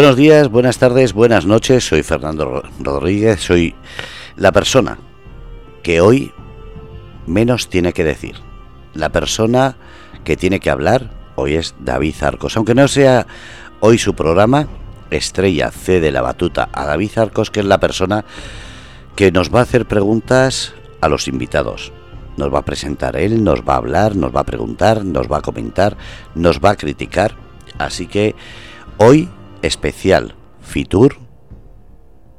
Buenos días, buenas tardes, buenas noches. Soy Fernando Rodríguez, soy la persona que hoy menos tiene que decir. La persona que tiene que hablar hoy es David Arcos. Aunque no sea hoy su programa, Estrella C de la batuta a David Arcos, que es la persona que nos va a hacer preguntas a los invitados. Nos va a presentar él, nos va a hablar, nos va a preguntar, nos va a comentar, nos va a criticar. Así que hoy especial Fitur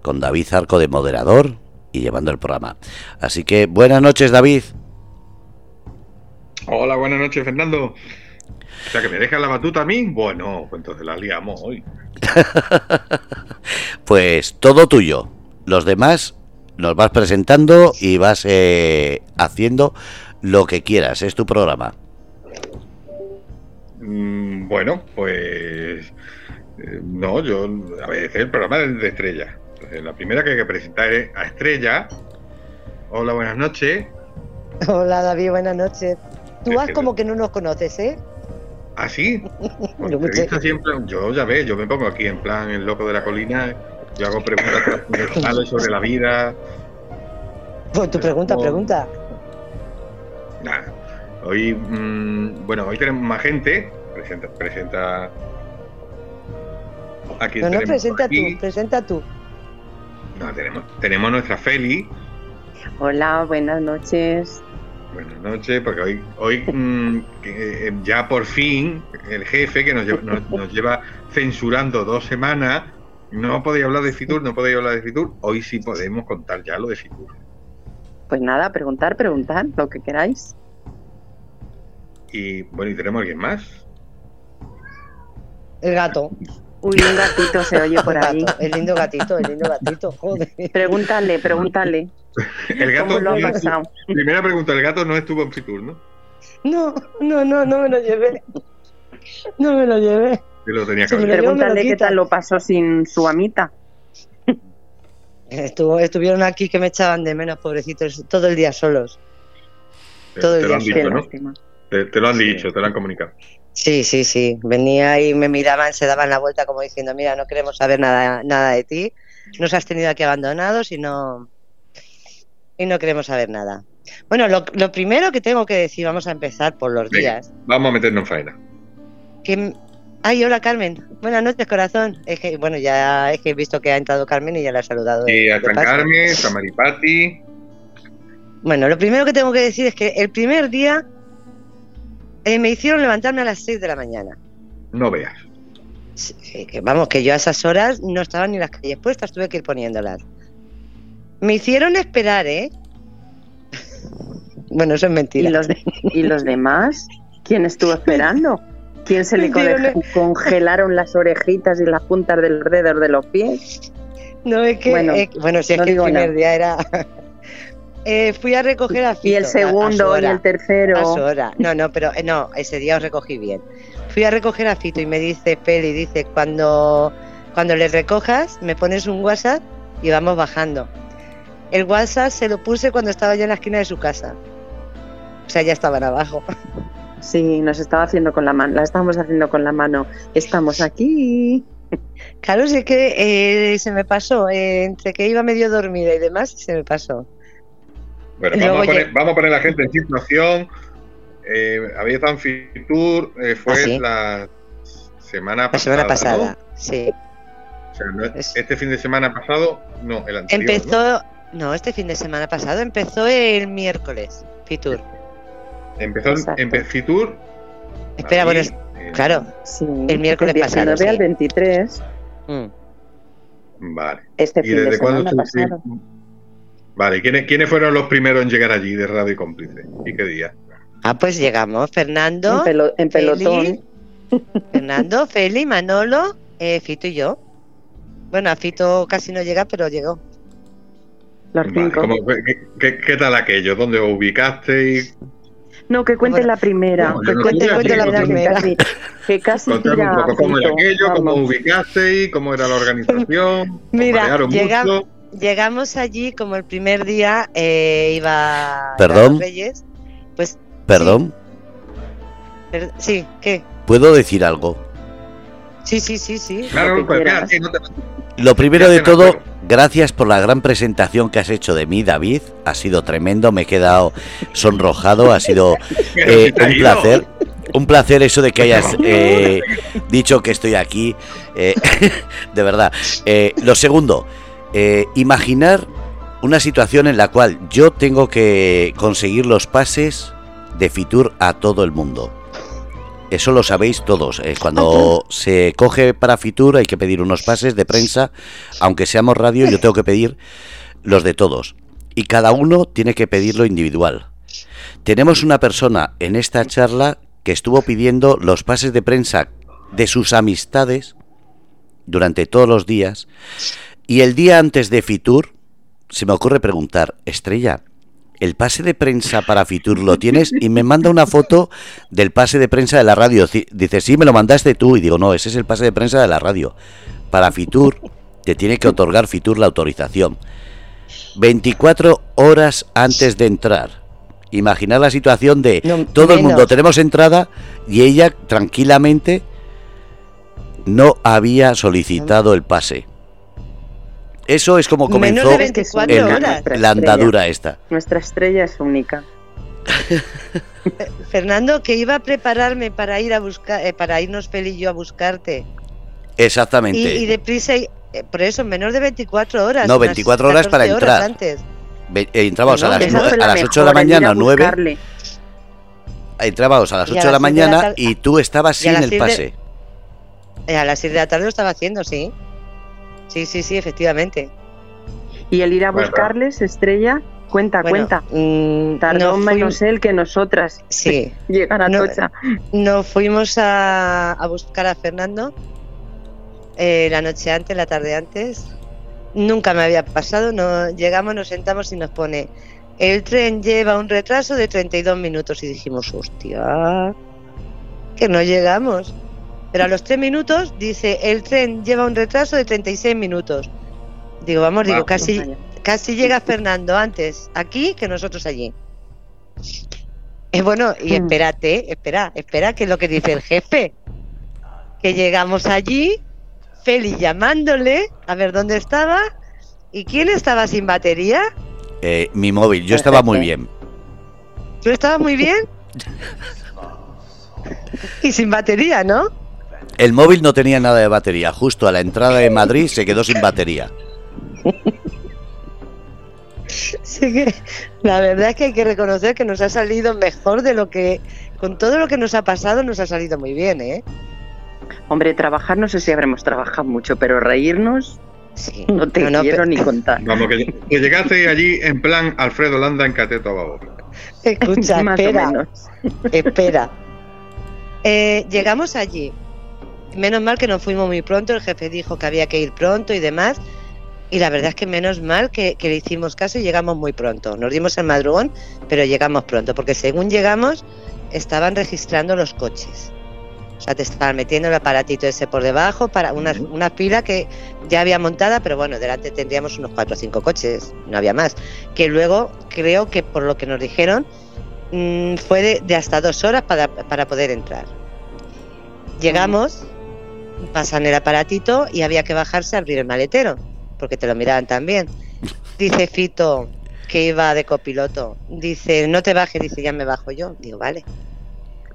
con David Arco de moderador y llevando el programa. Así que buenas noches, David. Hola, buenas noches, Fernando. O sea, que me dejas la batuta a mí. Bueno, pues entonces la liamos hoy. pues todo tuyo. Los demás nos vas presentando y vas eh, haciendo lo que quieras. Es tu programa. Mm, bueno, pues no, yo, a ver, es el programa de, Estrella. la primera que hay que presentar es a Estrella. Hola, buenas noches. Hola, David, buenas noches. Tú vas como que no nos conoces, ¿eh? ¿Ah, sí? siempre, yo ya ves, yo me pongo aquí en plan el loco de la colina, yo hago preguntas sobre la vida. Pues tu pregunta, pregunta. Nada. Hoy, mm, bueno, hoy tenemos más gente. Presenta, presenta no, no, presenta tú, presenta tú. No, tenemos, tenemos nuestra Feli. Hola, buenas noches. Buenas noches, porque hoy, hoy mm, eh, ya por fin el jefe que nos lleva, censurando dos semanas, no podía hablar de Fitur, no podía hablar de Fitur, hoy sí podemos contar ya lo de Fitur. Pues nada, preguntar, preguntar, lo que queráis. Y bueno, ¿y tenemos alguien más? El gato. Uy, un gatito se oye por ahí. El lindo gatito, el lindo gatito, joder. Pregúntale, pregúntale. El gato, lo ha primera pregunta, el gato no estuvo en Fitur, ¿no? No, no, no, no me lo llevé. No me lo llevé. lo tenía que Pregúntale qué tal lo pasó sin su amita. Estuvo, estuvieron aquí que me echaban de menos, pobrecitos, todo el día solos. Todo el día solos. te, lo han dicho, te lo han comunicado. Sí, sí, sí. Venía y me miraban, se daban la vuelta como diciendo, mira, no queremos saber nada, nada de ti. Nos has tenido aquí abandonados y no, y no queremos saber nada. Bueno, lo, primero que tengo que decir, vamos a empezar por los días. Vamos a meternos en faena. Que, ay, hola Carmen. Buenas noches, corazón. Es que, bueno, ya es que he visto que ha entrado Carmen y ya la he saludado. Sí, a Carmen, a Maripati. Bueno, lo primero que tengo que decir es que el primer día eh, me hicieron levantarme a las 6 de la mañana. No veas. que vamos, que yo a esas horas no estaba ni las calles puestas, tuve que ir poniéndolas. Me hicieron esperar, ¿eh? bueno, eso es mentira. ¿Y los, ¿Y los demás? ¿Quién estuvo esperando? ¿Quién se le congelaron las orejitas y las puntas del dedos de los pies? No, es que, bueno, bueno si es que el primer día era eh, fui a recoger a Fito. Y el segundo y el tercero. A No, no, pero eh, no, ese día os recogí bien. Fui a recoger a Fito y me dice Peli, dice, cuando, cuando le recojas, me pones un WhatsApp y vamos bajando. El WhatsApp se lo puse cuando estaba ya en la esquina de su casa. O sea, ya estaban abajo. Sí, nos estaba haciendo con la mano, la estábamos haciendo con la mano. Estamos aquí. Claro, sí que eh, se me pasó, entre que iba medio dormida y demás, se me pasó. Bueno, vamos a, poner, vamos a, poner, a la gente en situación. Eh, había estado en Fitur, eh, fue ¿Ah, la semana pasada. La semana pasada, sí. O sea, este fin de semana pasado, no, el anterior. Empezó, ¿no? este fin de semana pasado empezó el miércoles, Fitur. Empezó en Fitur. Espera, bueno, claro, el miércoles pasado. Sí. al 23. Mm. Vale. Este fin de semana pasado. Vale, ¿quiénes, ¿quiénes fueron los primeros en llegar allí de Radio Cómplice? ¿Y qué día? Ah, pues llegamos Fernando. En, pelotón. Fernando, Feli, Manolo, eh, Fito y yo. Bueno, a Fito casi no llega, pero llegó. Los cinco. qué, tal aquello? ¿Dónde os ubicasteis? No, que cuente la primera. que cuente, la primera. Que casi, un poco cómo era aquello, cómo ubicasteis, cómo era la organización. Mira, llegamos llegamos allí como el primer día eh, iba ¿Perdón? Reyes. Pues Perdón. Sí. ¿qué? ¿Puedo decir algo? Sí, sí, sí, sí. Claro, Lo pues no te- Lo primero Ya de todo, gracias por la gran presentación que has hecho de mí, David. Ha sido tremendo, me he quedado sonrojado, ha sido eh, un placer. Un placer eso de que hayas eh, dicho que estoy aquí. eh, de verdad. Eh, lo segundo, eh, imaginar una situación en la cual yo tengo que conseguir los pases de Fitur a todo el mundo. Eso lo sabéis todos. eh, cuando se coge para Fitur hay que pedir unos pases de prensa. Aunque seamos radio, yo tengo que pedir los de todos. Y cada uno tiene que pedirlo individual. Tenemos una persona en esta charla que estuvo pidiendo los pases de prensa de sus amistades durante todos los días. Y el día antes de Fitur se me ocurre preguntar, Estrella, ¿el pase de prensa para Fitur lo tienes? Y me manda una foto del pase de prensa de la radio. Dice, sí, me lo mandaste tú. Y digo, no, ese es el pase de prensa de la radio. Para Fitur, te tiene que otorgar Fitur la autorización. 24 horas antes de entrar. Imaginar la situación de No, todo el mundo tenemos entrada y ella tranquilamente no había solicitado el pase. Eso es como Menos comenzó de Es que es 24 el- única horas. nuestra la andadura esta. Nuestra estrella es única. Fernando, que iba a prepararme para ir a buscar, eh, para irnos Feli y yo a buscarte. Exactamente. Y, y deprisa, y- eh, por eso, menos de 24 horas. No, unas 24 horas para 14 entrar. antes. Ve- eh, entrábamos No, a las, fue a la las 8 de la a mañana, 9, buscarle. entrábamos a las Y a 8 de la las de la mañana y tú estabas a sin las el de- pase. Eh, a las 6 de la tarde lo estaba haciendo, sí. Sí, sí, sí, efectivamente. Y el ir a Bueno. buscarles, estrella, cuenta, Bueno, cuenta. mm, Tardó no menos él que nosotras Sí, llegar a No, Tocha. nos fuimos a, a buscar a Fernando eh, la noche antes, la tarde antes. Nunca me había pasado. No, llegamos, nos sentamos y nos pone: el tren lleva un retraso de 32 minutos. Y dijimos: hostia, que no llegamos. Pero a los 3 minutos dice: el tren lleva un retraso de 36 minutos. Digo, vamos, digo, casi, casi llega Fernando antes aquí que nosotros allí. Eh, bueno, y Mm. espérate, espera, espera, que es lo que dice el jefe. Que llegamos allí, Feli llamándole a ver dónde estaba. ¿Y quién estaba sin batería? Eh, mi móvil, yo estaba muy bien. ¿Tú estabas muy bien? y sin batería, ¿no? El móvil no tenía nada de batería. Justo a la entrada de Madrid se quedó sin batería. Sí que la verdad es que hay que reconocer que nos ha salido mejor de lo que, con todo lo que nos ha pasado, nos ha salido muy bien, ¿eh? Hombre, trabajar no sé si habremos trabajado mucho, pero reírnos Sí. no te No, no, quiero ni contar. Vamos, que, que llegaste allí en plan Alfredo Landa en Cateto a Babor. Escucha, espera. Espera. Eh, llegamos allí. Menos mal que nos fuimos muy pronto. El jefe dijo que había que ir pronto y demás. Y la verdad es que menos mal que, que le hicimos caso y llegamos muy pronto. Nos dimos el madrugón, pero llegamos pronto. Porque según llegamos, estaban registrando los coches. O sea, te estaban metiendo el aparatito ese por debajo para una, una fila que ya había montada, pero bueno, delante tendríamos unos cuatro o cinco coches, no había más. Que luego, creo que por lo que nos dijeron, mm, fue de, de hasta dos horas para, para poder entrar. Llegamos, pasan el aparatito y había que bajarse a abrir el maletero, porque te lo miraban también. Dice Fito, que iba de copiloto, dice, no te bajes, dice, ya me bajo yo. Digo, vale.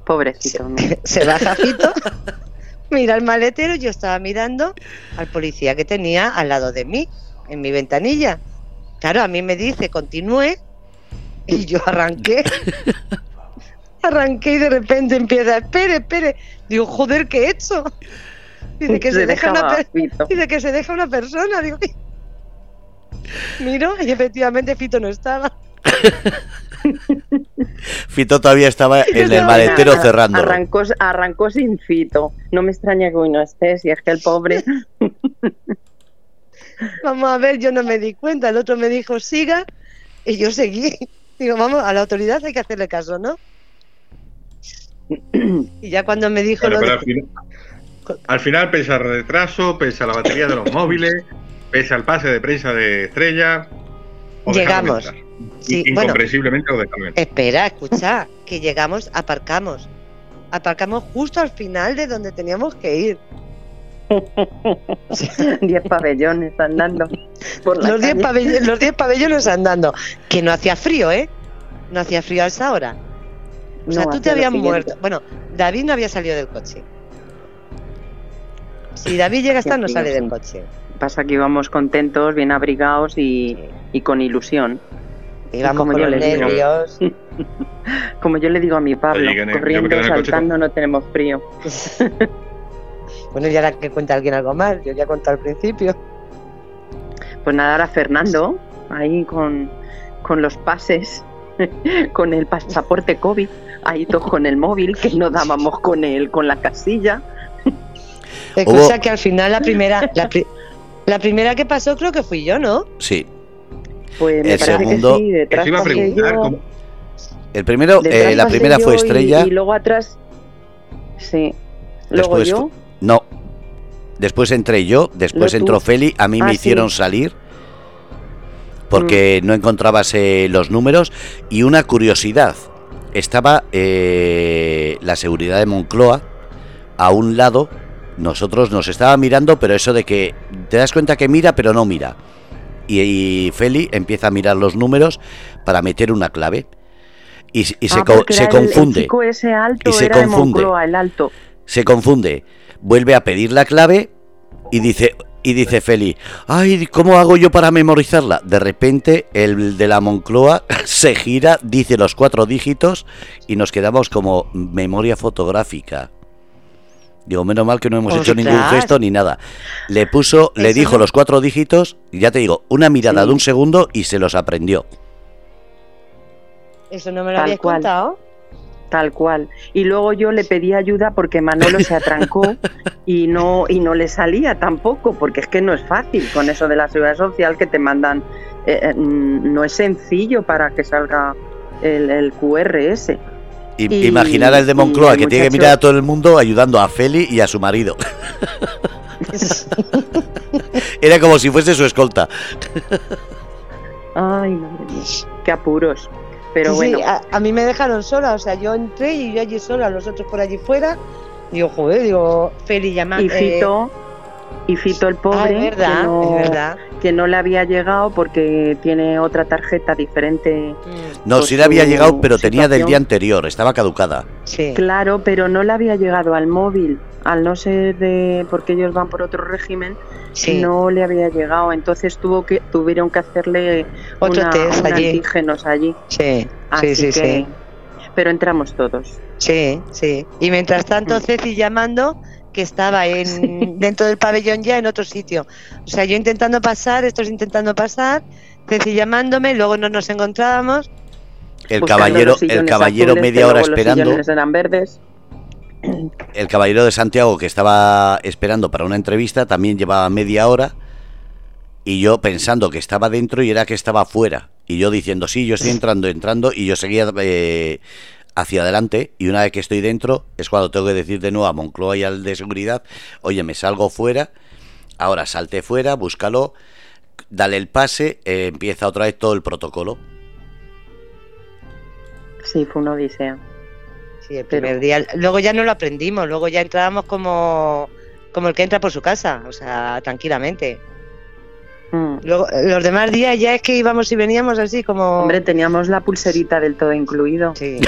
Pobrecito. Se baja Fito, mira el maletero, yo estaba mirando al policía que tenía al lado de mí, en mi ventanilla. Claro, a mí me dice, continúe, y yo arranqué. Arranqué y de repente empieza, espere, espere. Digo, joder, ¿qué he hecho? Dice que se, deja una dice que se deja una persona. Digo, miro y efectivamente Fito no estaba. Fito todavía estaba en el maletero cerrándolo. Arrancó, arrancó sin Fito. No me extraña que hoy no estés, y es que el pobre. Vamos a ver, yo no me di cuenta. El otro me dijo, siga, y yo seguí. Digo, vamos, a la autoridad hay que hacerle caso, ¿no? Y ya cuando me dijo lo pero de- al final, al final, pese al retraso, pese a la batería de los móviles, pese al pase de prensa de estrella, Llegamos. Sí, bueno. Incomprensiblemente entrar. Espera, escucha, que llegamos, aparcamos. Aparcamos justo al final de donde teníamos que ir. Diez pabellones andando. por Los 10 calle. pabellones, los 10 pabellones andando. Que no hacía frío, ¿eh? No hacía frío a esa hora. O sea, No, tú te habías muerto. Bueno, David no había salido del coche. Si David llega hasta, no Sí, sale del coche. Pasa que íbamos contentos, bien abrigados y, y con ilusión. Íbamos como con yo los le digo. nervios. Como yo le digo a mi Pablo, Oye, corriendo, saltando, no tenemos frío. Bueno, y ahora que cuenta alguien algo más, yo ya he contado al principio. Pues nada, ahora Fernando, ahí con, con los pases, con el pasaporte COVID, ahí todos con el móvil, que no dábamos con el, con la casilla. Escucha Hubo- que al final la primera, la, pri- la primera que pasó creo que fui yo, ¿no? Sí. Pues me El parece segundo- que sí, detrás Eso iba a pasé preguntar. yo, ¿cómo- El primero, eh, la primera fue Estrella. Y, luego atrás, sí. Luego Después yo, No. Después entré yo, después Lo tú- entró Feli, a mí Ah, me sí. hicieron salir porque no encontrabas eh, los números y una curiosidad, estaba eh, la seguridad de Moncloa a un lado, nosotros nos estaba mirando, pero eso de que te das cuenta que mira pero no mira. Y, y Feli empieza a mirar los números para meter una clave y, y se, Ah, co- se era el- confunde. El chico ese alto Y se era de confunde. Moncloa, el alto. se confunde, vuelve a pedir la clave y dice y dice Feli, ay, ¿cómo hago yo para memorizarla? De repente el de la Moncloa se gira, dice los cuatro dígitos y nos quedamos como memoria fotográfica. Digo, menos mal que no hemos hecho ningún gesto ni nada. Le puso, le Eso dijo no- los cuatro dígitos, y ya te digo, una mirada Sí. de un segundo y se los aprendió. Eso no me lo Tal habías cual. contado. Tal cual. Y luego yo le pedí ayuda porque Manolo se atrancó y no, y no le salía tampoco, porque es que no es fácil con eso de la seguridad social que te mandan. eh, eh, mm, no es sencillo para que salga el, el QRS. Y, Y- imaginar al de Moncloa que tiene que mirar a todo el mundo ayudando a Feli y a su marido. Era como si fuese su escolta. Ay, madre mía, qué apuros. Pero Sí, sí, bueno, a, a mí me dejaron sola, o sea, yo entré y yo allí sola, los otros por allí fuera. Digo, joder, digo, Feli llama. y eh, y Fito el ah, pobre, es verdad, que, no, es verdad. que no le había llegado porque tiene otra tarjeta diferente. No, sí le había llegado, pero tenía del día anterior, estaba caducada. Sí. Claro, pero no le había llegado al móvil, al no ser de porque ellos van por otro régimen, sí. no le había llegado, entonces tuvo que tuvieron que hacerle Otro una- test un allí. antígenos allí. Sí, Así sí, sí, que, sí. pero entramos todos. Sí, sí. Y mientras tanto, Mm. Ceci llamando que estaba en dentro del pabellón ya en otro sitio. O sea, yo intentando pasar, estos intentando pasar, Ceci llamándome, luego no nos encontrábamos. El caballero, los el caballero azules, media hora los esperando. sillones eran verdes. El caballero de Santiago que estaba esperando para una entrevista también llevaba media hora. Y yo pensando que estaba dentro y era que estaba fuera. Y yo diciendo, sí, yo estoy entrando, entrando. Y yo seguía eh, hacia adelante. Y una vez que estoy dentro, es cuando tengo que decir de nuevo a Moncloa y al de seguridad: Oye, me salgo fuera. Ahora salte fuera, búscalo, dale el pase, eh, empieza otra vez todo el protocolo. Sí, fue una odisea. Sí, el Pero- primer día. Luego ya no lo aprendimos, luego ya entrábamos como, como el que entra por su casa, o sea, tranquilamente. Mm. Luego, los demás días ya es que íbamos y veníamos así como... Hombre, teníamos la pulserita del todo incluido. Sí,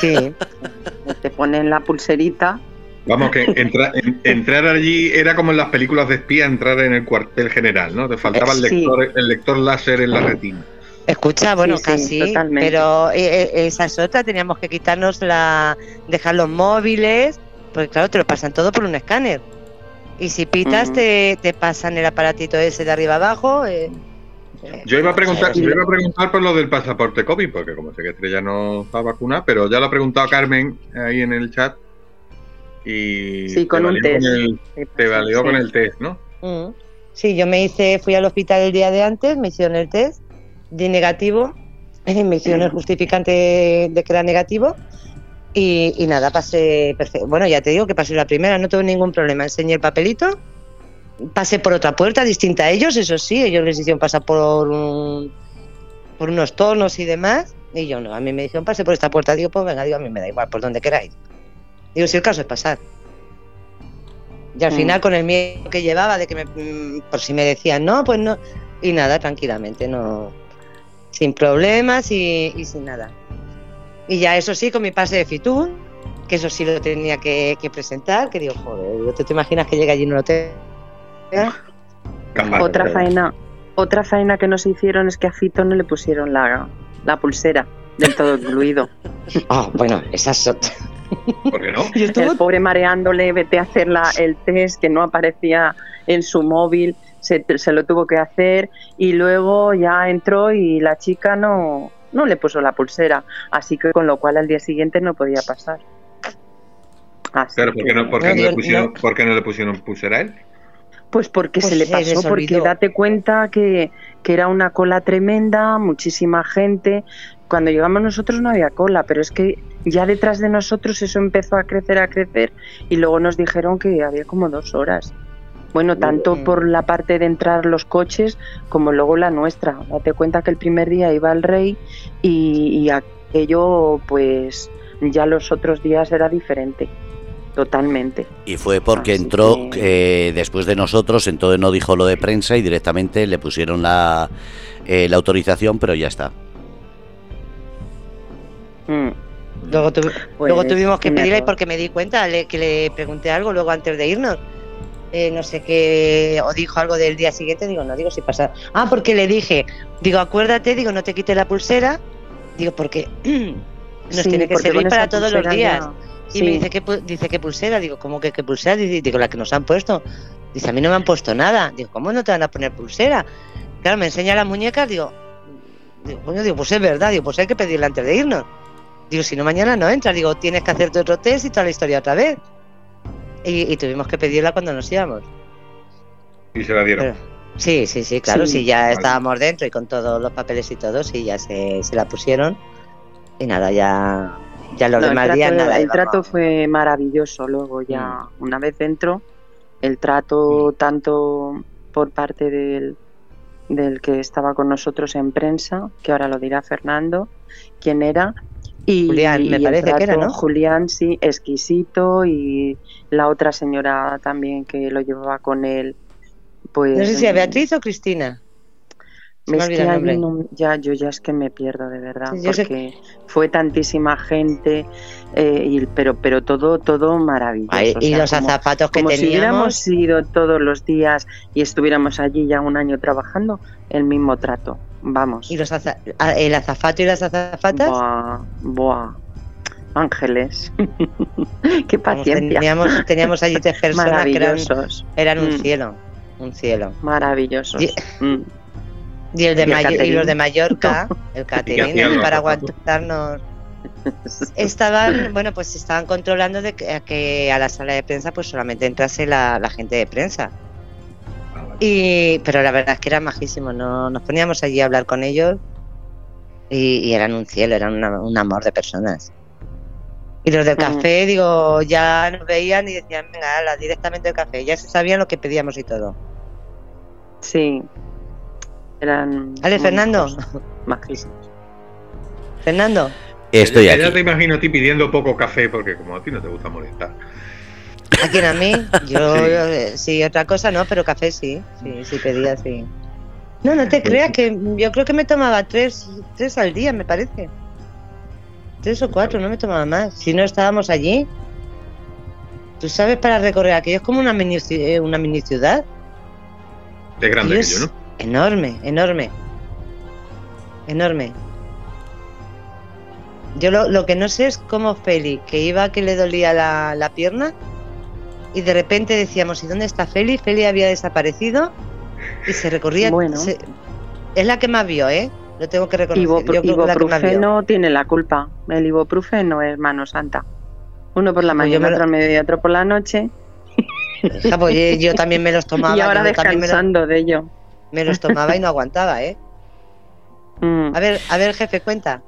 sí. Te ponen la pulserita. Vamos, que entra- en- entrar allí era como en las películas de espía, entrar en el cuartel general, ¿no? Te faltaba el Sí. lector, el lector láser en la retina. Escucha, bueno, sí, casi, totalmente. pero eh, eh, esa es otra, teníamos que quitarnos la, dejar los móviles, porque claro, te lo pasan todo por un escáner. Y si pitas, Ujú. te, te pasan el aparatito ese de arriba abajo. eh, eh, Yo iba a preguntar, yo iba a preguntar por lo del pasaporte COVID, porque como sé que Estrella no está vacunada, pero ya lo ha preguntado Carmen ahí en el chat. Y Sí, con un test. el- te valió Sí. con el test, ¿no? Mm. Sí, yo me hice, fui al hospital el día de antes, me hicieron el test, di negativo, me hicieron el justificante de que era negativo y, y nada, pasé perfecto. Bueno, ya te digo que pasé la primera, no tuve ningún problema, enseñé el papelito, pasé por otra puerta distinta a ellos, eso sí, ellos les hicieron pasar por un- por unos tonos y demás, y yo no, a mí me dijeron pase por esta puerta, digo, pues venga, digo, a mí me da igual, por donde queráis. Digo, si el caso es pasar. Y al Mm. final, con el miedo que llevaba, de que me, mm, por si me decían, no, pues no. Y nada, tranquilamente, no. Sin problemas y, y sin nada. Y ya eso sí, con mi pase de Fitur, que eso sí lo tenía que, que presentar, que digo, joder, ¿tú te imaginas que llega allí y no lo tenga? Otra faena, otra faena que nos hicieron es que a Fito no le pusieron la, la pulsera del todo incluido. Ah, bueno, esas son. ¿Por qué no? El pobre mareándole, vete a hacer la, el test que no aparecía en su móvil, se, se lo tuvo que hacer y luego ya entró y la chica no, no le puso la pulsera, así que con lo cual al día siguiente no podía pasar. Así Claro, ¿por qué no, por qué No, no yo- le pusieron, no. por qué no le pusieron pulsera a él? Pues porque Pues se le pasó, porque date cuenta que, que era una cola tremenda, muchísima gente. Cuando llegamos nosotros no había cola, pero es que ya detrás de nosotros eso empezó a crecer, a crecer, y luego nos dijeron que había como dos horas. Bueno, tanto por la parte de entrar los coches como luego la nuestra. Date cuenta que el primer día iba el rey y, y aquello, pues ya los otros días era diferente, totalmente. Y fue porque Así entró que- eh, después de nosotros, entonces no dijo lo de prensa y directamente le pusieron la, eh, la autorización, pero ya está. Mm. Luego, tu- Pues, luego tuvimos que pedirle porque me di cuenta le- que le pregunté algo luego antes de irnos. Eh, no sé qué, o dijo algo del día siguiente, digo, no, digo, si pasa. Ah, porque le dije, digo, acuérdate, digo, no te quites la pulsera, digo, porque nos Sí, tiene que servir para todos los días. ya- Y sí. me dice, ¿qué, dice, ¿qué pulsera? Digo, ¿cómo que qué pulsera? Digo, la que nos han puesto. Dice, a mí no me han puesto nada. Digo, ¿cómo no te van a poner pulsera? Claro, me enseña las muñecas, digo, digo, coño, digo, pues es verdad, digo, pues hay que pedirla antes de irnos. Digo, si no, mañana no entras. Digo, tienes que hacerte otro test y toda la historia otra vez. Y, y tuvimos que pedirla cuando nos íbamos. Y se la dieron. Pero- sí, sí, sí, claro, Sí. sí, ya Vale. estábamos dentro y con todos los papeles y todo, sí, ya se, se la pusieron. Y nada, ya, ya los No, demás trato, días nada. el íbamos. trato fue maravilloso luego ya Mm. una vez dentro el trato tanto por parte del, del que estaba con nosotros en prensa que ahora lo dirá Fernando quién era y, Julián, me y parece que era, ¿no? Julián sí exquisito y la otra señora también que lo llevaba con él pues No sé si a mm, Beatriz o Cristina. Me es que hay un- ya, yo ya es que me pierdo de verdad, Sí, porque fue tantísima gente, eh, y- pero, pero todo, todo maravilloso. Ay, o y sea, los como, zapatos que como si hubiéramos teníamos. ido todos los días y estuviéramos allí ya un año trabajando, el mismo trato. Vamos. Y los aza- el azafato y las azafatas. Buah, buah. Ángeles. Qué paciencia. teníamos, teníamos allí tres personas que eran, Maravillosos. eran un Mm. cielo. Un cielo. Maravillosos. Y- Mm. Y, el de Y el y los de Mallorca, el catering, hacían los para aguantarnos. Estaban, bueno, pues estaban controlando de que, a que a la sala de prensa pues solamente entrase la, la gente de prensa. Y, pero la verdad es que eran majísimos, no, nos poníamos allí a hablar con ellos y, y eran un cielo, eran una- un amor de personas. Y los del Ujú. café, digo, ya nos veían y decían, venga, ala, directamente el café, ya se sabían lo que pedíamos y todo. Sí. Eran. ¿Ale, Fernando? Majísimos. Fernando, Estoy Ya- ya te aquí. imagino a ti pidiendo poco café porque como a ti no te gusta molestar. ¿a quién a mí? Yo, Sí. sí, otra cosa no, pero café sí, sí, sí pedía, sí. No, no te creas que yo creo que me tomaba tres, tres al día, me parece. Tres o cuatro, no me tomaba más. Si no estábamos allí, tú sabes, para recorrer aquello es como una mini, eh, una mini ciudad. Es grande Y que es yo, ¿no? Enorme, enorme. Enorme. Yo lo, lo que no sé es cómo Feli, que iba que le dolía la, la pierna, y de repente decíamos, ¿y dónde está Feli? Feli había desaparecido y se recorría. Bueno. se- es la que más vio, ¿eh? Lo tengo que reconocer. Ibopru- que la ibuprofeno tiene la culpa. El ibuprofeno es mano santa. Uno por la Pues mañana, lo- otro al mediodía, otro por la noche. Hija, pues, yo, yo también me los tomaba. y ahora me, lo- descansando de ello. Me los tomaba y no aguantaba, ¿eh? Mm. A ver, a ver, jefe, cuenta.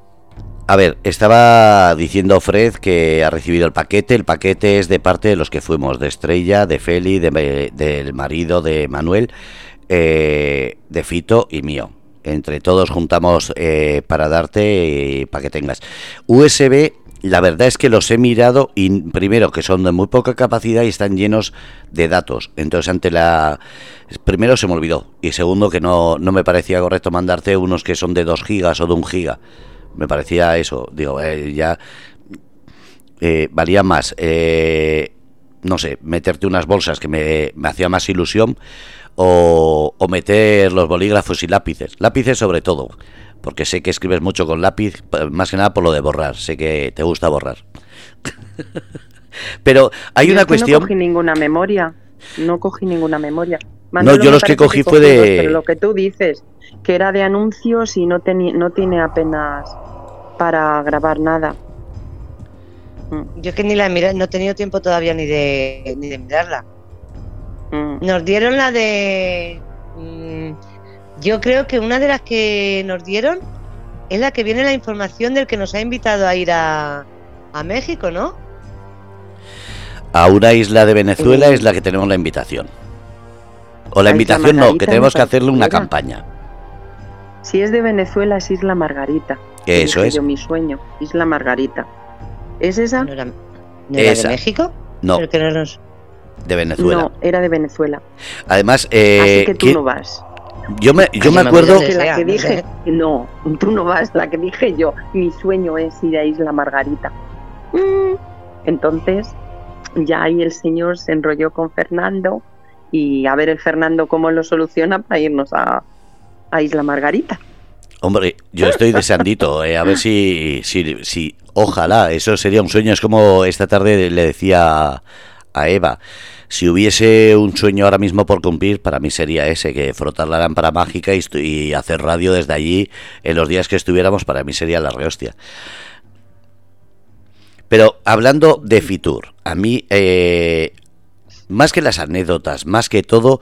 A ver, estaba diciendo Fred que ha recibido el paquete. El paquete es de parte de los que fuimos, de Estrella, de Feli, de- del marido de Manuel, eh, de Fito y mío. Entre todos juntamos eh, para darte eh, para que tengas. USB la verdad es que los he mirado y primero que son de muy poca capacidad y están llenos de datos. Entonces ante la... Primero se me olvidó y segundo que no, no me parecía correcto mandarte unos que son de 2 gigas o de 1 giga. Me parecía eso, digo, eh, ya eh, valía más, eh, no sé, meterte unas bolsas que me, me hacía más ilusión o, o meter los bolígrafos y lápices, lápices sobre todo porque sé que escribes mucho con lápiz, más que nada por lo de borrar, sé que te gusta borrar. Pero hay una cuestión... No cogí ninguna memoria, no cogí ninguna memoria. no, yo los que cogí fue de... Pero lo que tú dices, que era de anuncios y no, no tiene apenas para grabar nada. Mm. Yo es que ni la he mirado, no he tenido tiempo todavía ni de, ni de mirarla. Mm. Nos dieron la de... Mm, yo creo que una de las que nos dieron es la que viene la información del que nos ha invitado a ir a, a México, ¿no? A una isla de Venezuela es la que tenemos la invitación. O la invitación no, que tenemos que hacerle una campaña. Si es de Venezuela es Isla Margarita. Eso es. Yo, mi sueño, Isla Margarita. ¿Es esa? ¿No era, de México? No. De Venezuela. No, era de Venezuela. Además, eh, Así que tú no vas. Yo me, yo me acuerdo. la que dije, no, tú no vas, la que dije yo, mi sueño es ir a Isla Margarita. Mm. Entonces, ya ahí el señor se enrolló con Fernando y a ver el Fernando cómo lo soluciona para irnos a, a Isla Margarita. Hombre, yo estoy deseandito, eh, a ver si, si, si, ojalá, eso sería un sueño. Es como esta tarde le decía a Eva. Si hubiese un sueño ahora mismo por cumplir, para mí sería ese, que frotar la lámpara mágica y, hacer radio desde allí en los días que estuviéramos, para mí sería la rehostia. Pero hablando de Fitur, a mí, eh, más que las anécdotas, más que todo,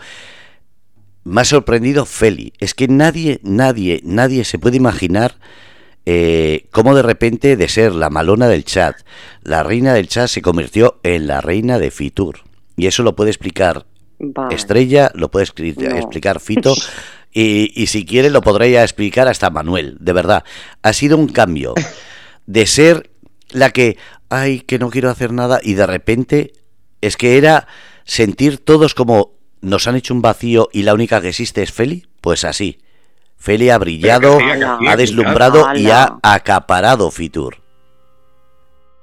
me ha sorprendido Feli. Es que nadie, nadie, nadie se puede imaginar eh, cómo de repente de ser la malona del chat, la reina del chat se convirtió en la reina de Fitur. Y eso lo puede explicar Estrella, lo puede explicar Fito. Y, si quiere lo podría explicar hasta Manuel, de verdad. Ha sido un cambio de ser la que, ay, que no quiero hacer nada, y de repente es que era sentir todos como nos han hecho un vacío y la única que existe es Feli, pues así. Feli ha brillado, ha deslumbrado y ha acaparado Fitur.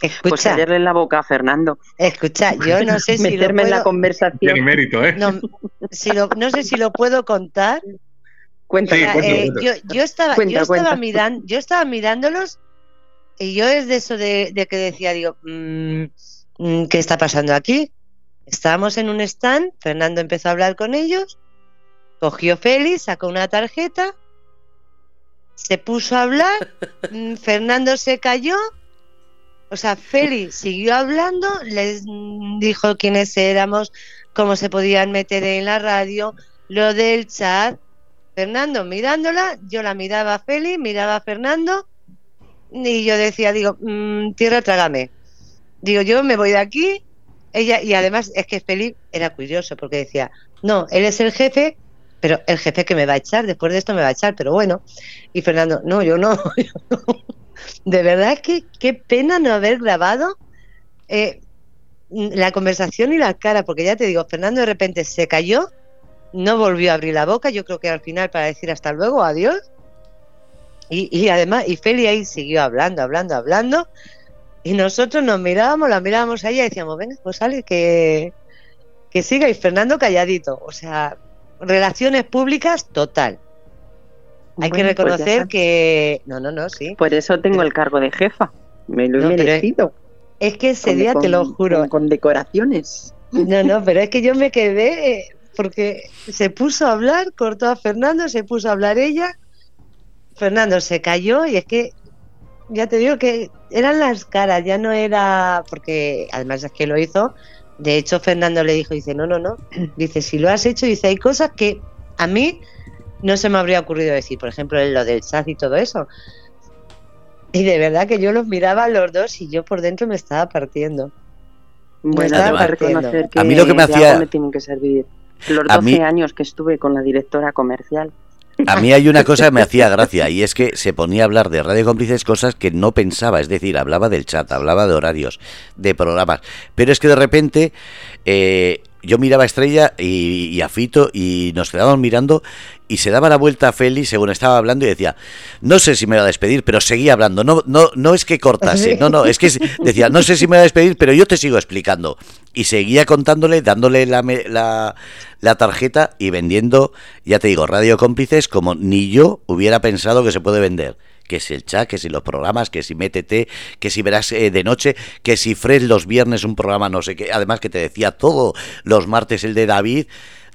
Escucha, pues callarle la boca a Fernando. Escucha, yo no sé si meterme en la conversación. Tiene mérito, ¿eh? No, no sé si lo puedo contar. Cuenta, eh, yo, estaba, yo estaba mirando, yo estaba mirándolos y yo es de eso de, que decía, digo, mm, mm, ¿qué está pasando aquí? Estábamos en un stand, Fernando empezó a hablar con ellos, cogió Félix, sacó una tarjeta, se puso a hablar, mm, Fernando se cayó o sea, Feli siguió hablando, les dijo quiénes éramos, cómo se podían meter en la radio, lo del chat. Fernando mirándola, yo la miraba a Feli, miraba a Fernando y yo decía, digo, mm, tierra, trágame. Digo, yo me voy de aquí. Ella, y además es que Feli era curioso porque decía, no, él es el jefe, pero el jefe que me va a echar, después de esto me va a echar, pero bueno. Y Fernando, no, yo no. Yo no de verdad que qué pena no haber grabado eh, la conversación y la cara, porque ya te digo, Fernando de repente se cayó, no volvió a abrir la boca, yo creo que al final para decir hasta luego, adiós. Y, además, y Feli ahí siguió hablando, hablando, hablando. Y nosotros nos mirábamos, la mirábamos a ella y decíamos, venga, pues sale que, que siga. Y Fernando calladito. O sea, relaciones públicas total. Hay que pues reconocer que. No, no, no, sí. Por eso tengo el cargo de jefa. Me lo he merecido. Es que ese día, te lo juro. Con, decoraciones. No, no, pero es que yo me quedé. Eh, porque se puso a hablar, cortó a Fernando, se puso a hablar ella. Fernando se cayó y es que. Ya te digo que eran las caras, ya no era. Porque además es que lo hizo. De hecho, Fernando le dijo: Dice, no, no, no. Dice, si lo has hecho, dice, hay cosas que a mí no se me habría ocurrido decir, por ejemplo, lo del chat y todo eso. Y de verdad que yo los miraba a los dos y yo por dentro me estaba partiendo. Bueno, estaba reconocer que a mí lo que me hacía me tienen que servir. Los 12 años que estuve con la directora comercial. a mí hay una cosa que me hacía gracia y es que se ponía a hablar de Radio Cómplices cosas que no pensaba, es decir, hablaba del chat, hablaba de horarios, de programas, pero es que de repente eh, yo miraba a Estrella y, a Fito y nos quedábamos mirando y se daba la vuelta a Félix según estaba hablando y decía, no sé si me va a despedir, pero seguía hablando, no, no, no es que cortase, no, no, es que decía, no sé si me va a despedir, pero yo te sigo explicando. Y seguía contándole, dándole la, la, la tarjeta y vendiendo, ya te digo, radio cómplices como ni yo hubiera pensado que se puede vender que si el chat, que si los programas, que si métete, que si verás eh, de noche, que si Fred los viernes un programa no sé qué, además que te decía todo los martes el de David,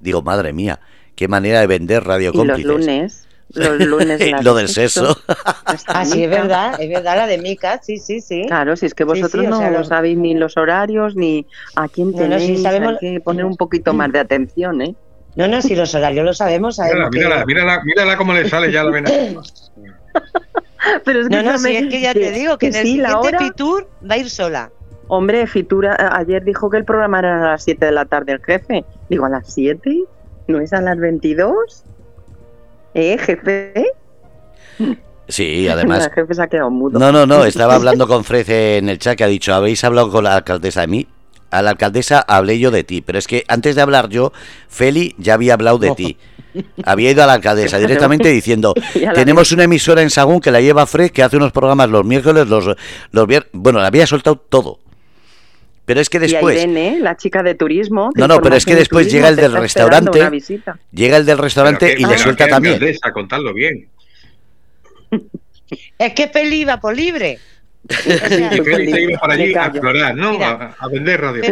digo, madre mía, qué manera de vender Radio y los lunes. Los lunes lo del sexo. ah, sí, es verdad, es verdad, la de Mica, sí, sí, sí. Claro, si es que vosotros no sabéis ni los horarios ni a quién tenéis, sabemos... hay que poner un poquito más de atención, ¿eh? No, no, si los horarios lo sabemos. sabemos mírala, mírala, mírala, cómo le sale ya la vena. Pero es que no, no, si es que ya te digo que, en el siguiente Fitur va a ir sola. Hombre, Fitur ayer dijo que el programa era a las 7 de la tarde el jefe. Digo, ¿a las 7? ¿No es a las 22? ¿Eh, jefe? Sí, además. El jefe se ha quedado mudo. No, no, no, estaba hablando con Fred en el chat que ha dicho, ¿habéis hablado con la alcaldesa de mí? A la alcaldesa hablé yo de ti, pero es que antes de hablar yo, Feli ya había hablado de ti. Había ido a la alcaldesa directamente diciendo, tenemos una emisora en Sagún que la lleva Fred, que hace unos programas los miércoles, los, los viernes... Bueno, le había soltado todo. Pero es que después... Y la chica de turismo... no, no, pero es que después llega el del restaurante, llega el del restaurante y le suelta también. A contarlo bien. Es que Feli iba por libre. y para allí a explorar, ¿no? a, vender radio.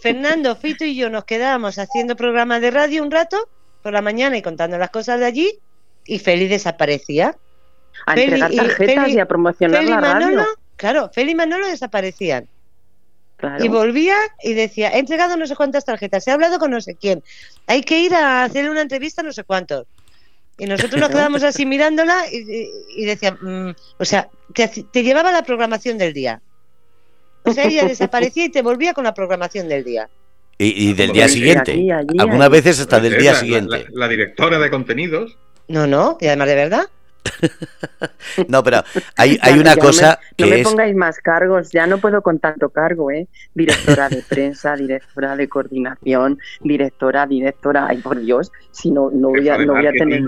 Fernando, Fito y yo nos quedábamos haciendo programas de radio un rato por la mañana y contando las cosas de allí y Feli desaparecía. A entregar tarjetas y, a promocionar la radio. claro, Feli y Manolo desaparecían. Y volvía y decía, he entregado no sé cuántas tarjetas, he hablado con no sé quién, hay que ir a hacer una entrevista no sé cuántos. Y nosotros nos quedamos así mirándola y, decía, mm, o sea, te, llevaba la programación del día. O sea, ella desaparecía y te volvía con la programación del día. Y, del día siguiente. Algunas veces hasta del día siguiente. La, directora de contenidos. No, no, y además de verdad. no, pero hay, hay una cosa que no me pongáis más cargos, ya no puedo con tanto cargo, ¿eh? Directora de prensa, directora de coordinación, directora, directora, ay por Dios, si no, no voy a, no voy a tener...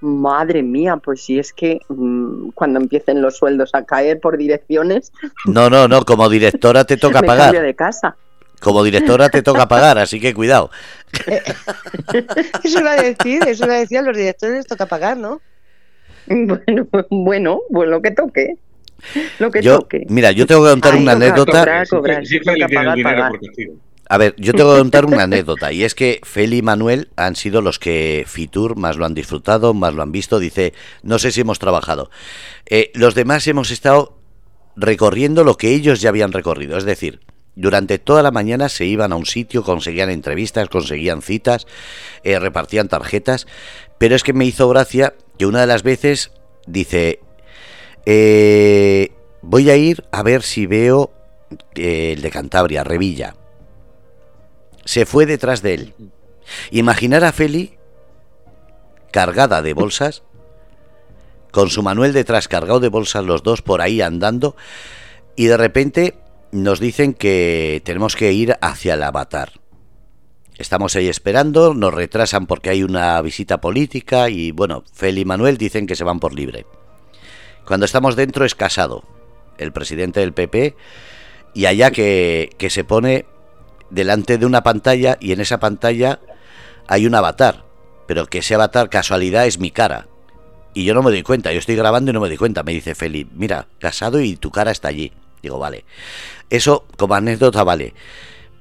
Madre mía, pues si es que mm, cuando empiecen los sueldos a caer por direcciones... No, no, no, como directora te toca pagar. de casa. Como directora te toca pagar, así que cuidado. eso iba a decir, eso iba a decir, a los directores les toca pagar, ¿no? Bueno, bueno, pues lo que toque. Lo que toque. Mira, yo tengo que contar una anécdota. A ver, yo tengo que contar una anécdota y es que Feli y Manuel han sido los que Fitur más lo han disfrutado, más lo han visto. Dice, no sé si hemos trabajado. Eh, los demás hemos estado recorriendo lo que ellos ya habían recorrido, es decir, durante toda la mañana se iban a un sitio, conseguían entrevistas, conseguían citas, eh, repartían tarjetas, pero es que me hizo gracia que una de las veces dice, eh, voy a ir a ver si veo eh, el de Cantabria, Revilla. Se fue detrás de él. Imaginar a Feli cargada de bolsas, con su Manuel detrás cargado de bolsas los dos por ahí andando, y de repente nos dicen que tenemos que ir hacia el avatar. Estamos ahí esperando, nos retrasan porque hay una visita política y bueno, Feli y Manuel dicen que se van por libre. Cuando estamos dentro es Casado, el presidente del PP, y allá que, que se pone delante de una pantalla y en esa pantalla hay un avatar, pero que ese avatar casualidad es mi cara. Y yo no me doy cuenta, yo estoy grabando y no me doy cuenta. Me dice Feli, mira, casado y tu cara está allí. Digo, vale. Eso como anécdota vale.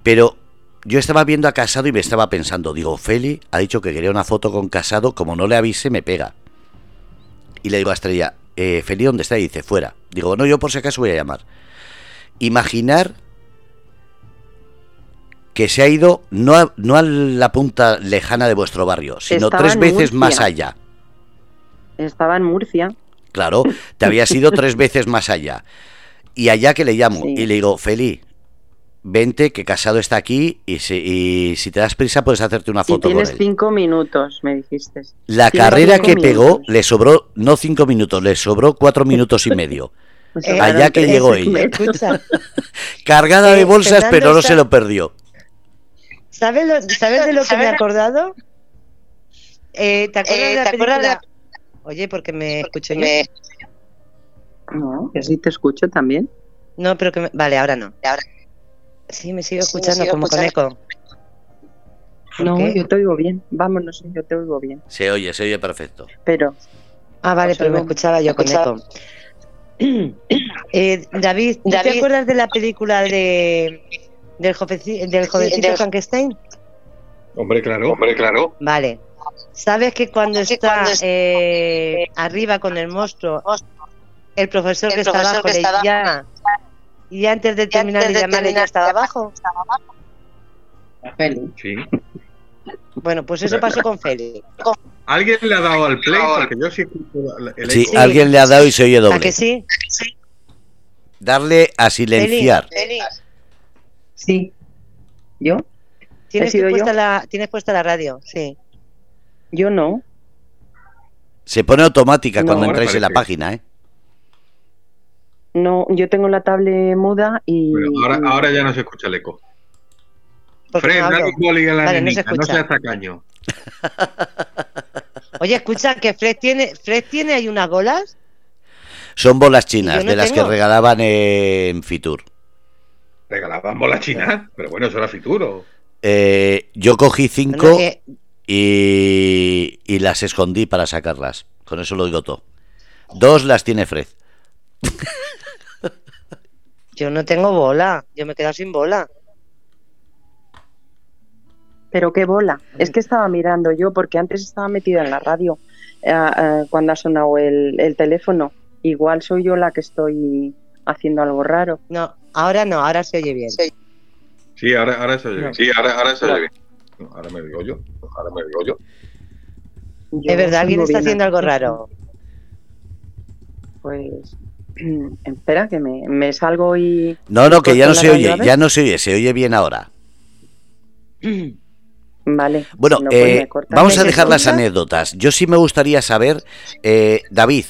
Pero yo estaba viendo a Casado y me estaba pensando, digo, Feli ha dicho que quería una foto con Casado, como no le avise, me pega. Y le digo a Estrella, eh, Feli, ¿dónde está? Y dice, fuera. Digo, no, yo por si acaso voy a llamar. Imaginar que se ha ido no a, no a la punta lejana de vuestro barrio, sino tres veces más allá. Estaba en Murcia. Claro, te habías ido tres veces más allá. Y allá que le llamo y le digo, Feli, vente, que Casado está aquí y si, y si te das prisa puedes hacerte una Y foto con tienes él. cinco minutos, me dijiste. La carrera que pegó le sobró no cinco minutos, le sobró cuatro minutos y medio. Eh, allá que llegó ella. Escucha, Cargada de Eh, bolsas, Fernando pero no está- se lo perdió. ¿sabes, lo- ¿sabes de lo que me he acordado? Eh, ¿Te acuerdas Eh, de la. Oye, porque me escucho yo. No, que sí te escucho también. No, pero que me- Vale, ahora no. Ahora. Sí, me sigo Sí, me escuchando sigo como con escuchando. eco. ¿Por No, qué? yo te oigo bien. Vámonos, yo te oigo bien. Se oye, se oye perfecto. Pero, Ah, vale, Os pero me escuchaba yo con Escuchaba. eco. Eh, David, ¿tú ¿te acuerdas de la película de del, joveci- del jovencito del- Frankenstein? Hombre, claro. Hombre, claro. Vale. ¿Sabes que cuando Que está eh, arriba con el monstruo, el profesor El que está profesor abajo que le está abajo. llama y antes de terminar antes de de llamarle ya estaba abajo? Sí. Bueno, pues eso pasó con Félix. ¿Alguien le ha dado al play? Porque yo sí el Sí, alguien le ha dado y se oye ¿A doble. que sí? Darle a silenciar. sí. ¿Yo? ¿Tienes, puesta yo? la, tienes puesta la radio, sí. Yo no. Se pone automática No, cuando entráis en la página, ¿eh? No, yo tengo la tablet muda y. Pero ahora, ahora ya no se escucha el eco. Fred, no dale un boli a la Vale, no se no seas tacaño. Oye, escucha, que Fred tiene, Fred tiene ahí unas bolas. Son bolas chinas, no de las tengo. que regalaban en Fitur. Regalaban bola china, pero bueno, eso era futuro. Eh, yo cogí Bueno, cinco que- y, y las escondí para sacarlas. Con eso lo digo todo. Dos las tiene Fred. yo no tengo bola, yo me he quedado sin bola. Pero qué bola. Es que estaba mirando yo, porque antes estaba metida en la radio eh, eh, cuando ha sonado el, el teléfono. Igual soy yo la que estoy haciendo algo raro. No, ahora no, ahora se oye bien. Sí. Sí, ahora, ahora se oye bien. Sí, ahora, ahora se oye bien. No, ahora me digo yo. Ahora me digo yo. Yo Es verdad, alguien está haciendo algo raro. Pues. Espera, que me, me salgo y. No, no, que ya no se oye, ya no se oye, se oye bien ahora. Vale. Bueno, No, pues eh, vamos a ¿Me dejar las anécdotas. Yo sí me gustaría saber, eh, David,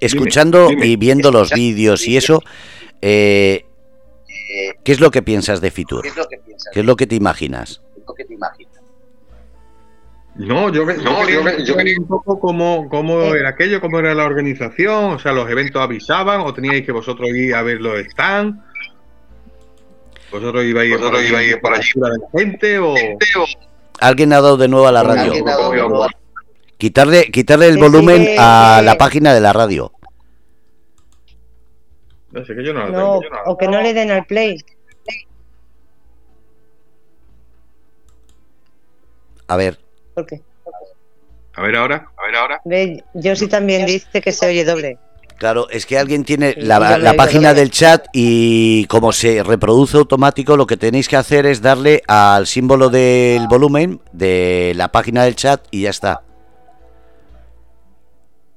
escuchando dime. y viendo los vídeos y eso, eh, ¿qué es lo que piensas de Fitur? ¿Qué es lo que te imaginas? No, yo, ve- No, yo, ve- yo quería un poco cómo, cómo Eh. era aquello, cómo era la organización, o sea, los eventos avisaban, o teníais que vosotros ir a ver los stands, vosotros ibais, Vosotros por ibais allí, por allí. de la gente, o Alguien ha dado de nuevo a la radio. Quitarle, quitarle el volumen a la página de la radio. no sé que yo no la No, tengo. yo no o que no le den al play. A ver, Porque, A ver ahora, a ver ahora. ve, yo sí también dice que se oye doble. claro, es que alguien tiene Sí, la, la página del chat y como se reproduce automático, lo que tenéis que hacer es darle al símbolo del volumen de la página del chat y ya está.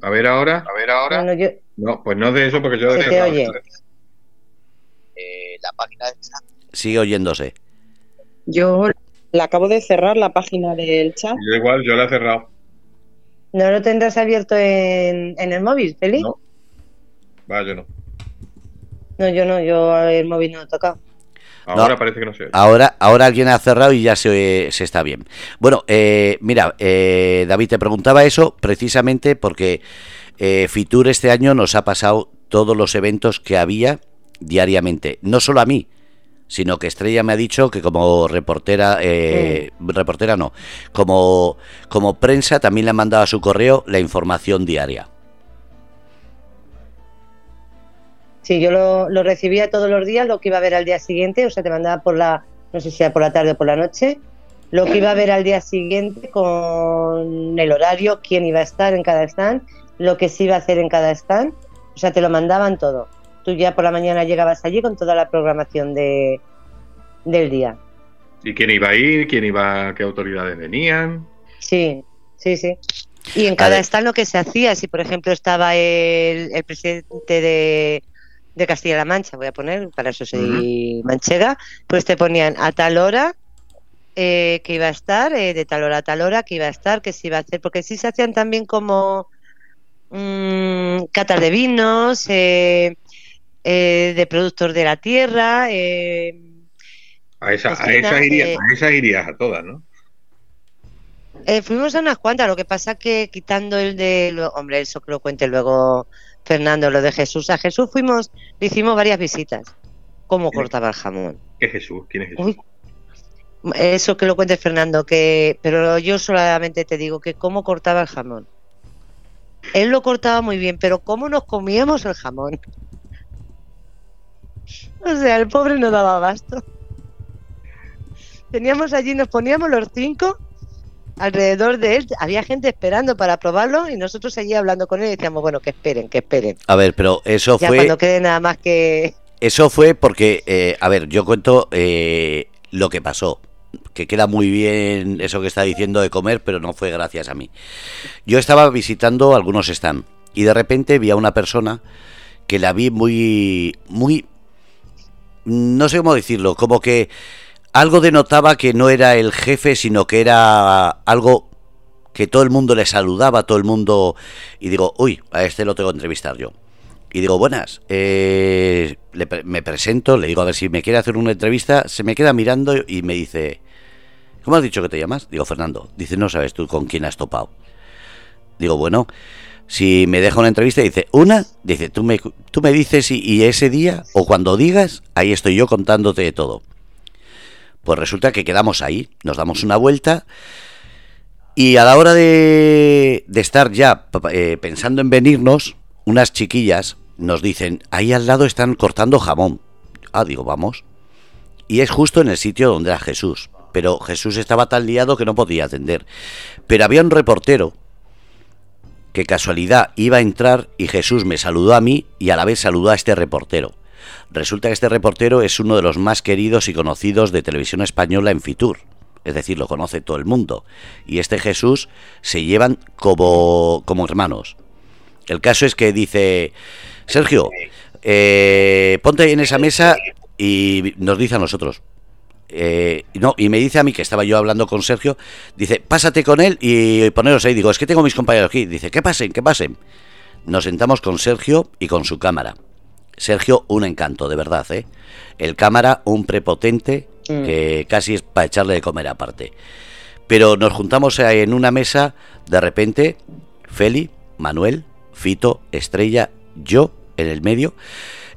A ver ahora, a ver ahora. No, no, yo, No, pues no de eso porque yo Se de oye. la página de Sigue oyéndose. Yo la acabo de cerrar la página del chat. Yo igual, yo la he cerrado. ¿no lo tendrás abierto en, en el móvil, Feli? No. Va, yo no. No, yo no, yo el móvil no lo he tocado. Ahora No. parece que no se oye. Ahora, ahora alguien ha cerrado y ya se, se está bien. Bueno, eh, mira, eh, David, te preguntaba eso precisamente porque eh, Fitur este año nos ha pasado todos los eventos que había diariamente. No solo a mí, sino que Estrella me ha dicho que como reportera, eh, reportera no, como, como prensa también le han mandado a su correo la información diaria. Sí, yo lo, lo recibía todos los días, lo que iba a ver al día siguiente, o sea, te mandaba por la, no sé si era por la tarde o por la noche, lo que iba a ver al día siguiente con el horario, quién iba a estar en cada stand, lo que se iba a hacer en cada stand, o sea, te lo mandaban todo. Tú ya por la mañana llegabas allí con toda la programación de, del día. ¿Y quién iba a ir? ¿Quién iba? ¿Qué autoridades venían? Sí, sí, sí. Y en cada stand lo que se hacía, si por ejemplo estaba el, el presidente de, de Castilla-La Mancha, voy a poner, para eso soy manchega, pues te ponían a tal hora eh, que iba a estar, eh, de tal hora a tal hora que iba a estar, que se iba a hacer, porque sí se hacían también como mm, catas de vinos, eh, eh, de productos de la tierra. eh, A esa, a Cocina, esa irías, eh, a esa irías a todas, ¿no? Eh, fuimos a unas cuantas, lo que pasa que quitando el de, lo- hombre, eso que lo cuente luego Fernando, lo de Jesús. A Jesús fuimos, le hicimos varias visitas. ¿Cómo cortaba el jamón? ¿Qué es Jesús? ¿Quién es Jesús? Uy, eso que lo cuente Fernando, que, pero yo solamente te digo que cómo cortaba el jamón. Él lo cortaba muy bien, pero cómo nos comíamos el jamón. O sea, el pobre no daba abasto. Teníamos allí, nos poníamos los cinco alrededor de él. Había gente esperando para probarlo y nosotros allí hablando con él y decíamos, bueno, que esperen, que esperen. A ver, pero eso Ya fue cuando quede nada más que... eso fue porque eh, a ver, yo cuento eh, lo que pasó. Que queda muy bien eso que está diciendo de comer, pero no fue gracias a mí. Yo estaba visitando algunos stands y de repente vi a una persona que la vi muy, muy, no sé cómo decirlo, como que algo denotaba que no era el jefe, sino que era algo que todo el mundo le saludaba, todo el mundo, y digo, uy, a este lo tengo que entrevistar yo. Y digo, buenas, eh, le me presento, le digo a ver si me quiere hacer una entrevista, se me queda mirando y me dice, ¿cómo has dicho que te llamas? Digo, Fernando. Dice, no sabes tú con quién has topado. Digo, bueno, si me deja una entrevista, dice, ¿una? Dice, tú me, tú me dices y, y ese día, o cuando digas, ahí estoy yo contándote todo. Pues resulta que quedamos ahí, nos damos una vuelta y a la hora de, de estar ya eh, pensando en venirnos, unas chiquillas nos dicen, ahí al lado están cortando jamón. Ah, digo, vamos. Y es justo en el sitio donde era Jesús. Pero Jesús estaba tan liado que no podía atender. Pero había un reportero que casualidad iba a entrar y Jesús me saludó a mí y a la vez saludó a este reportero. Resulta que este reportero es uno de los más queridos y conocidos de televisión española en Fitur. Es decir, lo conoce todo el mundo. Y este Jesús se llevan como, como hermanos. El caso es que dice, Sergio, eh, ponte en esa mesa y nos dice a nosotros. Eh, no, y me dice a mí que estaba yo hablando con Sergio, dice, pásate con él y poneros ahí. Digo, es que tengo mis compañeros aquí. Dice, que pasen, que pasen. Nos sentamos con Sergio y con su cámara. Sergio, un encanto, de verdad, ¿eh? El cámara, un prepotente Mm. que casi es para echarle de comer aparte. Pero nos juntamos en una mesa, de repente, Feli, Manuel, Fito, Estrella, yo en el medio,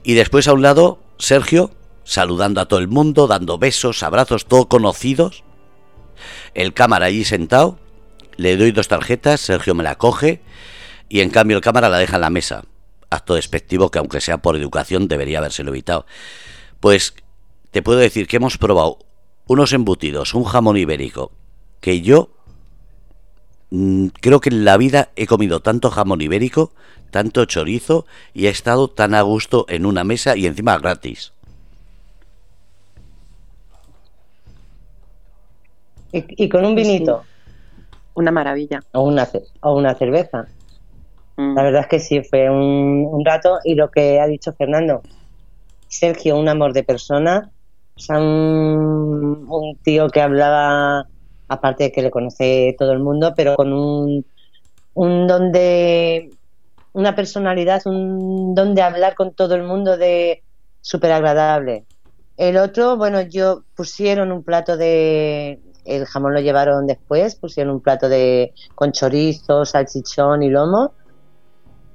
y después a un lado, Sergio, saludando a todo el mundo, dando besos, abrazos, todos conocidos. El cámara allí sentado, le doy dos tarjetas, Sergio me la coge, y en cambio el cámara la deja en la mesa. Acto despectivo que aunque sea por educación debería habérselo evitado. Pues te puedo decir que hemos probado unos embutidos, un jamón ibérico, que yo mm, creo que en la vida he comido tanto jamón ibérico, tanto chorizo y he estado tan a gusto en una mesa y encima gratis. Y, y con un sí. vinito Una maravilla. o, una, o una cerveza. Mm. La verdad es que sí, fue un, un rato y lo que ha dicho Fernando, Sergio, un amor de persona, o sea, un, un tío que hablaba, aparte de que le conoce todo el mundo, pero con un, un don de, una personalidad, un don de hablar con todo el mundo de súper agradable. El otro, bueno, yo pusieron un plato de, el jamón lo llevaron después, pusieron un plato de con chorizo, salchichón y lomo.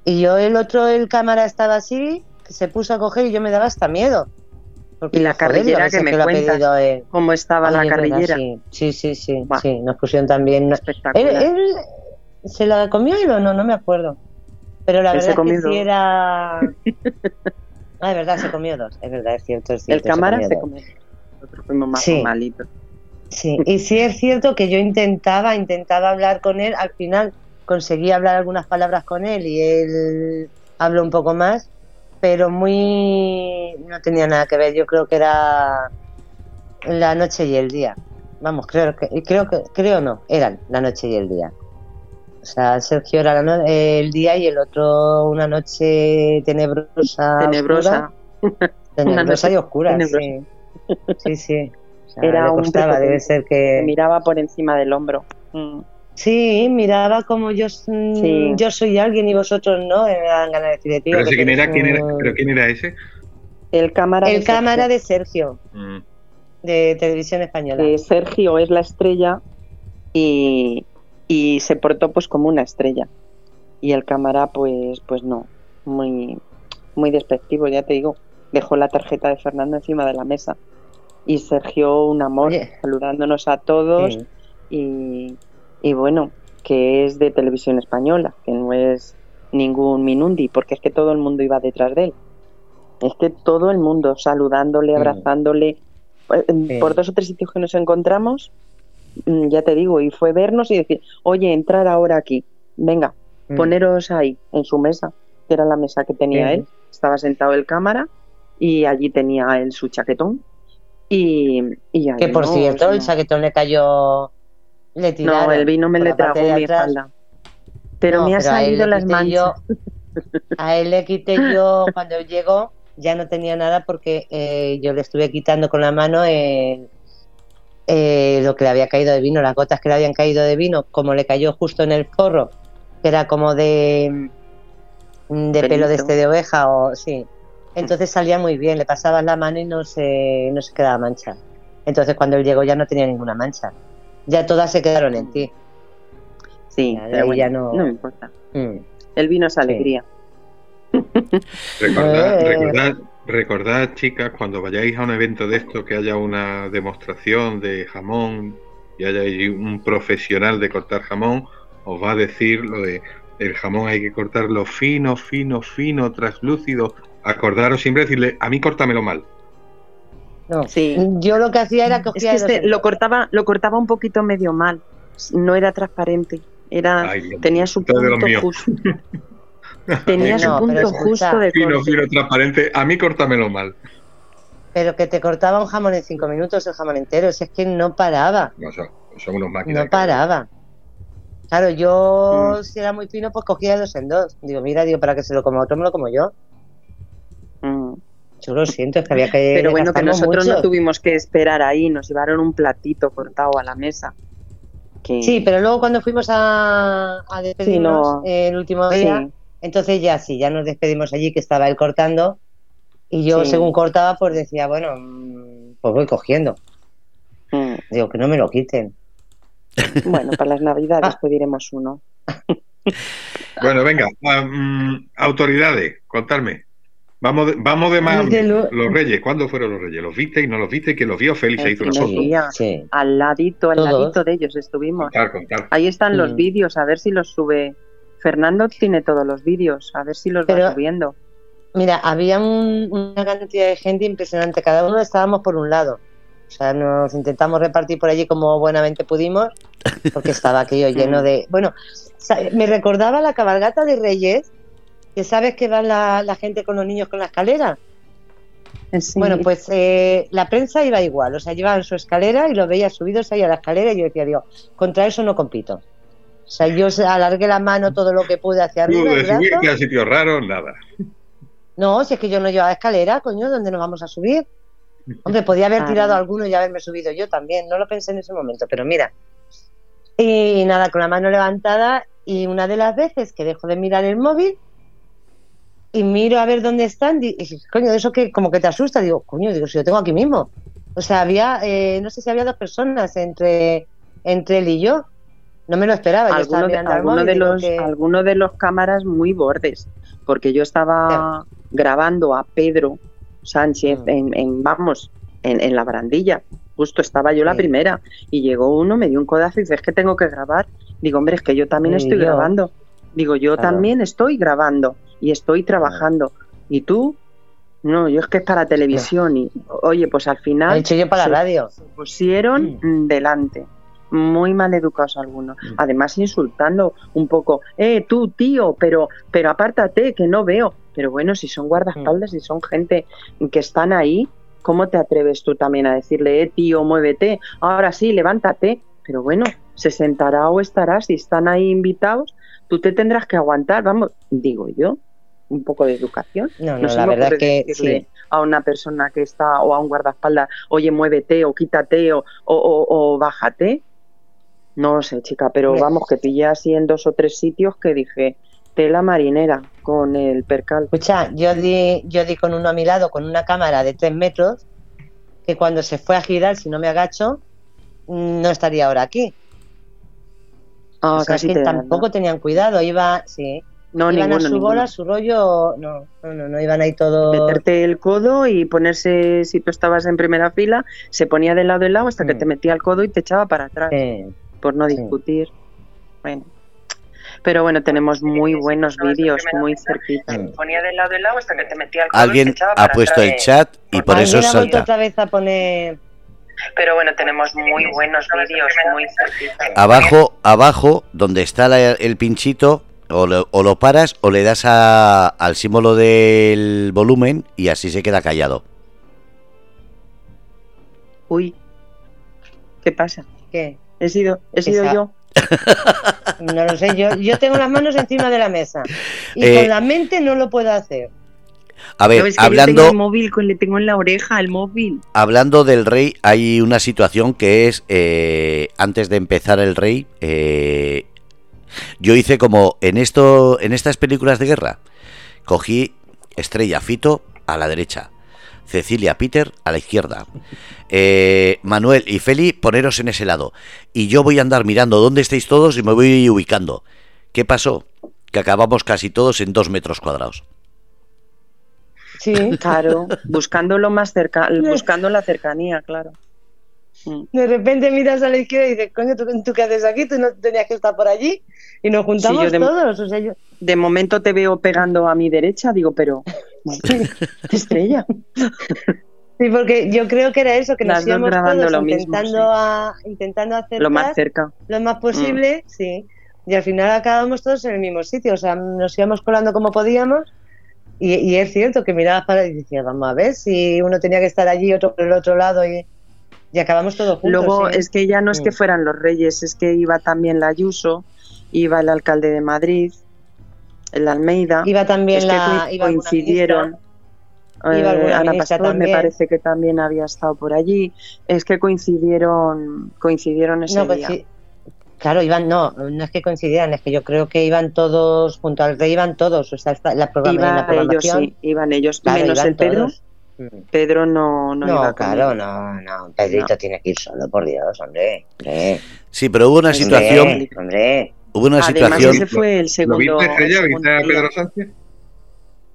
Y yo el otro, el cámara estaba así, que se puso a coger y yo me daba hasta miedo. Porque Y la joder, carrillera que me cuentas. pedido. ¿Cómo estaba la verdad, carrillera? sí, sí, sí, sí, Buah. sí, Nos pusieron también. una- Espectacular. él se la comió él o no, no me acuerdo. Pero la Él verdad es que sí dos. era. Ah, es verdad, se comió dos. Es verdad, es cierto. Es el cierto, cámara comió se dos. comió. Nosotros fuimos más Sí. malitos. Sí, y sí es cierto que yo intentaba, intentaba hablar con él, al final conseguí hablar algunas palabras con él y él habló un poco más, pero muy no tenía nada que ver, yo creo que era la noche y el día. Vamos, creo que creo que creo no, eran la noche y el día. O sea, Sergio era la no- el día y el otro una noche tenebrosa. Tenebrosa. oscura. Tenebrosa y oscura, tenebrosa. sí. Sí, sí. Sea, Era le un debe ser que... miraba por encima del hombro. Mm. Sí, miraba como yo, mm, Sí. yo soy alguien y vosotros no, y me dan ganas de Pero quién era, quién era, un- pero quién era ese. El cámara El de cámara Sergio. de Sergio, Mm. de Televisión Española. Eh, Sergio es la estrella y, y se portó pues como una estrella. Y el cámara pues pues no, muy muy despectivo, ya te digo. Dejó la tarjeta de Fernando encima de la mesa. Y Sergio un amor, saludándonos a todos Sí. y, y bueno, que es de televisión española, que no es ningún Minundi, porque es que todo el mundo iba detrás de él. Es que todo el mundo saludándole, abrazándole. Sí. Por dos o tres sitios que nos encontramos, mm, ya te digo, y fue vernos y decir, oye, entrar ahora aquí, venga, Mm. poneros ahí, en su mesa, que era la mesa que tenía Sí. él. Estaba sentado el cámara y allí tenía él su chaquetón. Y, y Que por cierto, el chaquetón le cayó. Le tiraron. No, el vino me le tragó mi espalda. Pero No, me ha salido las manchas. yo- a él le quité yo, cuando llegó, ya no tenía nada porque eh, yo le estuve quitando con la mano el- eh, lo que le había caído de vino, las gotas que le habían caído de vino, como le cayó justo en el forro, que era como de, mm, de pelo de este de oveja o sí. Entonces salía muy bien, le pasabas la mano y no se, no se quedaba mancha. Entonces cuando él llegó ya no tenía ninguna mancha. Ya todas se quedaron en ti. Sí, Ya, pero bueno, ya no- no... me importa. Mm. El vino es alegría. Recordad, Eh. recordad, recordad, chicas, cuando vayáis a un evento de esto, que haya una demostración de jamón y haya un profesional de cortar jamón, os va a decir lo de el jamón hay que cortarlo fino, fino, fino, traslúcido. Acordaros siempre decirle, a mí córtamelo mal. No. Sí. Yo lo que hacía era Es cogía que este lo cortaba, lo cortaba un poquito medio mal. No era transparente. Era, Ay, tenía su punto justo. Tenía No, su punto justo de Fino, corte. fino, transparente, a mí córtamelo mal. Pero que te cortaba un jamón en cinco minutos, el jamón entero. Si es que no paraba, No, son, son unos máquinas. no paraba. Claro, yo Mm. si era muy fino, pues cogía dos en dos. Digo, mira, digo, para que se lo coma otro, me lo como yo. Mm. Yo lo siento, es que había que. Pero bueno, que nosotros no tuvimos que esperar ahí, nos llevaron un platito cortado a la mesa. Que- Sí, pero luego cuando fuimos a, a despedirnos no. el último día, Sí, entonces ya sí, ya nos despedimos allí, que estaba él cortando. Y yo, Sí. según cortaba, pues decía, bueno, mm, pues voy cogiendo. mm. Digo, que no me lo quiten. Bueno, para las navidades Ah. pediremos uno. Bueno, venga, ah, mm, autoridades, contadme. Vamos de, vamos de más. Los reyes, ¿cuándo fueron los reyes? ¿Los visteis? ¿No los visteis? ¿Quién los vio? Félix foto. día. Sí. Al ladito, al Todos. ladito de ellos estuvimos. Contar, contar. Ahí están los Mm. vídeos, a ver si los sube. Fernando tiene todos los vídeos, a ver si los va subiendo. Mira, había un- una cantidad de gente impresionante. Cada uno estábamos por un lado. O sea, nos intentamos repartir por allí como buenamente pudimos, porque estaba aquello lleno de. Bueno, me recordaba la cabalgata de Reyes, que sabes que va la, la gente con los niños con la escalera. Sí. Bueno, pues eh, la prensa iba igual. O sea, llevaban su escalera y los veía subidos ahí a la escalera. Y yo decía, digo, contra eso no compito. O sea, yo alargué la mano todo lo que pude hacia arriba. el de subir brazo. que a sitios raros, nada. No, si es que yo no llevaba escalera, coño, ¿dónde nos vamos a subir? Hombre, podía haber tirado alguno y haberme subido yo también, no lo pensé en ese momento, pero mira. Y nada, con la mano levantada y una de las veces que dejo de mirar el móvil y miro a ver dónde están, y, y, coño, eso que como que te asusta, digo, coño, digo, si yo tengo aquí mismo. O sea, había, eh, no sé si había dos personas entre, entre él y yo. No me lo esperaba, yo estaba alguno de, mirando al alguno móvil, de los que- alguno de los cámaras muy bordes porque yo estaba grabando a Pedro Sánchez Mm. en, en- vamos en, en la barandilla justo estaba yo la Sí. primera y llegó uno me dio un codazo y dice es que tengo que grabar digo hombre es que yo también Sí, estoy yo. grabando digo yo Claro. también estoy grabando y estoy trabajando y tú no yo es que es para televisión y oye pues al He final dicho yo para se- la radio. pusieron mm, delante. Muy mal educados algunos. Mm. Además insultando un poco, eh, tú tío, pero, pero apártate, que no veo. Pero bueno, si son guardaespaldas, si son gente que están ahí, ¿cómo te atreves tú también a decirle, eh, tío, muévete? Ahora sí, levántate. Pero bueno, se sentará o estará, si están ahí invitados, tú te tendrás que aguantar, vamos, digo yo. un poco de educación. No, no, se la verdad que sí. a una persona que está o a un guardaespaldas, oye, muévete o quítate o, o, o- o bájate. No lo sé, chica, pero vamos, que pillé así en dos o tres sitios que dije, tela marinera con el percal. Escucha, yo di, yo di con uno a mi lado con una cámara de tres metros que cuando se fue a girar, si no me agacho, mm, no estaría ahora aquí. Ah, o sea, casi que te dan, ¿no? tampoco tenían cuidado, iba, sí, No, iban ninguno, a su ninguno. bola, a su rollo, no, no, no, no iban ahí todos. Meterte el codo y ponerse, si tú estabas en primera fila, se ponía de lado en lado hasta que Mm. te metía el codo y te echaba para atrás, Sí. Por no sí. discutir. Bueno. Pero bueno, tenemos muy buenos vídeos, muy cerquita. Ponía de lado en lado hasta que te metía el codo y te Alguien ha puesto el chat y por eso salta. otra vez a poner. Pero bueno, tenemos muy buenos vídeos, muy cerquita. Abajo, abajo, donde está la- el pinchito, o lo, o lo paras o le das a- al símbolo del volumen y así se queda callado. Uy, ¿qué pasa? ¿Qué? He sido, he sido Esa- yo. No lo sé, yo, yo tengo las manos encima de la mesa y Eh, con la mente no lo puedo hacer. A ver, No, es que yo hablando, tengo el móvil, con- le tengo en la oreja el móvil. hablando del rey, hay una situación que es, eh, antes de empezar el rey, eh, yo hice como en, esto, en estas películas de guerra, cogí Estrella Fito a la derecha, Cecilia Peter a la izquierda, eh, Manuel y Feli poneros en ese lado, y yo voy a andar mirando dónde estáis todos y me voy ubicando. ¿Qué pasó? Que acabamos casi todos en dos metros cuadrados. Sí. Claro, buscando lo más cerca, buscando la cercanía, claro. Mm. De repente miras a la izquierda y dices, coño, ¿tú, tú qué haces aquí? Tú no tenías que estar por allí. Y nos juntamos yo de- todos. O sea, yo, De momento te veo pegando a mi derecha, digo, pero estrella. sí, porque yo creo que era eso, que Las nos íbamos todos lo mismo, intentando, sí. a, intentando acercar Lo más cerca. lo más posible, sí. Y al final acabamos todos en el mismo sitio. O sea, nos íbamos colando como podíamos. Y, y es cierto que mirabas para y decías, vamos a ver si uno tenía que estar allí, otro por el otro lado. Y, y acabamos todos juntos. Luego sí. es que ya no es que Mm. fueran los reyes, es que iba también la Ayuso, iba el alcalde de Madrid, el Almeida. Iba también es la. iba coincidieron. Iba Eh, Ana Pastor me parece que también había estado por allí. Es que coincidieron, coincidieron ese No, pues día. sí. Claro, iban, no, no es que coincidieran, es que yo creo que iban todos, junto al rey iban todos, o sea, está- la, programa, en la Iban ellos, programación. sí, iban ellos, claro, menos iban el Pedro. todos. Pedro no, no, No, iba claro, no, no, Pedrito tiene que ir solo, por Dios, hombre, hombre, Sí, pero hubo una hombre, situación, hombre. Hubo una Además, situación, ese fue el ¿Lo segundo, viste, Estrella? ¿Viste a Pedro Sánchez?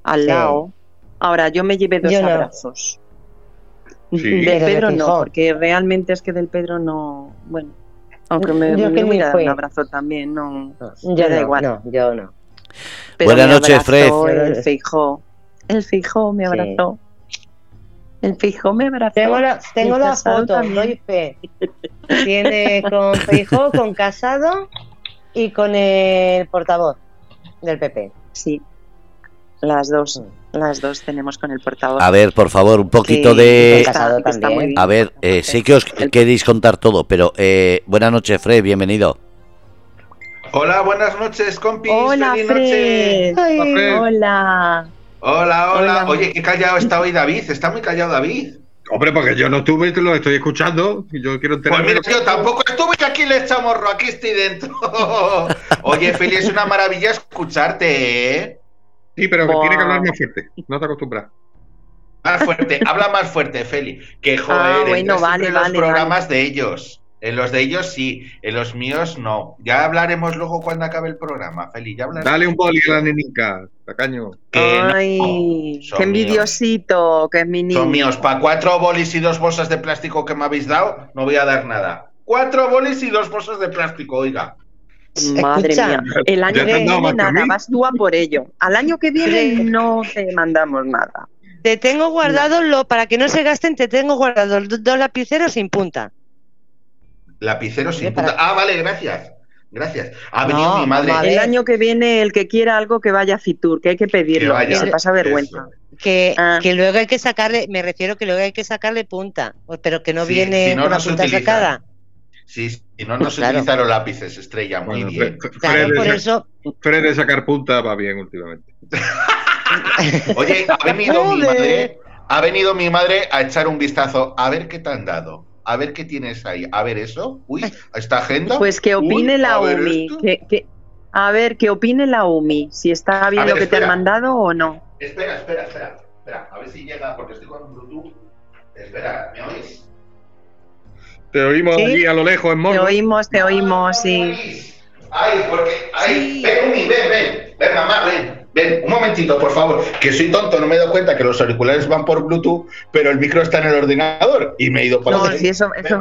al Sí. lado. Ahora, yo me llevé dos Yo no. abrazos. Sí. De Pedro no, porque realmente es que del Pedro no, bueno, aunque me, Yo me hubiera un abrazo también, no. No, Me yo da no, igual. no, yo no. Pero Buenas noches, Fred. El Feijó. El Feijó me Sí. abrazó. El Feijó me abrazó. Tengo la, tengo la foto, también. doy fe. Tiene con Feijó, con Casado y con el portavoz del PP. Sí, las dos, Mm. las dos tenemos con el portavoz. a ver, por favor, un poquito Sí, de... que está- Casado que está también. muy bien. A ver, eh, sé que os queréis contar todo, pero eh, buenas noches, Fred, bienvenido. Hola, buenas noches, compis. Hola, Feliz noche. Fred. Ay, Hola, Fred. Hola. Hola, hola. Hola. Oye, qué callado está hoy David. Está muy callado David. Hombre, porque yo no estuve y te lo estoy escuchando. Y yo quiero Pues enterarme. mira, de- yo tampoco estuve y aquí le echamos ro, aquí estoy dentro. Oye, Feli, es una maravilla escucharte, ¿eh? Sí, pero que tiene que hablar más fuerte. No te acostumbras. Más fuerte, habla más fuerte, Feli. Que joder, Ah, bueno, vale, los vale, programas de ellos. En los de ellos sí, en los míos no. Ya hablaremos luego cuando acabe el programa, Feli. Ya hablaremos. Dale un boli a la nenica, tacaño. Que Ay, qué envidiosito, que es mi niño. Son míos. Para cuatro bolis y dos bolsas de plástico que me habéis dado, no voy a dar nada. Cuatro bolis y dos bolsas de plástico, oiga. Madre Escucha, mía, el año que viene nada, vas tú a por ello. Al año que viene Sí. no te mandamos nada. Te tengo guardado lo para que no se gasten, te tengo guardado los dos lapiceros sin punta. Lapicero sin punta. Ah, vale, gracias. Gracias. Ha venido No, mi madre. El año que viene, el que quiera algo que vaya a Fitur, que hay que pedirlo, vaya. que se pasa vergüenza. Que, Ah. que luego hay que sacarle, me refiero que luego hay que sacarle punta, pero que no Sí, viene si no, con la no se punta utiliza. sacada. Sí, si no, no se Claro. utilizan los lápices, estrella. Muy Bueno, bien. Fre- Fre- Claro, Fred, por de sa- eso, Fred de sacar punta va bien últimamente. Oye, ha venido mi madre, ha venido mi madre a echar un vistazo, a ver qué te han dado, a ver qué tienes ahí, a ver eso, uy, esta agenda. Pues que opine Uy, la UMI. esto. Que, que- a ver, que opine la UMI. Si está bien ver, lo que te han mandado o no. Espera, espera, espera, espera, a ver si llega, porque estoy con Bluetooth. Espera, ¿me oís? Te oímos Sí. allí a lo lejos en Te mono. oímos, te oímos, ¿Me sí. Ay, porque, ay, Sí. ven, Umi, ven, ven, ven, mamá, ven, ven, un momentito, por favor, que soy tonto, no me he dado cuenta que los auriculares van por Bluetooth, pero el micro está en el ordenador y me he ido por No, sí, eso, eso,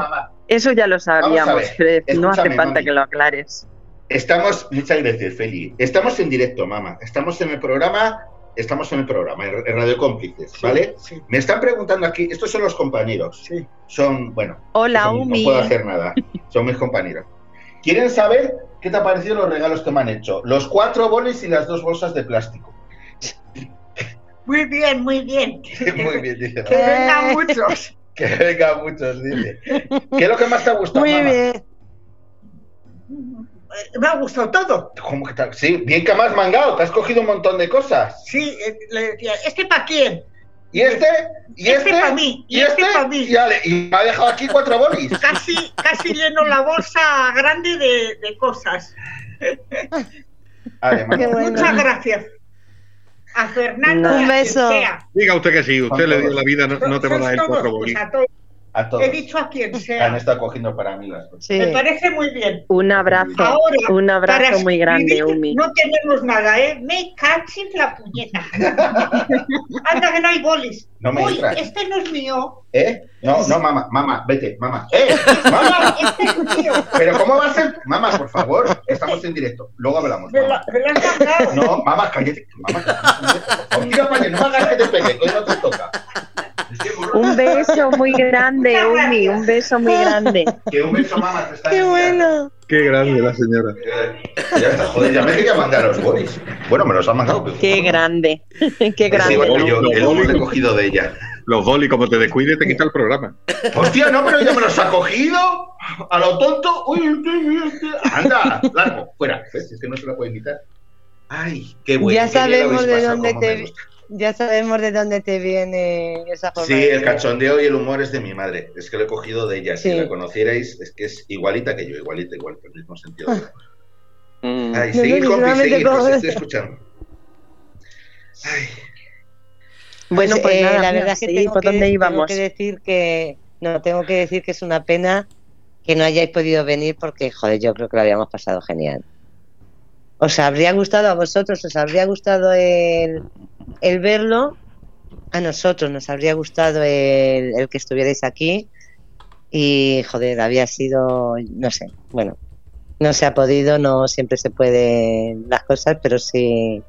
eso ya lo sabíamos. Fred, no hace falta mami. que lo aclares. Estamos, muchas gracias, Feli. Estamos en directo, mamá. Estamos en el programa, estamos en el programa, en Radio Cómplices, ¿vale? Me están preguntando aquí, estos son los compañeros. Son, bueno, Hola, son- UMI. no puedo hacer nada. Son mis compañeros. ¿Quieren saber qué te han parecido los regalos que me han hecho? Los cuatro bolis y las dos bolsas de plástico. Muy bien, muy bien. Muy bien, dice. Que vengan muchos. Que venga muchos, dice. ¿Qué es lo que más te ha gustado, Muy mamá? bien. Eh, Me ha gustado todo. ¿Cómo que tal? Sí, bien que me has mangado, que has cogido un montón de cosas. Sí, eh, le decía, ¿este para quién? ¿Y este? ¿Y Este este? pa' mí, ¿Y este? pa' mí. Y, ale- y me ha dejado aquí cuatro bolis. Casi, casi lleno la bolsa grande de, de cosas. Además, bueno. Muchas gracias. A Fernando Un y beso. Diga usted que sí, usted le dio la vida, no, no te van a dar Sois cuatro todos, bolis. A todos. He dicho a quien Han sea. estado cogiendo para mí las cosas. Sí. Me parece muy bien. Un abrazo. Ahora, un abrazo para muy grande, Umi. No tenemos nada, ¿eh? Me cachis la puñeta. Anda que no hay bolis. No me Uy, este no es mío. ¿Eh? No, no, mamá, mamá, vete, mamá. ¡Eh! ¡Mamá! Este es mío. ¿Pero cómo va a ser? Mamá, por favor, estamos en directo. Luego hablamos. Me lo, mamá. me has mandado. No, mamá, cállate. Mamá, cállate. Tira para no me hagas que te pegue, que hoy no te toca. Un beso muy grande, Umi. Un beso muy grande. Que un beso, mamá, te está Qué bueno. Qué grande la señora. Ya está, joder, ya me quería mandar los bolis. Bueno, me los han mandado. pero- Qué grande. Qué grande. bueno, Los yo el cogido de ella. Los bolis, como te descuides, te quita el programa. Hostia, no, pero ella me los ha cogido. A lo tonto. Uy, uy, uy, uy. Anda, largo, fuera. ¿Ves? Es que no se la puede invitar. Ay, qué bueno. ya sabemos de dónde te. Ya sabemos de dónde te viene esa forma. Sí, de el cachondeo y el humor es de mi madre. Es que lo he cogido de ella. Si la conocierais, es que es igualita que yo, igualita, igual, por el mismo sentido. Mm. Ay, No, compi, os como- estoy escuchando. Ay, Bueno, pues eh, nada, la verdad es que tengo ¿por que- dónde tengo íbamos? que decir que no tengo que decir que es una pena que no hayáis podido venir porque joder, yo creo que lo habíamos pasado genial. ¿Os habría gustado a vosotros? ¿Os habría gustado el, el verlo? A nosotros nos habría gustado el, el que estuvierais aquí y joder, había sido, no sé, bueno, no se ha podido, no siempre se puede las cosas, pero sí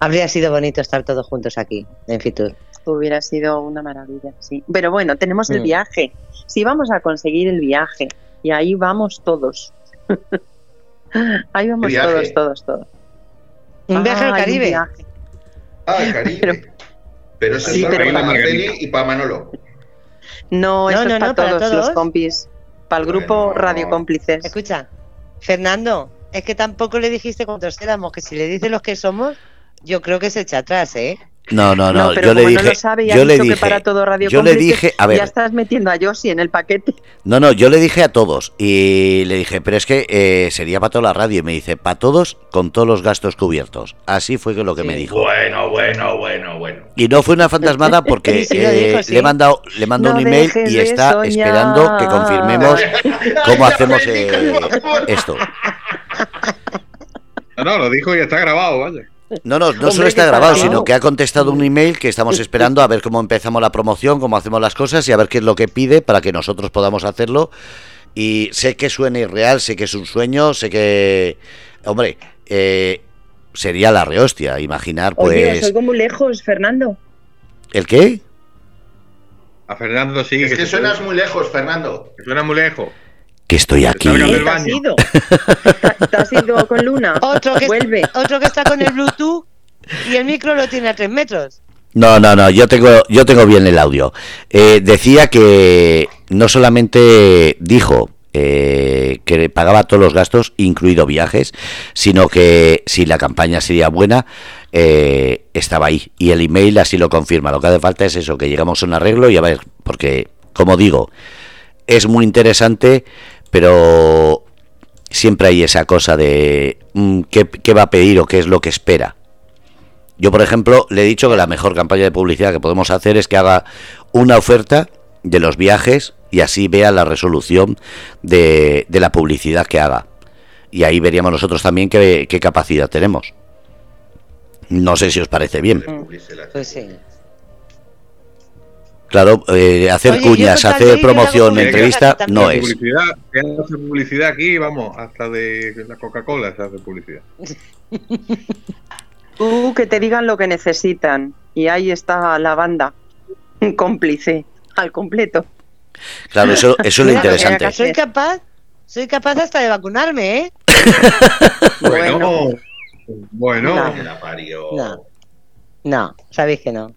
habría sido bonito estar todos juntos aquí en Fitur. Hubiera sido una maravilla, sí. Pero bueno, tenemos el Mm. viaje. Sí, vamos a conseguir el viaje. Y ahí vamos todos. ahí vamos ¿Viaje? todos, todos, todos. Un viaje Ah, al un Caribe. viaje. Ah, el Caribe. Pero- Pero, eso Sí, es pero- para Marceli y para Manolo. No, No, eso no, es para, no, para todos, todos. los compis. Para el grupo Bueno. Radio Cómplices. Escucha, Fernando, es que tampoco le dijiste cuántos éramos, que si le dices los que somos, yo creo que se echa atrás, ¿eh? No, no, no, pero yo le dije, no lo sabe y yo le dije, que para todo Radio yo le Cómplices, dije, a ver, ya estás metiendo a Yossi en el paquete. no, no, yo le dije a todos y le dije, pero es que eh, sería para toda la radio y me dice, para todos con todos los gastos cubiertos. Así fue lo que me dijo. Bueno, bueno, bueno, bueno. Y no fue una fantasmada porque Sí, eh, dijo, sí. le he mandado, le mando No un email y está soñar. esperando que confirmemos cómo hacemos eh, esto. No, no, lo dijo y está grabado, vaya. No, no, no Hombre, solo que está grabado, sino que ha contestado un email que estamos esperando a ver cómo empezamos la promoción, cómo hacemos las cosas y a ver qué es lo que pide para que nosotros podamos hacerlo. Y sé que suena irreal, sé que es un sueño, sé que, hombre, eh, sería la rehostia, imaginar Oye, os pues... oigo muy lejos, Fernando. ¿El qué? A Fernando sí. Es que se- suenas muy lejos, Fernando. que suena muy lejos. Que estoy aquí. ¿Te has ido? ¿Te- ¿Te has ido con Luna? Otro que, Vuelve. otro que está con el Bluetooth y el micro lo tiene a tres metros. No, no, no, yo tengo, yo tengo bien el audio. Eh, decía que no solamente dijo eh, que pagaba todos los gastos, incluido viajes, sino que si la campaña sería buena, eh, estaba ahí. Y el email así lo confirma. Lo que hace falta es eso, que llegamos a un arreglo y a ver, porque, como digo, es muy interesante, pero siempre hay esa cosa de mm, ¿qué, va a pedir o qué es lo que espera. Yo, por ejemplo, le he dicho que la mejor campaña de publicidad que podemos hacer es que haga una oferta de los viajes y así vea la resolución de, de la publicidad que haga. Y ahí veríamos nosotros también qué, qué capacidad tenemos. No sé si os parece bien. Pues sí. Claro, eh, hacer Oye, cuñas, hacer promoción, entrevista, no es. publicidad, que hace publicidad aquí, vamos, hasta de la Coca-Cola se hace publicidad. Tú que te digan lo que necesitan. Y ahí está la banda, cómplice, al completo. Claro, eso, eso es lo interesante. Soy capaz, soy capaz hasta de vacunarme, ¿eh? Bueno, bueno. No. No, sabéis que no.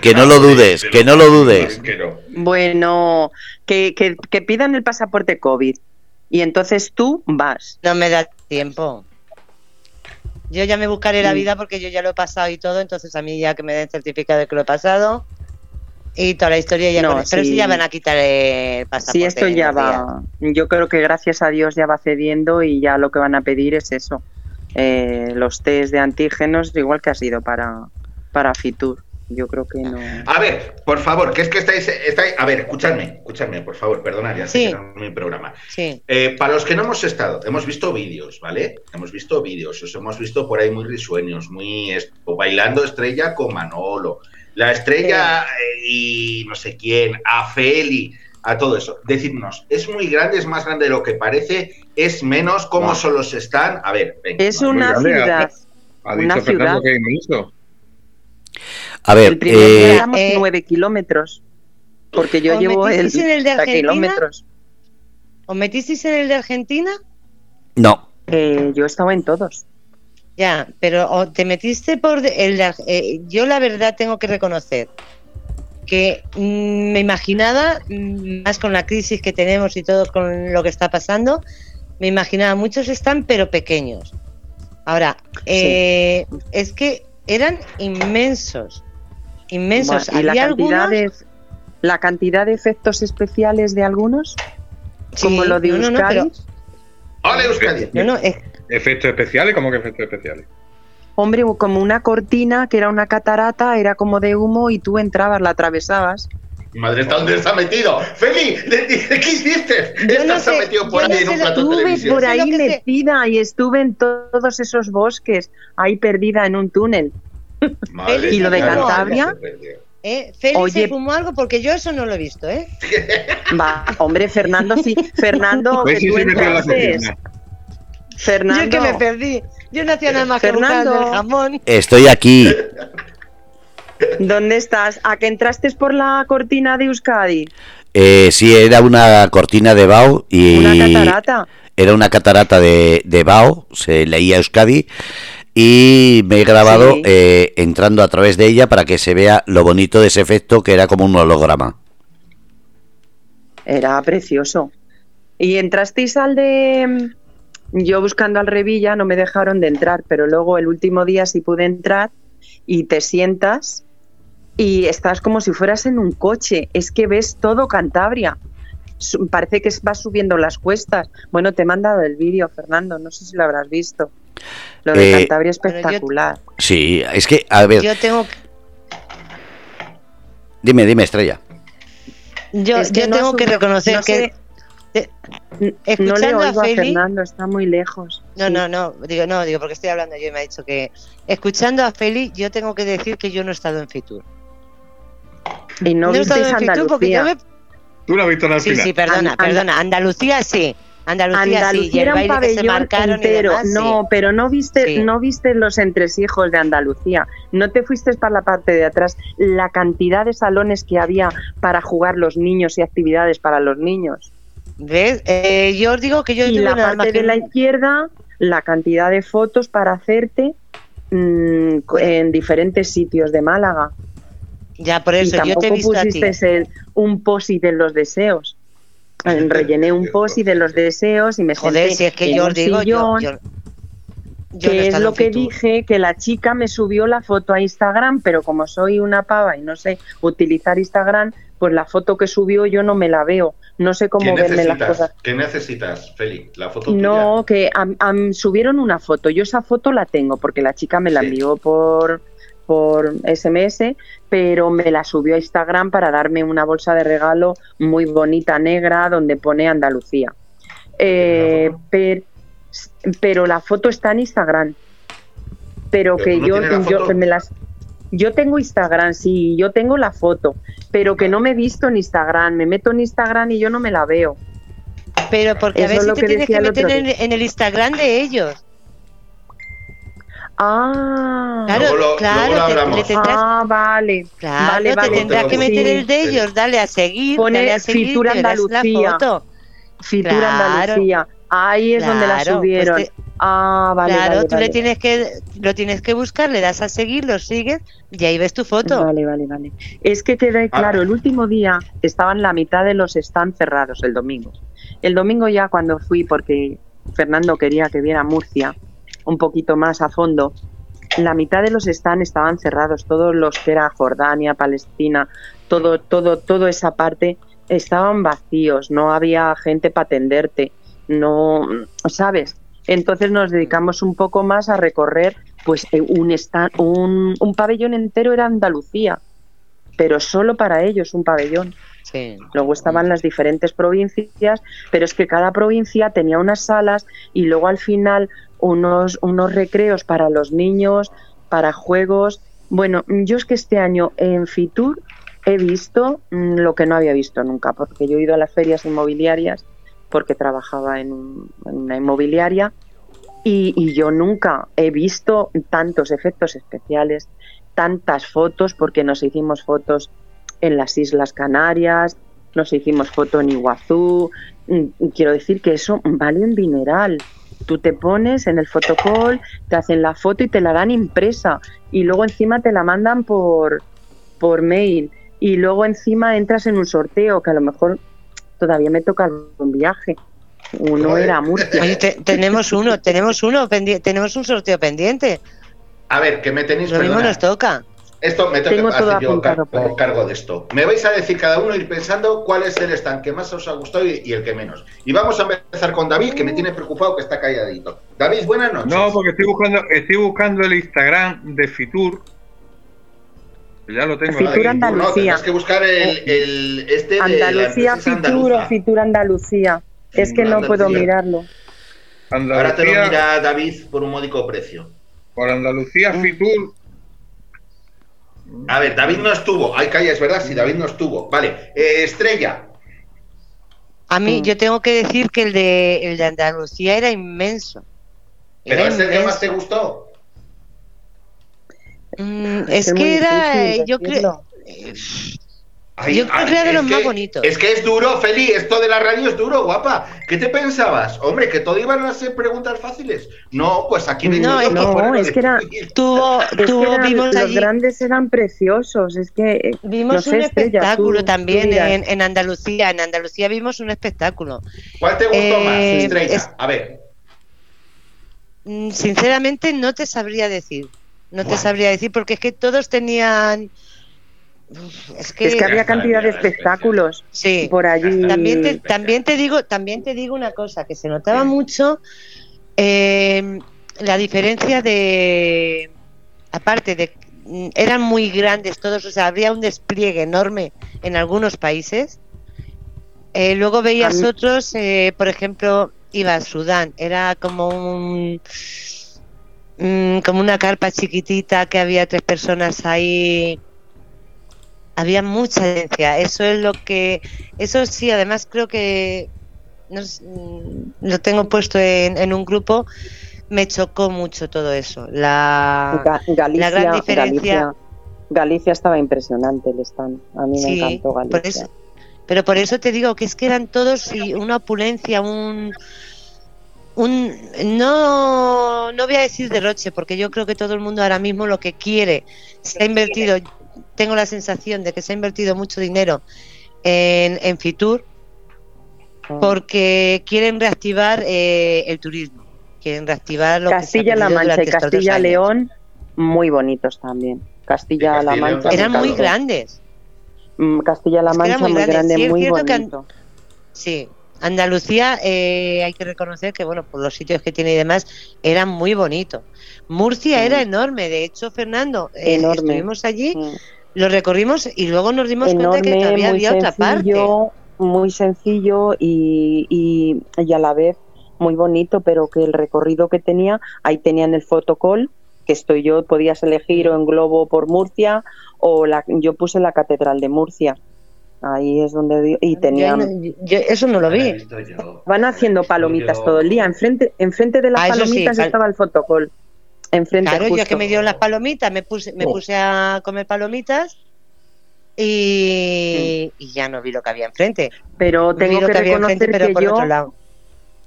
Que no lo dudes, que no lo dudes. Bueno, que, que, que pidan el pasaporte COVID. Y entonces tú vas. No me da tiempo. Yo ya me buscaré la vida porque yo ya lo he pasado y todo, entonces a mí ya que me den certificado de que lo he pasado y toda la historia ya No, con- Pero sí. si ya van a quitar el pasaporte. Si esto ya días. va, yo creo que gracias a Dios ya va cediendo y ya lo que van a pedir es eso. Eh, los test de antígenos, igual que ha sido para, para Fitur. Yo creo que no. A ver, por favor, que es que estáis, estáis- A ver, escuchadme, escuchadme, por favor, perdonad, ya sé Sí. que no es mi programa. Sí. Eh, para los que no hemos estado, hemos visto vídeos, ¿vale? Hemos visto vídeos, os hemos visto por ahí muy risueños, muy esto, bailando estrella con Manolo, la estrella eh, y no sé quién, a Feli, a todo eso. Decidnos, ¿es muy grande, es más grande de lo que parece? ¿Es menos? ¿Cómo No. solos están? A ver, venga. Es una ciudad. ha una dicho Fernando ciudad. que inmenso. A ver, El primer eh, día éramos eh, nueve kilómetros. Porque yo ¿os llevo el, en el de 30 Argentina? kilómetros. ¿Os metisteis en el de Argentina? no. Eh, yo estaba en todos. Ya, pero ¿o te metiste por el de eh, yo la verdad tengo que reconocer que mm, me imaginaba mm, más con la crisis que tenemos y todo con lo que está pasando, me imaginaba muchos están pero pequeños. Ahora, eh, es que eran inmensos, inmensos. Y la cantidad, algunos, de, la cantidad de efectos especiales de algunos, Sí, como lo de no, no, no, Euskadi. pero- ¡Hola, Euskadi! no, no, es- ¿Efectos especiales? ¿Cómo que efectos especiales? Hombre, como una cortina que era una catarata, era como de humo y tú entrabas, la atravesabas. Madre, ¿está dónde está metido? ¡Feli! ¿Qué hiciste? Yo no sé, metido por yo no ahí en un plato de Estuve televisión. por ahí que sé. metida y estuve en todos esos bosques, ahí perdida en un túnel. Madre ¿Y lo de Cantabria? eh, Félix Oye. se fumó algo porque yo eso no lo he visto, ¿eh? Va, hombre, Fernando, sí. Fernando, Pues que sí, tú sí. Fernando, Yo que me perdí. Yo no hacía nada más que Fernando. buscar el jamón. Estoy aquí. ¿dónde estás? ¿A que entraste por la cortina de Euskadi? Eh, sí, era una cortina de Bao y Una catarata. era una catarata de, de Bao, se leía Euskadi y me he grabado Sí. eh, entrando a través de ella para que se vea lo bonito de ese efecto que era como un holograma. Era precioso. ¿Y entrasteis al de... Yo buscando al Revilla no me dejaron de entrar, pero luego el último día sí pude entrar y te sientas y estás como si fueras en un coche. Es que ves todo Cantabria. Parece que vas subiendo las cuestas. Bueno, te he mandado el vídeo, Fernando, no sé si lo habrás visto. Lo de Eh, Cantabria yo- espectacular. Sí, es que, a ver, Yo tengo que- dime, dime, Estrella. yo, Es que yo no tengo que reconocer no que sé. te- no le escuchando a oigo a, Feli- Fernando, está muy lejos. No, Sí. no, no, digo no, digo porque estoy hablando yo y me ha dicho que escuchando a Feli, yo tengo que decir que yo no he estado en Fitur. Y no, he estado en Fitur porque yo me Tú lo has visto al Sí, sí, perdona, perdona, Andalucía sí. Andalucía, sí, y el un baile que se marcaron y entero. demás, sí. no, pero no viste, Sí. no viste los entresijos de Andalucía. No te fuiste para la parte de atrás. La cantidad de salones que había para jugar los niños y actividades para los niños. ¿Ves? Eh, yo os digo que yo y tuve la nada más parte que de la izquierda, la cantidad de fotos para hacerte mm, en diferentes sitios de Málaga. Ya por y eso, yo te he tampoco visto a ti. pusiste el- un posi de los deseos. Rellené un posi de los deseos y me Joder, senté si es que en yo os digo, yo- Yo que es lo que dije, que la chica me subió la foto a Instagram, pero como soy una pava y no sé utilizar Instagram, pues la foto que subió yo no me la veo. No sé ¿Qué cómo verme las cosas. ¿Qué necesitas, Feli? ¿La foto tuya? No, que am- am- subieron una foto. Yo esa foto la tengo porque la chica me la Sí. envió por por SMS, pero me la subió a Instagram para darme una bolsa de regalo muy bonita negra donde pone Andalucía. Eh, foto? Per- pero la foto está en Instagram. Pero ¿Pero que no yo, la yo me las yo tengo Instagram, sí, yo tengo la foto, pero que no me he visto en Instagram. Me meto en Instagram y yo no me la veo. Pero porque a Eso ver es si lo te tienes que meter en, en el Instagram de ellos. Ah, Claro, Luego lo- claro, luego lo te- hablamos. le tendrás, ah, vale. claro, vale, te tendrás que meter el de ellos, dale a seguir, Pone dale a seguir, Fitur te verás la Andalucía. foto. Fitur Claro. Andalucía. Ahí es donde la pues subieron. te- ah, vale. claro, vale, tú vale. le tienes que, lo tienes que buscar, le das a seguir, lo sigues y ahí ves tu foto. Vale, vale, vale. Es que quedé Ah. claro, el último día estaban la mitad de los stands cerrados el domingo. El domingo ya cuando fui, porque Fernando quería que viera Murcia un poquito más a fondo, la mitad de los stands estaban cerrados, todos los que era Jordania, Palestina, todo, todo, toda esa parte estaban vacíos, no había gente para atenderte, no, ¿sabes? Entonces nos dedicamos un poco más a recorrer, pues eh, un, stand, un, un pabellón entero era Andalucía, pero solo para ellos un pabellón. Sí. Luego estaban las diferentes provincias, pero es que cada provincia tenía unas salas y luego al final unos, unos recreos para los niños, para juegos. Bueno, yo es que este año en Fitur he visto mm, lo que no había visto nunca, porque yo he ido a las ferias inmobiliarias porque trabajaba en, un- en una inmobiliaria y, y yo nunca he visto tantos efectos especiales, tantas fotos, porque nos hicimos fotos en las Islas Canarias, nos hicimos foto en Iguazú. Mm, Quiero decir que eso vale un dineral. Tú te pones en el fotocall, te hacen la foto y te la dan impresa y luego encima te la mandan por, por mail y luego encima entras en un sorteo que a lo mejor todavía me toca un viaje. Uno era Murcia. Oye, te- tenemos uno, tenemos uno, tenemos un sorteo pendiente. A ver, que me tenéis Lo mismo nos toca. Esto me tengo que todo hacer yo car- por ahí. cargo de esto. Me vais a decir cada uno ir pensando cuál es el stand que más os ha gustado y, y el que menos. Y vamos a empezar con David, que me tiene preocupado que está calladito. David, buenas noches. No, porque estoy buscando, estoy buscando el Instagram de Fitur. Ya lo tengo. Fitur ahí. Andalucía. No, que buscar el, el- este de la Andalucía empresa Fitur o andaluza. Fitur Andalucía. Es que no puedo Andalucía. mirarlo. Ahora te lo mira David por un módico precio. por Andalucía Fitur. A ver, David no estuvo. Ay, calla, es verdad, sí, David no estuvo. Vale, eh, Estrella. A mí, Mm. yo tengo que decir que el de, el de Andalucía era inmenso. ¿Pero Era es el que más te gustó? Mm, Es es que era, eh, yo creo. Ay, Yo creo que era de es los más bonitos. Es que es duro, Feli, esto de la radio es duro, guapa. ¿Qué te pensabas? Hombre, que todo iban a ser preguntas fáciles. No, pues aquí No, es no, es que era- tuvo, tuvo, eran- vimos los allí, grandes eran preciosos. Es que eh, vimos no sé, un Estrella, espectáculo tú- también tú en, en Andalucía. En Andalucía vimos un espectáculo. ¿Cuál te gustó Eh, más, Estrella? es- A ver. Mm, Sinceramente no te sabría decir. No te sabría decir porque es que todos tenían... Es que, Es que había cantidad de espectáculos sí. por allí. También te, también te digo, también te digo una cosa, que se notaba mucho eh, la diferencia de aparte de mm, eran muy grandes todos, o sea, habría un despliegue enorme en algunos países. Eh, luego veías mí- otros, eh, por ejemplo, iba a Sudán, era como un mm, como una carpa chiquitita que había tres personas ahí había mucha herencia. Eso es lo que. Eso sí, además creo que. no mm, lo tengo puesto en, en un grupo. Me chocó mucho todo eso. La. Ga- Galicia, la gran diferencia- Galicia, Galicia estaba impresionante el stand. A mí me encantó Galicia. por eso, pero por eso te digo que es que eran todos y una opulencia, un. Un, no, no voy a decir derroche, porque yo creo que todo el mundo ahora mismo lo que quiere, se ha invertido, tengo la sensación de que se ha invertido mucho dinero en, en Fitur, Ah. porque quieren reactivar eh, el turismo. quieren reactivar lo que se ha Castilla-La perdido Mancha y años. Castilla-León, muy bonitos también. Castilla-La Castilla y León Mancha. Eran muy grandes. Mm, Es que era Mancha, muy grande. grande, Sí, es muy que bonito. Sí. Andalucía, eh, hay que reconocer que, bueno, por los sitios que tiene y demás, eran muy bonitos. Murcia Sí. era enorme. De hecho, Fernando, eh, Enorme. estuvimos allí, Mm. lo recorrimos y luego nos dimos cuenta que todavía había otra parte. sencillo, muy sencillo y, y, y a la vez muy bonito, pero que el recorrido que tenía, ahí tenían el fotocall, que estoy yo, podías elegir o en globo por Murcia o la, yo puse la catedral de Murcia. Ahí es donde y Yo, tenían yo eso no lo vi. yo. van haciendo palomitas Yo- todo el día. Enfrente, enfrente de las Ah, sí, palomitas pal- estaba el. Enfrente Claro, yo es justo. que me dieron las palomitas, me puse, me Oh. puse a comer palomitas y, y ya no vi lo que había enfrente. Pero tengo lo que que había enfrente, reconocer pero que por yo otro lado.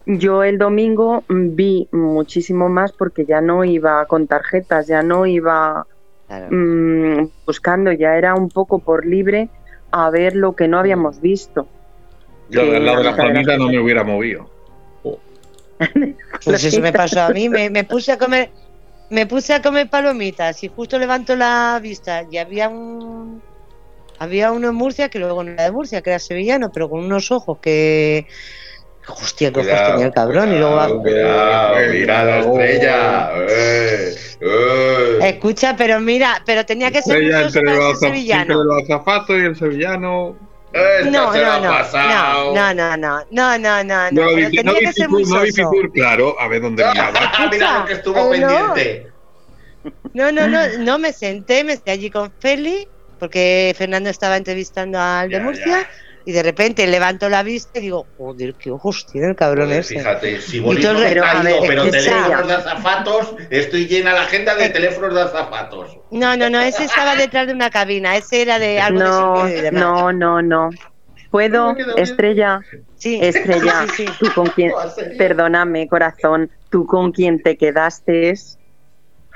Yo el domingo vi muchísimo más porque ya no iba con tarjetas, ya no iba Claro. mm, buscando, ya era un poco por libre a ver lo que no habíamos visto. Yo del lado de las la que no me hubiera movido. Pues eso me pasó a mí, me, me puse a comer, me puse a comer palomitas y justo levanto la vista y había un había uno en Murcia que luego no era de Murcia, que era sevillano, pero con unos ojos que hostia, qué ojos tenía el cabrón y luego cuidado, cuidado, mira la estrella. Eh, eh. escucha, pero mira, pero tenía que ser entre los, azafatos y el sevillano. Esta No, se no, no, pasado. no, no, no, no, no, no, no, No, pero dice, no tenía que ser muy Fitur, no vi soso. Fitur, claro, a ver dónde miraba. Ah, mira lo que estuvo Eh, no. pendiente. No, no, no, no me senté, me senté allí con Feli, porque Fernando estaba entrevistando al de Ya, Murcia, ya. Y de repente levanto la vista y digo, joder, qué ojos tiene el cabrón ese. fíjate, si el- me he pero, a traído, ver, pero teléfonos de azafatos, estoy llena la agenda de Eh. teléfonos de azafatos. No, no, no, ese estaba detrás de una cabina, ese era de algo No, sonido y demás. no, no, no. ¿Puedo. Estrella? Sí, Estrella, sí, sí. tú con serio. perdóname, corazón, tú con quien te quedaste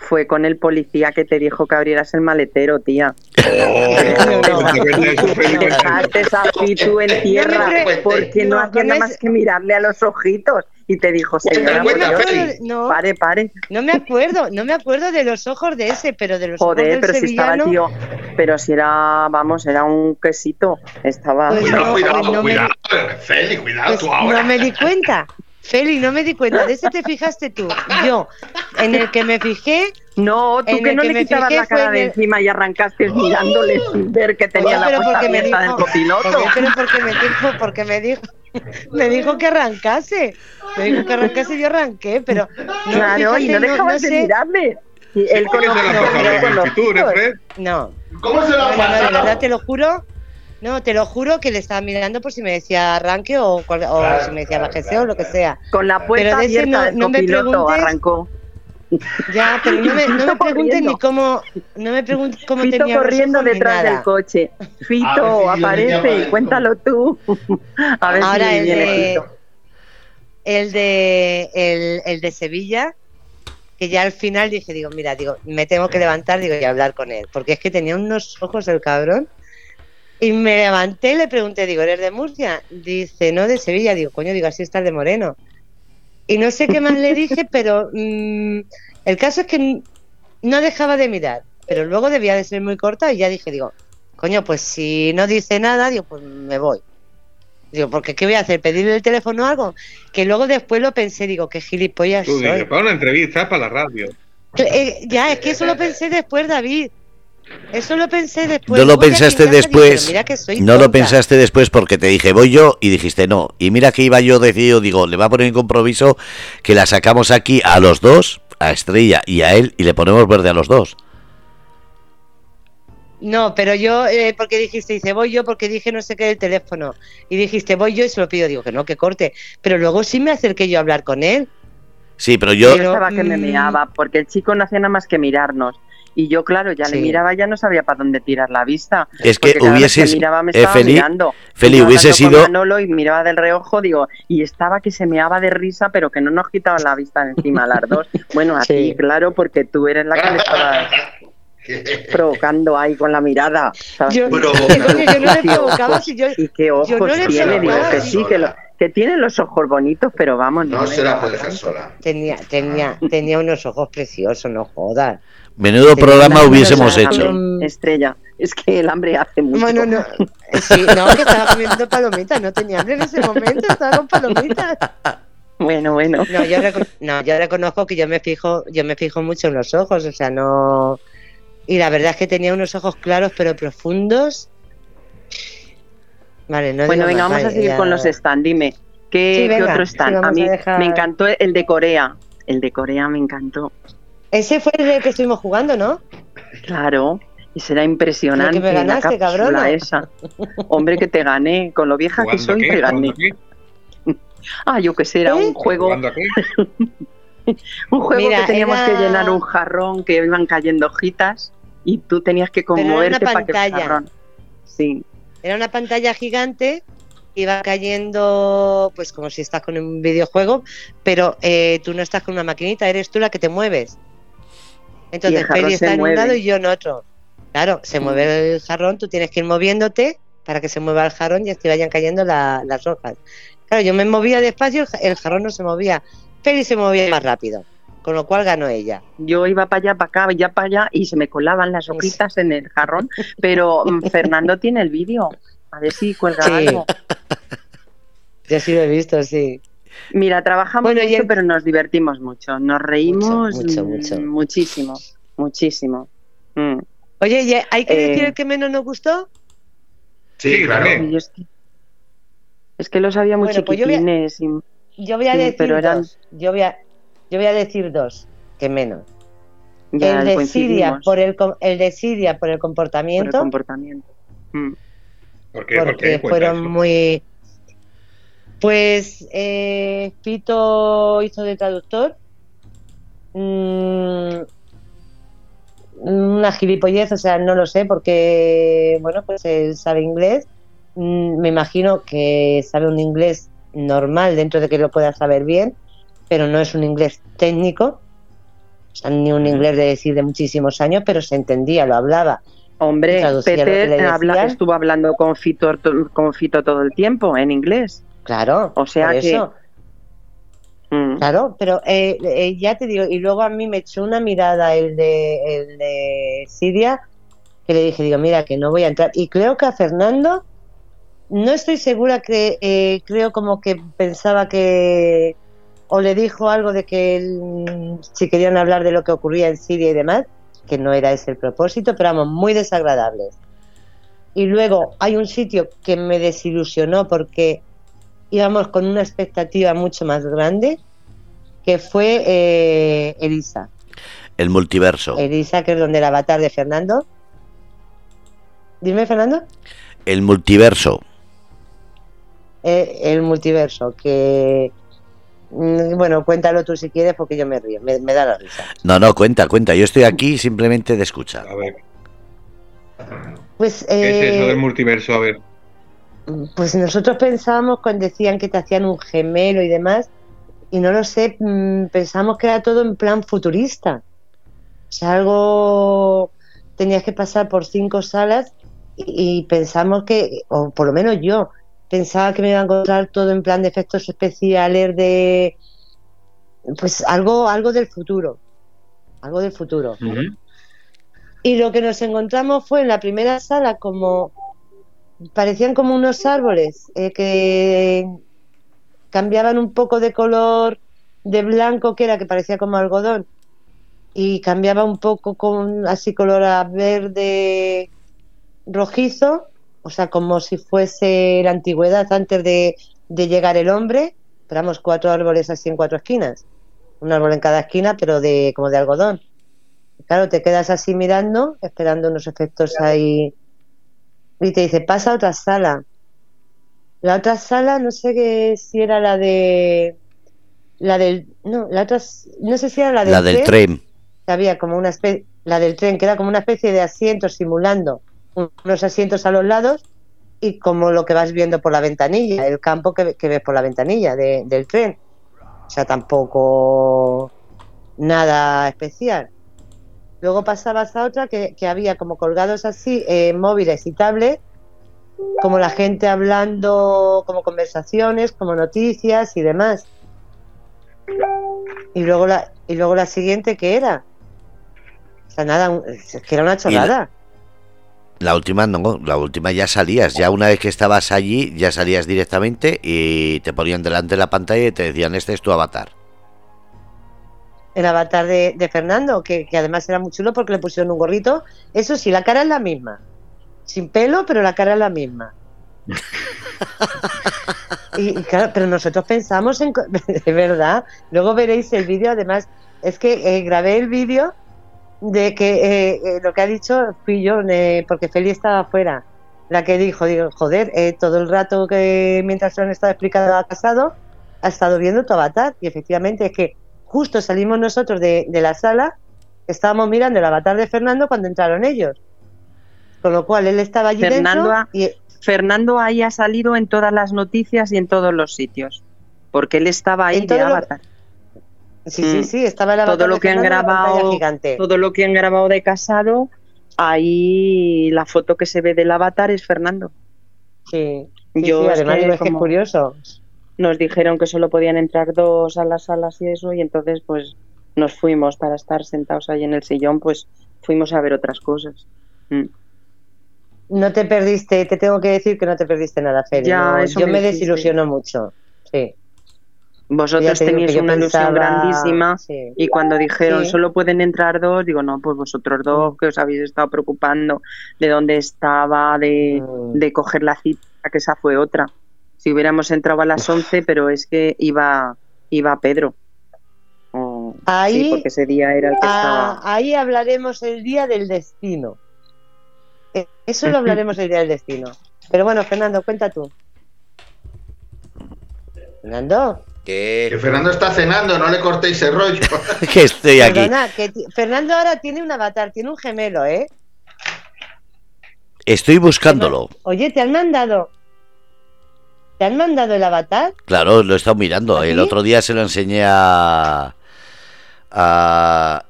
fue con el policía que te dijo que abrieras el maletero, tía. Oh. Dejaste a Pitu en tierra porque no no, hacía nada más que mirarle a los ojitos y te dijo, señora, No de- no, pare, pare. no me acuerdo, no me acuerdo de los ojos de ese, pero de los ojos Joder, del pero si estaba el sevillano, tío, pero si era, vamos, era un quesito, estaba... Pues Cuidado, no, cuidado, pues me-. Feli, cuidado Pues tú ahora. no me di cuenta. Feli, no me di cuenta. De ese te fijaste tú. Yo, en el que me fijé, No, tú En que no que le quitabas la cara de el- encima y arrancaste mirándole sin ver que tenía Oye, la puerta me abierta del copiloto. porque, pero porque me dijo, porque me dijo, me dijo que arrancase. Me dijo que arrancase y yo arranqué, pero no, claro, y fíjate, no no- dejabas no de sé. mirarme. Y él ¿Por qué se la conocía pasaba pero bien con en los Fitur, eh? No, ¿Cómo se lo ha no, no, no, de verdad te lo juro. No, te lo juro que le estaba mirando por si me decía arranque o, cual- o Claro, si me decía claro, claro, o lo que sea. Con la puerta Pero de ese abierta no- del no me preguntes- arrancó. Ya, pero no me, no me Fito preguntes ni cómo, no me preguntes cómo Fito tenía corriendo detrás del coche. Fito, aparece, cuéntalo tú. A ver Ahora si el viene de, Fito. el de el, el de Sevilla, que ya al final dije, digo, mira, digo, me tengo que levantar, digo, y hablar con él, porque es que tenía unos ojos el cabrón. Y me levanté y le pregunté, digo, ¿eres de Murcia? Dice, no, de Sevilla. Digo, coño, digo, así estás de Moreno. Y no sé qué más le dije, pero mm, el caso es que no dejaba de mirar. Pero luego debía de ser muy corta y ya dije, digo, coño, pues si no dice nada, digo, pues me voy. Digo, porque ¿qué voy a hacer? ¿Pedirle el teléfono o algo? Que luego después lo pensé, digo, qué gilipollas Tú soy. para una entrevista, para la radio. Eh, ya, es que eso lo pensé después, David. Eso lo pensé después. No lo pensaste dije, después. "Pero mira que soy No lo tonta". pensaste después porque te dije voy yo y dijiste no. Y mira que iba yo decidido, digo, le va a poner en compromiso que la sacamos aquí a los dos, a Estrella y a él, y le ponemos verde a los dos. No, pero yo, eh, porque dijiste, dice, voy yo porque dije no sé qué del teléfono. Y dijiste, voy yo y se lo pido. Digo que no, que corte. Pero luego sí me acerqué yo a hablar con él. Sí, pero yo, Pero- estaba que me mm, meaba, porque el chico no hacía nada más que mirarnos. Y yo, claro, ya Sí. le miraba, ya no sabía para dónde tirar la vista. es que hubiese miraba me eh, estaba Feli, mirando. Feli, Iba hubiese sido Manolo y miraba del reojo, digo, y estaba que se meaba de risa, pero que no nos quitaban la vista de encima las dos. Bueno, a Sí. ti, claro, porque tú eres la que le estabas provocando ahí con la mirada. ¿sabes? Yo, Pero- yo no le provocaba ojos, si yo. y qué ojos yo no le tiene, digo que sí. que, lo- Que tiene los ojos bonitos, pero vamos, No me se la puede dejar sola. Tenía, tenía, tenía unos ojos preciosos, no jodas. Menudo Sí, programa hubiésemos hecho. Estrella, es que el hambre hace mucho. Bueno, no, sí, no, que estaba comiendo palomitas, no tenía hambre en ese momento, estaba con palomitas. Bueno, bueno. No, yo, no, yo reconozco que yo me fijo, yo me fijo mucho en los ojos, o sea, no. Y la verdad es que tenía unos ojos claros pero profundos. Vale, no Bueno, venga, más, vamos a seguir ya. con los stands. Dime, ¿qué, Sí, qué venga, otro stand? a mí a dejar- me encantó el de Corea. El de Corea me encantó. Ese fue el que estuvimos jugando, ¿no? Claro, y será impresionante. Que me la ganaste, esa. Hombre, que te gané. Con lo vieja que ¿Jugando soy, qué? te gané. Ah, yo que sé, era ¿Eh? un juego, ¿Jugando a qué? un juego Mira, que teníamos era- que llenar un jarrón que iban cayendo hojitas y tú tenías que conmoverte para que el jarrón. Sí, Era una pantalla gigante, iba cayendo, pues como si estás con un videojuego, pero eh, tú no estás con una maquinita, eres tú la que te mueves. Y Entonces el Peri está en un lado y yo en otro. Claro, se Mm. mueve el jarrón, tú tienes que ir moviéndote para que se mueva el jarrón y así vayan cayendo la- las hojas. Claro, yo me movía despacio, el ja- el jarrón no se movía, Peri se movía más rápido, con lo cual ganó ella. yo iba para allá, para acá, ya para allá y se me colaban las hojitas en el jarrón. Pero mm, Fernando tiene el vídeo. A ver si cuelga Sí. algo. Yo sí lo he visto, sí. Mira, trabajamos Bueno, mucho, el- pero nos divertimos mucho. Nos reímos mucho, mm, mucho. muchísimo, muchísimo. Mm. Oye, ¿y ¿hay que Eh, decir el que menos nos gustó? Sí, Sí, claro. es, que, es que los había muy Bueno, pues yo voy a- Yo voy a Sí, decir pero eran- dos. Yo voy a, yo voy a decir dos, que menos. ya el de Siria por el, com- el de Siria por el por el comportamiento, comportamiento. Mm. ¿Por qué? ¿Por porque qué? Fueron eso. muy. Pues eh, Pito hizo de traductor. Mm, una gilipollez, o sea, no lo sé, porque, bueno, pues él sabe inglés. Mm, me imagino que sabe un inglés normal dentro de que lo pueda saber bien, pero no es un inglés técnico, o sea, ni un inglés de decir de muchísimos años, pero se entendía, lo hablaba. Hombre, Peter habla- estuvo hablando con Fito, to- con Fito todo el tiempo en inglés. Claro, O sea por que- eso. Mm. Claro, pero eh, eh, ya te digo, y luego a mí me echó una mirada el de, el de Siria, que le dije, digo, mira, que no voy a entrar. Y creo que a Fernando, no estoy segura que, eh, creo como que pensaba que, o le dijo algo de que él, si querían hablar de lo que ocurría en Siria y demás, que no era ese el propósito, pero vamos, muy desagradables. Y luego hay un sitio que me desilusionó porque íbamos con una expectativa mucho más grande, que fue eh, Elisa. El multiverso. Elisa, que es donde el avatar de Fernando. Dime, Fernando. El multiverso. Eh, el multiverso, que... mm, Bueno, cuéntalo tú si quieres porque yo me río, me, me da la risa. No, no, cuenta, cuenta. Yo estoy aquí simplemente de escuchar. A ver, Pues, ¿qué es eso eh, del multiverso? A ver. Pues nosotros pensábamos cuando decían que te hacían un gemelo y demás, y no lo sé, mm, pensamos que era todo en plan futurista. O sea, algo tenías que pasar por cinco salas y, y pensamos que, o por lo menos yo, pensaba que me iba a encontrar todo en plan de efectos especiales, de pues algo, algo del futuro. Algo del futuro. Y lo que nos encontramos fue en la primera sala como parecían como unos árboles eh, que cambiaban un poco de color de blanco que era que parecía como algodón y cambiaba un poco con así color a verde rojizo, o sea, como si fuese la antigüedad antes de, de llegar el hombre, pero cuatro árboles así en cuatro esquinas, un árbol en cada esquina, pero de como de algodón. Claro, te quedas así mirando, esperando unos efectos ahí. Y te dice, pasa a otra sala. La otra sala, no sé qué, si era la de. La del. No, la otra. No sé si era la del, La del tren, había como una especie. La del tren, que era como una especie de asientos simulando unos asientos a los lados y como lo que vas viendo por la ventanilla, el campo que, que ves por la ventanilla de- del tren. O sea, tampoco nada especial. Luego pasabas a otra que, que había como colgados así, eh, móviles y tablets, como la gente hablando, como conversaciones, como noticias y demás. Y luego la, y luego la siguiente, ¿qué era? O sea, nada, es que era una chorrada. La última no, la última ya salías, ya una vez que estabas allí, ya salías directamente y te ponían delante de la pantalla y te decían, este es tu avatar. El avatar de, Fernando, que, además era muy chulo porque le pusieron un gorrito. Eso sí, la cara es la misma. Sin pelo, pero la cara es la misma. y, claro, pero nosotros pensamos en... De verdad. Luego veréis el vídeo. Además, es que eh, grabé el vídeo de que eh, eh, lo que ha dicho fui yo, porque Feli estaba afuera. La que dijo, digo, joder, eh, todo el rato que mientras han estado explicando a casado, ha estado viendo tu avatar. Y efectivamente es que justo salimos nosotros de, de la sala, estábamos mirando el avatar de Fernando cuando entraron ellos. Con lo cual él estaba allí Fernando dentro ha- y Fernando ahí ha salido en todas las noticias y en todos los sitios. Porque él estaba ahí En de lo- avatar. sí, sí, Mm. sí, estaba el avatar Todo lo que han grabado, gigante. todo lo que han grabado de casado, ahí la foto que se ve del avatar es Fernando. Sí, sí, Yo sí, es además que es que es como- curioso. Nos dijeron que solo podían entrar dos a las salas y eso, y entonces pues nos fuimos para estar sentados ahí en el sillón, pues fuimos a ver otras cosas. Mm. No te perdiste, te tengo que decir que no te perdiste nada, Feli. Ya, no, eso yo me desilusionó mucho. Sí. Vosotros te digo que teníais yo una ilusión grandísima sí. y cuando dijeron Sí. solo pueden entrar dos, digo, no, pues vosotros dos que os habéis estado preocupando de dónde estaba, de, Mm. de coger la cita, que esa fue otra. Si hubiéramos entrado a las 11, pero es que iba, iba Pedro. Oh, Ahí- sí, porque ese día era el que Ah, estaba... ahí hablaremos el día del destino. Eh, Eso lo hablaremos el día del destino. Pero bueno, Fernando, cuenta tú. Fernando, Que Que, Fernando está cenando, no le cortéis el rollo. que estoy aquí. perdona, que ti- Fernando ahora tiene un avatar, tiene un gemelo, ¿eh? Estoy buscándolo. Oye, ¿te han mandado? ¿Te han mandado el avatar? Claro, lo he estado mirando. ¿Ah, El otro día se lo enseñé a. a.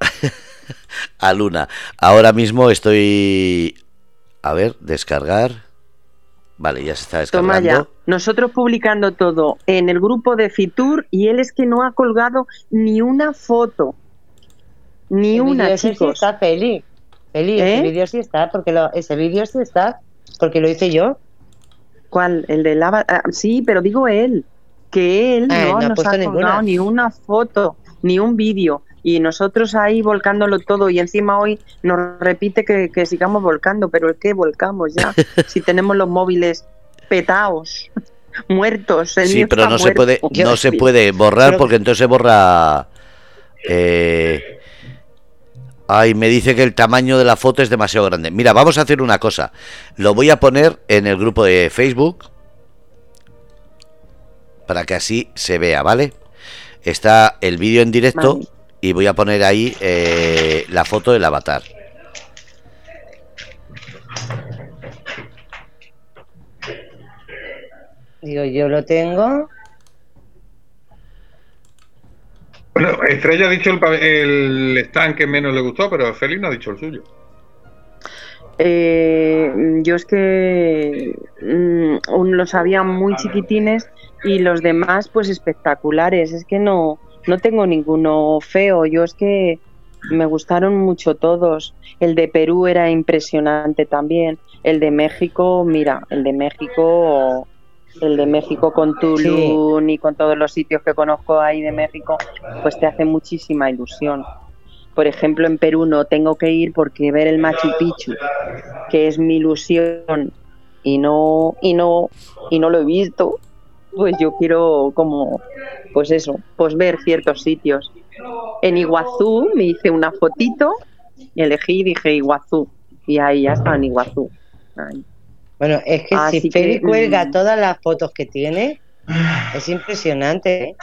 a Luna. Ahora mismo estoy. A ver, descargar. Vale, ya se está Toma descargando. ya. Nosotros publicando todo en el grupo de Fitur y él es que no ha colgado ni una foto. Ni El una, sí chicos. está, Feli. Feli, ¿Eh? ese vídeo sí está, porque lo, ese vídeo sí está, porque lo hice yo. ¿Cuál? El de lava. ah, sí, pero digo él. Que él Ah, no, nos ha colgado ni una foto, ni un vídeo. Y nosotros ahí volcándolo todo. Y encima hoy nos repite que, que sigamos volcando. Pero es que volcamos ya. si tenemos los móviles petaos, muertos. El Sí, pero no se puede, no se puede borrar porque entonces se borra. eh, Ay, me dice que el tamaño de la foto es demasiado grande. Mira, vamos a hacer una cosa. Lo voy a poner en el grupo de Facebook para que así se vea, ¿vale? Está el vídeo en directo Vale. y voy a poner ahí eh, la foto del avatar. Digo, yo lo tengo. Bueno, Estrella ha dicho el, el stand que menos le gustó, pero Félix no ha dicho el suyo. Eh, yo es que mm, los había muy chiquitines y los demás pues espectaculares. Es que no, no tengo ninguno feo. Yo es que me gustaron mucho todos. El de Perú era impresionante también. El de México, mira, el de México, el de México con Tulum y con todos los sitios que conozco ahí de México, pues te hace muchísima ilusión. Por ejemplo, en Perú no tengo que ir porque ver el Machu Picchu, que es mi ilusión, y no, y no, y no lo he visto, pues yo quiero como, pues eso, pues ver ciertos sitios. En Iguazú me hice una fotito, elegí y dije Iguazú, y ahí ya está en Iguazú. Ahí. Bueno, es que Así si que, Feli cuelga mm. todas las fotos que tiene, es impresionante. ¿eh?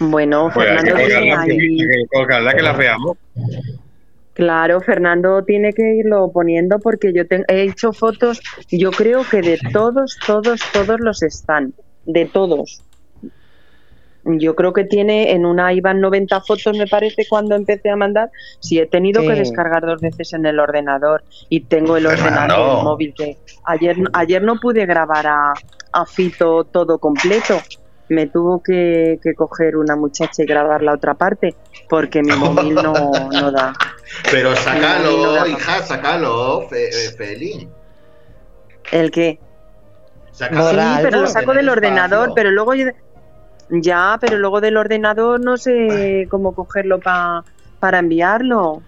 Bueno, Pues hay que Fernando tiene colgarla, ahí- hay que colgarla, que las veamos. Claro, Fernando tiene que irlo poniendo porque yo te- he hecho fotos, yo creo que de todos, todos, todos los están, de todos. Yo creo que tiene en una iban 90 fotos, me parece, cuando empecé a mandar. Sí, he tenido Sí. que descargar dos veces en el ordenador y tengo el Fernando. ordenador el móvil que ayer ayer no pude grabar a, a Fito todo completo. Me tuvo que, que coger una muchacha y grabar la otra parte porque mi móvil no, no da. Pero sácalo, no, hija, sácalo, Fe- eh, Feli. ¿El qué? Sácalo. Sí, pero lo saco del Espacio. ordenador, pero luego yo- ya, pero luego del ordenador no sé cómo cogerlo pa- para enviarlo.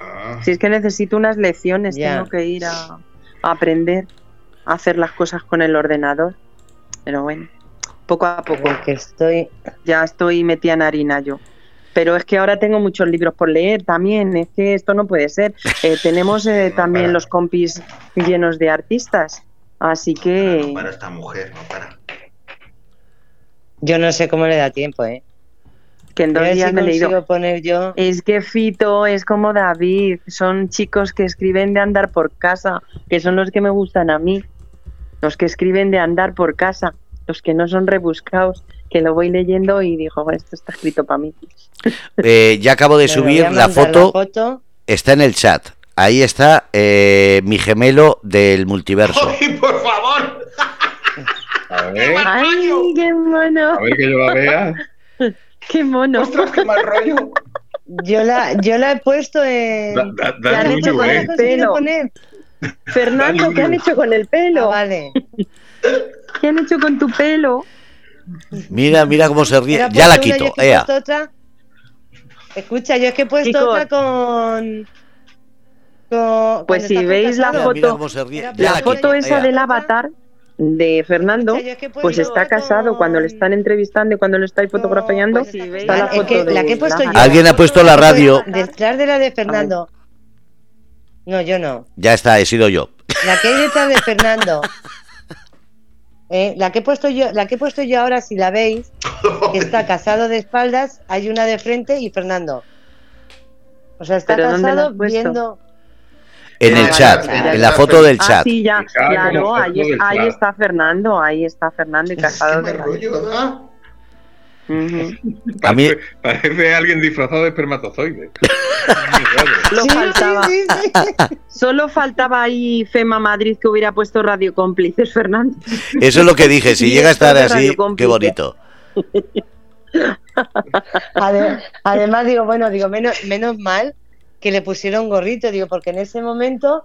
Ah, Si es que necesito unas lecciones, tengo que ir a, a aprender a hacer las cosas con el ordenador. Pero bueno, poco a poco. Porque estoy. Ya estoy metida en harina yo. Pero es que ahora tengo muchos libros por leer también. Es que esto no puede ser. Eh, tenemos eh, No también para. los compis llenos de artistas. Así que No para esta mujer, no para. Yo no sé cómo le da tiempo, ¿eh? que en dos días si me he leído. consigo poner yo. Es que Fito es como David, son chicos que escriben de andar por casa, que son los que me gustan a mí, los que escriben de andar por casa, los que no son rebuscados, que lo voy leyendo y digo, "Bueno, esto está escrito para mí. Eh, ya acabo de subir la foto, foto. está en el chat. Ahí está eh, mi gemelo del multiverso. ¡Ay, por favor! A ver, ¡Ay, qué mono! a ver que yo la vea. ¡Qué mono! ¡Ostras, qué mal rollo! Yo la, yo la he puesto en. Da, da, ¿Qué da han tuyo, hecho con el pelo? poner? Fernando, ¿qué han hecho con el Ah, pelo? vale. ¿Qué han hecho con tu pelo? Mira, mira cómo se ríe. Ya la una, quito. he Ea. puesto otra. Escucha, yo es que he puesto otra con. con- Pues si veis la casado. Mira, mira foto- cómo se ríe. Era Ya La foto quito. esa Ea. del avatar de Fernando, es que pues está casado cuando le están entrevistando y cuando lo estáis con- fotografiando. pues está está la casado. foto Es que la de que he puesto la- yo. Alguien ha puesto la radio. Detrás de la de Fernando. No, yo no. Ya está, he sido yo. La que hay detrás de Fernando. Eh, la que he puesto yo, la que he puesto yo ahora, si la veis, que está casado de espaldas, hay una de frente y Fernando. O sea, está ¿Pero dónde la casado viendo. En el Ah, chat, en la foto del Ah, chat. sí, ya, Claro, ahí, está Fernando, ahí está Fernando y ¡Qué casado de rollo! Ujú. A mí- Parece, parece alguien disfrazado de espermatozoide. Lo faltaba. Solo faltaba ahí Fema Madrid que hubiera puesto Radio Cómplices, Fernando. Eso es lo que dije. Si llega a estar así, qué bonito. Ade- Además, digo, bueno, digo, menos, menos mal que le pusieron gorrito, digo, porque en ese momento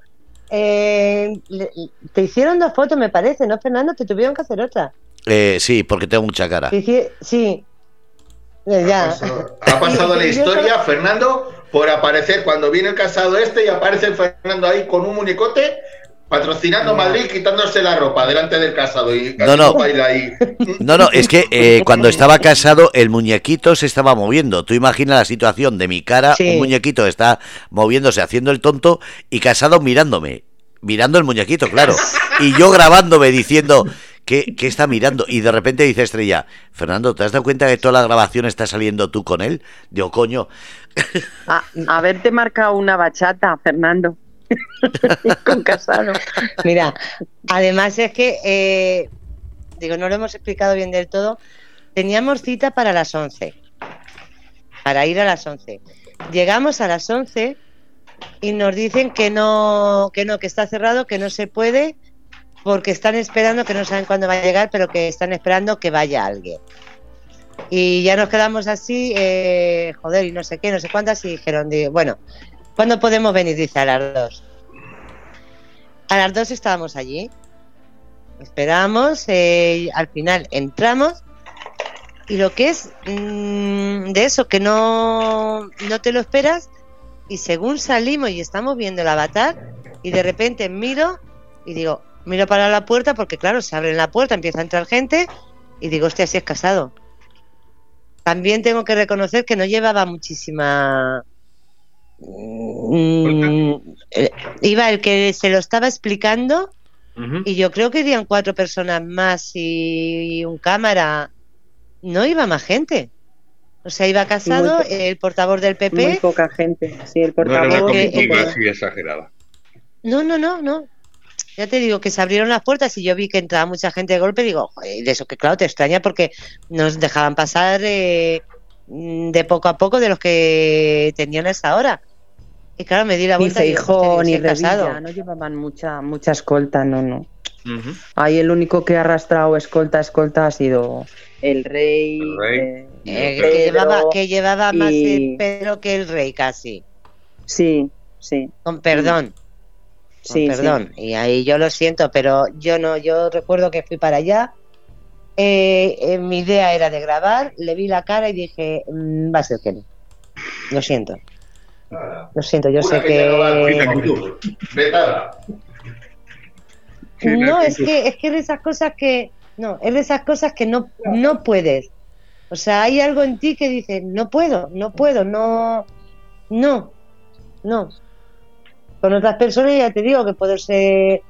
eh, le- te hicieron dos fotos, me parece, ¿no, Fernando? Te tuvieron que hacer otra. Eh, sí, porque tengo mucha cara. Sí. Ya. Ha pasado, ha pasado la historia, solo- Fernando, por aparecer cuando viene el casado este y aparece Fernando ahí con un muñecote patrocinando Madrid, quitándose la ropa delante del casado y No, no. baila ahí. No, no, es que eh, cuando estaba casado el muñequito se estaba moviendo. Tú imaginas la situación de mi cara, Sí. un muñequito está moviéndose, haciendo el tonto y casado mirándome. Mirando el muñequito, claro. Y yo grabándome diciendo, ¿qué, qué está mirando? Y de repente dice Estrella, Fernando, ¿te has dado cuenta que toda la grabación está saliendo tú con él? Digo, coño. A, haberte marcado una bachata, Fernando. con casado. Mira, además es que, eh, digo, no lo hemos explicado bien del todo. Teníamos cita para las 11, para ir a las 11. Llegamos a las 11 y nos dicen que no, que no, que está cerrado, que no se puede, porque están esperando, que no saben cuándo va a llegar, pero que están esperando que vaya alguien. Y ya nos quedamos así, eh, joder, y no sé qué, no sé cuántas, y dijeron, bueno, ¿cuándo podemos venir? Dice a las dos. A las dos estábamos allí. Esperamos, eh, al final entramos. Y lo que es mm, de eso, que no, no te lo esperas. Y según salimos y estamos viendo el avatar, y de repente miro y digo, miro para la puerta, porque claro, se abre la puerta, empieza a entrar gente, y digo, hostia, si es casado. También tengo que reconocer que no llevaba muchísima. Mm, eh, iba el que se lo estaba explicando y yo creo que irían cuatro personas más y un cámara. No iba más gente. O sea, iba casado, Muy el portavoz del Muy PP. poca gente. Sí, el No era una portavoz. comitiva que- así exagerada. No, no, no, no. ya te digo que se abrieron las puertas y yo vi que entraba mucha gente de golpe. Digo, joder, de eso que claro, te extraña porque nos dejaban pasar eh, mm, de poco a poco de los que tenían a esa hora. Y claro, me di la Ni vuelta digo, Feijó ni. Revilla, no llevaban mucha, mucha escolta, no, no. Ahí el único que ha arrastrado escolta, escolta ha sido el rey. El rey. eh, Eh, que, llevaba, que llevaba más el Pedro que el rey casi. Sí, sí, Con perdón. Con sí. perdón. Y ahí yo lo siento, pero yo no, yo recuerdo que fui para allá. eh, eh, mi idea era de grabar, le vi la cara y dije, "Mm, va a ser que no. Lo siento, lo siento, yo sé que... No, es que, es que es de esas cosas que, no, es de esas cosas que no, no puedes. O sea, hay algo en ti que dice, no puedo, no puedo, no, no, no. Con otras personas ya te digo que puedo ser,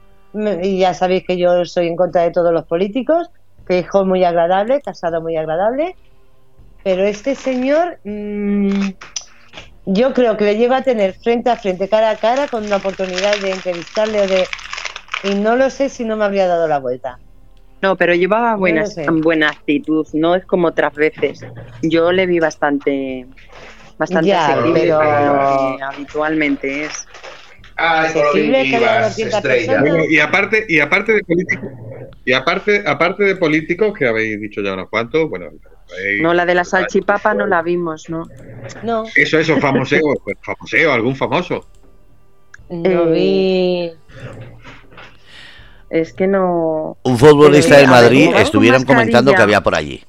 y ya sabéis que yo soy en contra de todos los políticos, que hijo muy agradable, casado muy agradable, pero este señor, mm, yo creo que le lleva a tener frente a frente, cara a cara, con una oportunidad de entrevistarle o de... Y no lo sé si no me habría dado la vuelta. No, pero llevaba No buena, actitud, no es como otras veces. Yo le vi bastante, bastante Ya, pero- que habitualmente es. Ay, con lo 200 estrella. Bueno, y aparte, y aparte de políticos, y aparte, aparte de políticos, que habéis dicho ya unos cuantos, bueno, No, la de la salchipapa no la vimos, ¿no? No, eso, eso, famoseo, pues famoseo, algún famoso. no Eh, vi. Es que no. Un futbolista Pero, de a ver, Madrid estuvieron comentando que había por allí.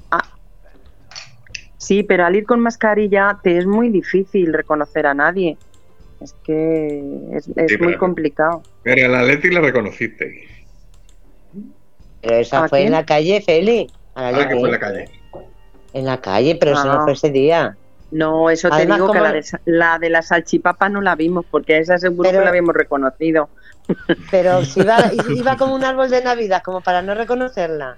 Sí, pero al ir con mascarilla te es muy difícil reconocer a nadie. Es que es, es Sí, muy pero- complicado. Pero al Atleti le reconociste. Pero esa ¿A fue en la calle, Feli. A la Ah, que fue en la calle. En la calle, pero eso Ah. no fue ese día. No, eso te Además, digo que como- la de, la de la salchipapa no la vimos, porque a esa seguro Pero- que la habíamos reconocido. Pero si iba, iba como un árbol de Navidad, como para no reconocerla.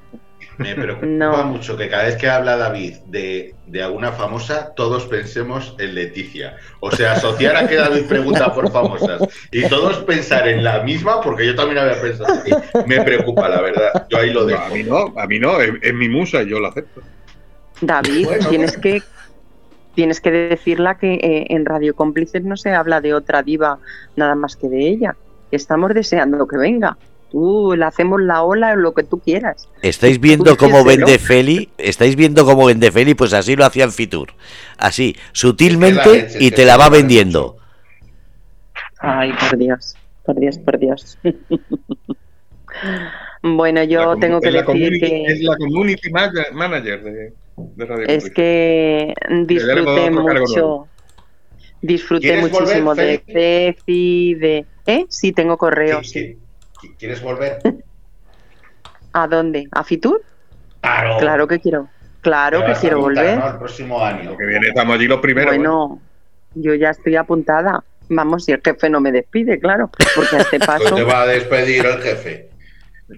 Me preocupa No. mucho que cada vez que habla David de, de alguna famosa, todos pensemos en Leticia. O sea, asociar a que David pregunta por famosas y todos pensar en la misma, porque yo también había pensado así. Me preocupa, la verdad. Yo ahí lo No, dejo. a mí no, a mí no, es, es mi musa y yo lo acepto. David, Bueno. tienes que tienes que decirla que eh, en Radio Cómplices no se habla de otra diva nada más que de ella. Estamos deseando que venga. Tú le hacemos la ola o lo que tú quieras. ¿Estáis viendo cómo vende Feli? ¿Estáis viendo cómo vende Feli? Pues así lo hacía en Fitur. Así, sutilmente y te la va vendiendo. Ay, por Dios, por Dios, por Dios. bueno, yo tengo que decir que Es la community manager de, de Radio es que disfruté mucho. Disfruté ¿Quieres volver, muchísimo de? Ceci, de... ¿Eh? Sí, tengo correos. ¿Qui- qui- ¿Quieres volver? ¿A dónde? ¿A Fitur? Claro. Claro que quiero. Claro Te que quiero apuntar, volver. ¿no? El próximo año. Lo que viene, estamos allí los primeros. ¿eh? Bueno, yo ya estoy apuntada. Vamos, si el jefe no me despide, claro. Porque a este Pues paso... te va a despedir el jefe.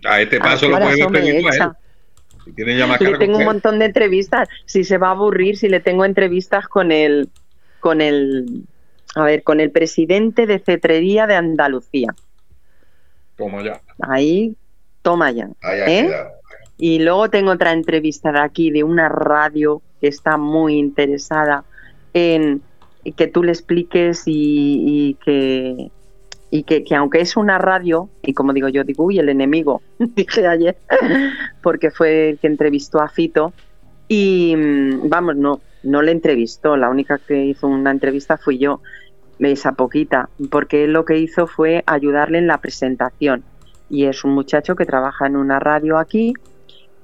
A este a paso lo me despedir tú a él. echa. Si tiene ya más Le tengo que un él. montón de entrevistas. Si se va a aburrir, si le tengo entrevistas con el, con el, a ver, con el presidente de Cetrería de Andalucía. Como ya. Ahí, toma ya. ¿Eh? Y luego tengo otra entrevista de aquí, de una radio que está muy interesada en que tú le expliques y, y que, y que, que aunque es una radio, y como digo yo, digo, uy, el enemigo, dije ayer, porque fue el que entrevistó a Fito, y mm, vamos, no, no le entrevistó, la única que hizo una entrevista fui yo, esa poquita, porque él lo que hizo fue ayudarle en la presentación. Y es un muchacho que trabaja en una radio aquí,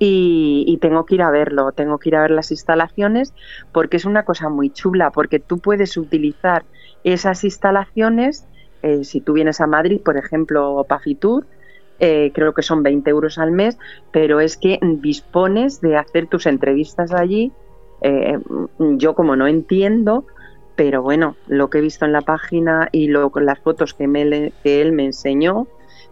y, tengo que ir a verlo, tengo que ir a ver las instalaciones porque es una cosa muy chula, porque tú puedes utilizar esas instalaciones, eh, si tú vienes a Madrid, por ejemplo, Pafitur, eh, creo que son 20 euros al mes, pero es que dispones de hacer tus entrevistas allí. eh, yo como no entiendo, pero bueno, lo que he visto en la página y lo, las fotos que, me, que él me enseñó,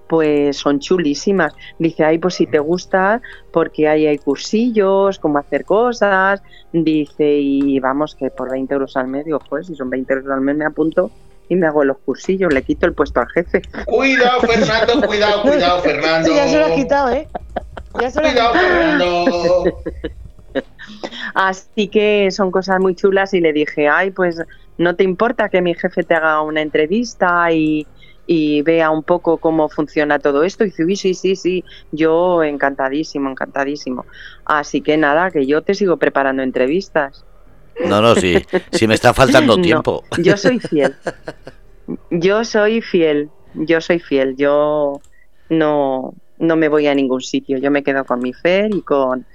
pues son chulísimas. Dice, ay, pues si te gusta, porque ahí hay cursillos, cómo hacer cosas. Dice, y vamos, que por 20 euros al mes, digo, pues si son 20 euros al mes me apunto y me hago los cursillos, le quito el puesto al jefe. Cuidado, Fernando, cuidado, cuidado, Fernando. Sí, ya se lo has quitado, ¿eh? Ya se lo has Cuidado. Fernando. Así que son cosas muy chulas y le dije, ay, pues no te importa que mi jefe te haga una entrevista y, y vea un poco cómo funciona todo esto. Y dice, "Uy, sí, sí, sí, yo encantadísimo, encantadísimo. Así que nada, que yo te sigo preparando entrevistas. No, no, sí, sí me está faltando No, tiempo. yo soy fiel. Yo soy fiel. Yo soy fiel. Yo no, no me voy a ningún sitio. Yo me quedo con mi Fer y con,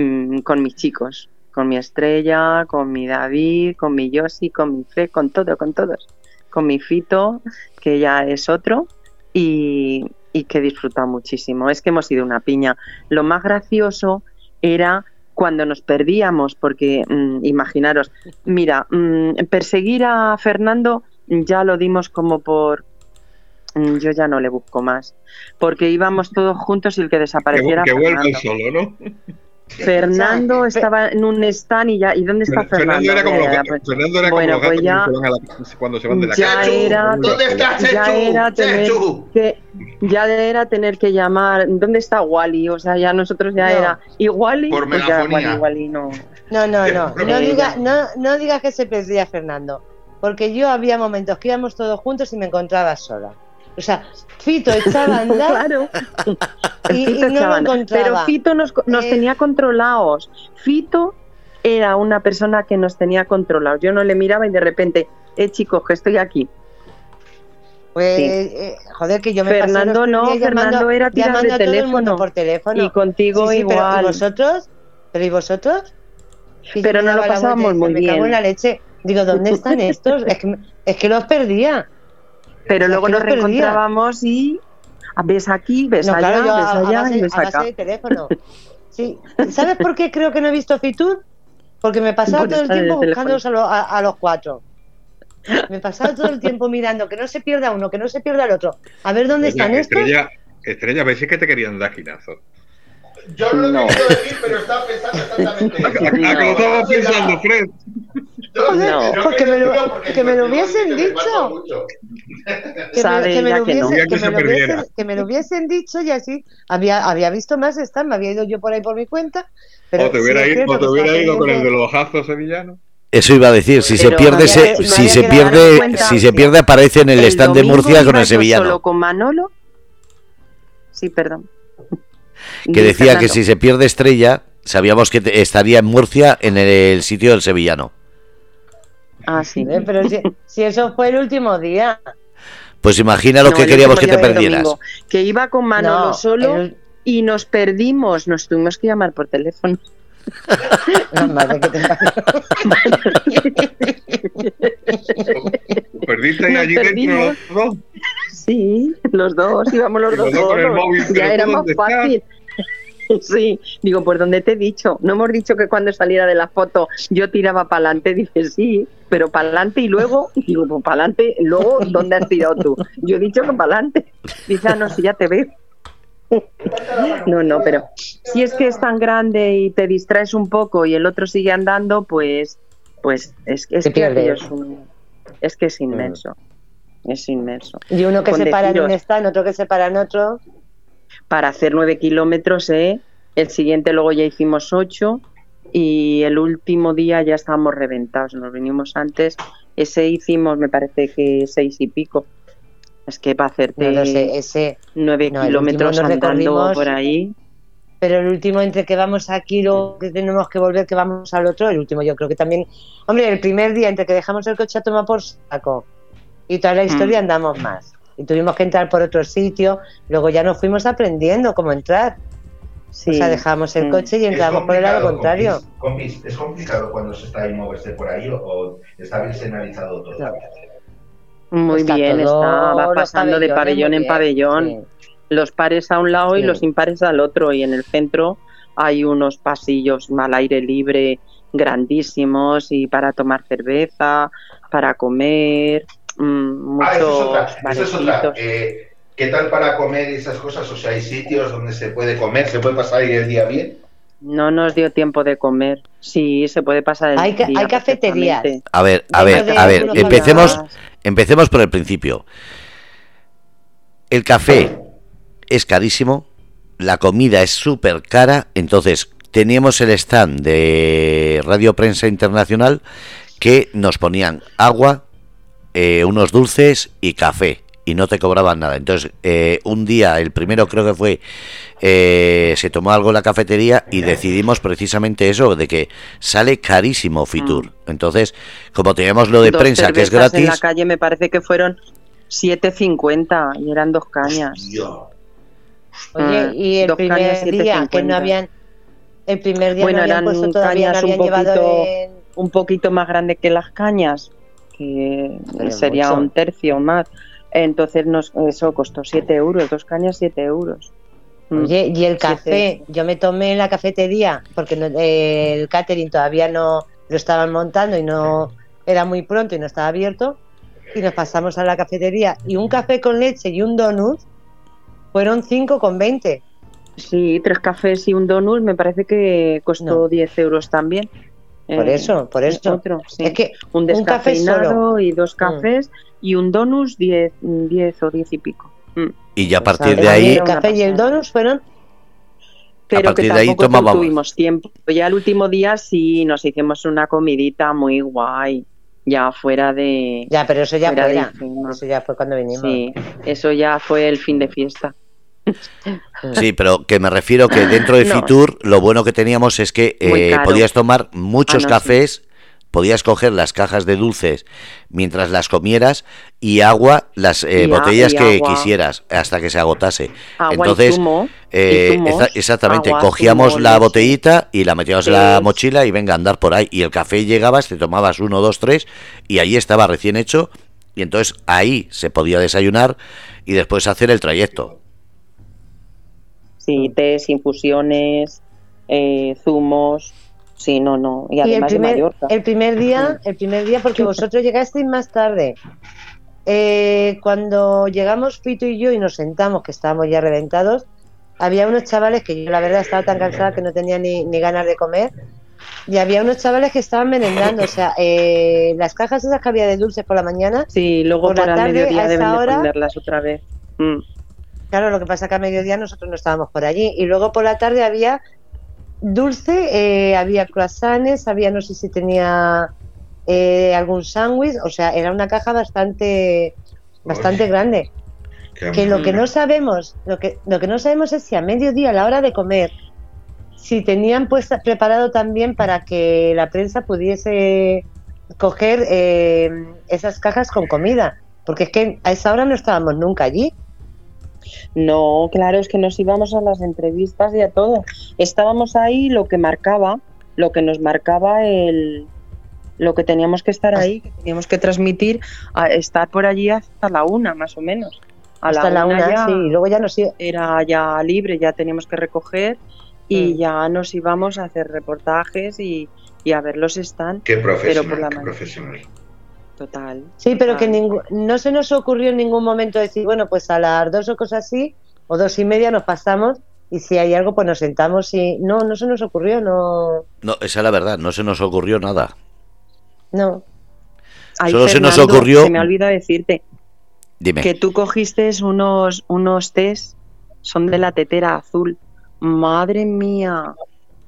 mm, con mis chicos. Con mi Estrella, con mi David, con mi Yossi, con mi Fe, con todo, con todos. Con mi Fito, que ya es otro. Y, y que he disfrutado muchísimo. Es que hemos sido una piña. Lo más gracioso era cuando nos perdíamos, porque mm, imaginaros, mira, mm, perseguir a Fernando ya lo dimos como por... mm, Yo ya no le busco más, porque íbamos todos juntos y el que Que, desapareciera que vuelva Fernando. solo, ¿no? Fernando estaba en un stand y ya, ¿y dónde está Fernando? Fernando era como Ya, los, ya, pues, Fernando era bueno, como los pues gatos ya- cuando, se van a la- cuando se van de la ya casa. era- ¿Dónde está ya Chechu? era tener Chechu. que ya era tener que llamar ¿dónde está Wally? o sea ya nosotros ya No. era y Wally Por pues ya megafonía. Wally, Wally no No, no, no. No, diga, no, no digas que se perdía Fernando. Porque yo había momentos que íbamos todos juntos y me encontraba sola. O sea, Fito echaba a andar claro y, Fito y no lo pero Fito nos, nos Eh. tenía controlados Fito era una persona que nos tenía controlados yo no le miraba y de repente eh chicos que estoy aquí Pues, Sí. eh, joder, que yo me Fernando no, Fernando llamando- era tirar llamando de teléfono. por teléfono. y contigo Sí, sí, pero, ¿Y vosotros? ¿Pero y vosotros? Pero me no lo pasábamos muy decía, Me cago bien. en la leche. Digo, ¿dónde están estos? es, que, me- es que los perdía. Pero luego nos reencontrábamos y ah, ves aquí ves No, allá claro, ves a, a allá base, y ves a base acá de teléfono. Sí. ¿Sabes por qué creo que no he visto Fitur? Porque me pasaba Por todo el tiempo buscándolos a, lo- a- a los cuatro. Me pasaba todo el tiempo mirando que no se pierda uno, que no se pierda el otro. A ver dónde están estos. Estrella, Estrella, a ver si es que te querían dar esquinazo. Yo no lo No. he querido decir, pero estaba pensando exactamente ¿A, eso. a- a que lo estaba pensando, Fred? Yo Joder, yo pues que me lo- creo porque que me lo hubiesen que me dicho. que ella lo no. hubiesen, Quería que se me lo hubiesen- dicho y así había, había visto más estar, me había ido yo por ahí por mi cuenta. Pero o te sí hubiera, es ido, cierto o te hubiera ido con el de pendiente. los ojazos sevillanos. Eso iba a decir, si se Pero pierde, se, si había se quedado en pierde, cuenta, si se sí. pierde aparece en el, stand de Murcia con el sevillano. solo con Manolo sí perdón Que decía que si se pierde Estrella, sabíamos que te- estaría en Murcia en el sitio del sevillano. ah sí Eh, Pero si, si eso fue el último día. Pues imagina lo No, que queríamos que te perdieras. domingo, que iba con Manolo No, solo el- y nos perdimos nos tuvimos que llamar por teléfono Perdiste allí dentro perdimos. los dos. Sí, los dos, íbamos los dos los dos con el solos. móvil, pero Ya ¿tú era más fácil. Sí, digo, pues donde te he dicho, no hemos dicho que cuando saliera de la foto yo tiraba para adelante, dice sí, pero para adelante y luego, digo, pues para adelante, luego, ¿dónde has tirado tú? Yo he dicho que para adelante. Dice, ah, no, si ya te veo. No, no, pero si es que es tan grande y te distraes un poco y el otro sigue andando, pues, pues es, que es, un- es que es inmenso. Es inmenso. Y uno que Con se para en un stand, otro que se para en otro. para hacer nueve kilómetros, ¿eh? El siguiente luego ya hicimos ocho y el último día ya estábamos reventados, nos vinimos antes. Ese hicimos, me parece que seis y pico. Es que para hacerte No lo sé, ese. nueve No, kilómetros andando por ahí. Pero el último, entre que vamos aquí, luego que tenemos que volver, que vamos al otro, el último yo creo que también. Hombre, el primer día, entre que dejamos el coche a tomar por saco y toda la historia, Mm. andamos más. Y tuvimos que entrar por otro sitio, luego ya nos fuimos aprendiendo cómo entrar. Sí. O sea, dejamos el Mm. coche y entramos por el lado contrario. Compis, ¿Es complicado cuando se está ahí moverse por ahí o, o está bien señalizado todo? No. Muy Está bien, todo está, va pasando de pabellón en bien, pabellón. sí. los pares a un lado y Sí. los impares al otro y en el centro hay unos pasillos al aire libre grandísimos y para tomar cerveza, para comer, mm, Ah, esa es muchos otra. Esa es otra. Eh, ¿Qué tal para comer y esas cosas? O sea, hay sitios donde se puede comer, se puede pasar ahí el día bien. No nos dio tiempo de comer. Sí, se puede pasar el Hay día hay cafeterías. A ver, a ver, a ver, empecemos. Empecemos por el principio. El café es carísimo, la comida es súper cara, entonces teníamos el stand de Radio Prensa Internacional que nos ponían agua, eh, unos dulces y café y no te cobraban nada. Entonces, eh, un día, el primero creo que fue, eh, se tomó algo en la cafetería y decidimos precisamente eso, de que sale carísimo Fitur. Mm. Entonces, como teníamos lo de Dos prensa, que es cervezas En la gratis, calle me parece que fueron 7.50 y eran dos cañas. Yo. Oye, Ah, y el dos primer cañas, día que 7,50. no habían. El primer día Bueno, no habían eran puesto todavía, no cañas un habían llevado en- Un poquito más grande que las cañas, que sería mucho. un tercio más. Entonces nos, eso costó 7 euros, dos cañas 7 euros. Mm. Oye, y el café, yo me tomé en la cafetería, porque no- eh, el catering todavía no lo estaban montando y no era muy pronto y no estaba abierto, y nos pasamos a la cafetería y un café con leche y un donut fueron 5,20. Sí, tres cafés y un donut me parece que costó No. 10 euros también. Por Eh, eso, por eso. Otro, sí. Es que un un café descafeinado solo. y dos Mm. cafés y un donut 10, 10 o 10 y pico. Mm. y ya a partir de ahí, el café y el donut fueron Pero partir que de ahí tampoco tomábamos- tuvimos tiempo. Ya el último día sí nos hicimos una comidita muy guay, ya fuera de... ya, pero eso ya fuera de fuera. Ifema. Eso ya fue cuando vinimos. Sí, eso ya fue el fin de fiesta. Sí, pero que me refiero que dentro de No. Fitur lo bueno que teníamos es que eh, podías tomar muchos Ah, no, cafés, podías coger las cajas de dulces mientras las comieras y agua, las eh, Y botellas y que agua. quisieras hasta que se agotase. Agua Entonces, y zumo. Eh, y zumos, exa- exactamente, agua, cogíamos zumo, la botellita y la metíamos en la mochila y venga a andar por ahí. Y el café llegabas, te tomabas uno, dos, tres y ahí estaba recién hecho. Y entonces ahí se podía desayunar y después hacer el trayecto. Sí, tés, infusiones, eh, zumos. Sí, no, no. Y Y el además de Mallorca. el primer día, el primer día, porque vosotros llegasteis más tarde. Eh, cuando llegamos Fito y yo y nos sentamos, que estábamos ya reventados, había unos chavales que yo la verdad estaba tan cansada que no tenía ni, ni ganas de comer. Y había unos chavales que estaban merendando, o sea, eh, las cajas esas que había de dulces por la mañana, Sí, luego por por, la tarde, mediodía a esa deben de ponerlas otra vez. Mm. Claro, lo que pasa que a mediodía nosotros no estábamos por allí. Y luego por la tarde había dulce, eh, había croissants, había no sé si tenía eh, algún sándwich, o sea, era una caja bastante bastante grande. Que lo que no sabemos, lo que lo que no sabemos es si a mediodía a la hora de comer si tenían puesta, preparado también para que la prensa pudiese coger eh, esas cajas con comida, porque es que a esa hora no estábamos nunca allí. No, claro, es que nos íbamos a las entrevistas y a todo. Estábamos ahí lo que marcaba, lo que nos marcaba el lo que teníamos que estar ahí, que teníamos que transmitir, a estar por allí hasta la una, más o menos. A Hasta la una, ya sí, y luego ya nos era ya libre, ya teníamos que recoger y Mm. ya nos íbamos a hacer reportajes y, y a ver los stands. Qué Pero por profesional, la qué profesional. Total. Sí, pero que ningú- no se nos ocurrió en ningún momento decir, bueno, pues a las dos o cosas así, o dos y media nos pasamos, y si hay algo, pues nos sentamos y... No, no se nos ocurrió, no... No, esa es la verdad, no se nos ocurrió nada. No. Ay, Solo se nos ocurrió- Se me olvida decirte Dime. que tú cogiste unos, unos tés, son de la tetera azul. Madre mía,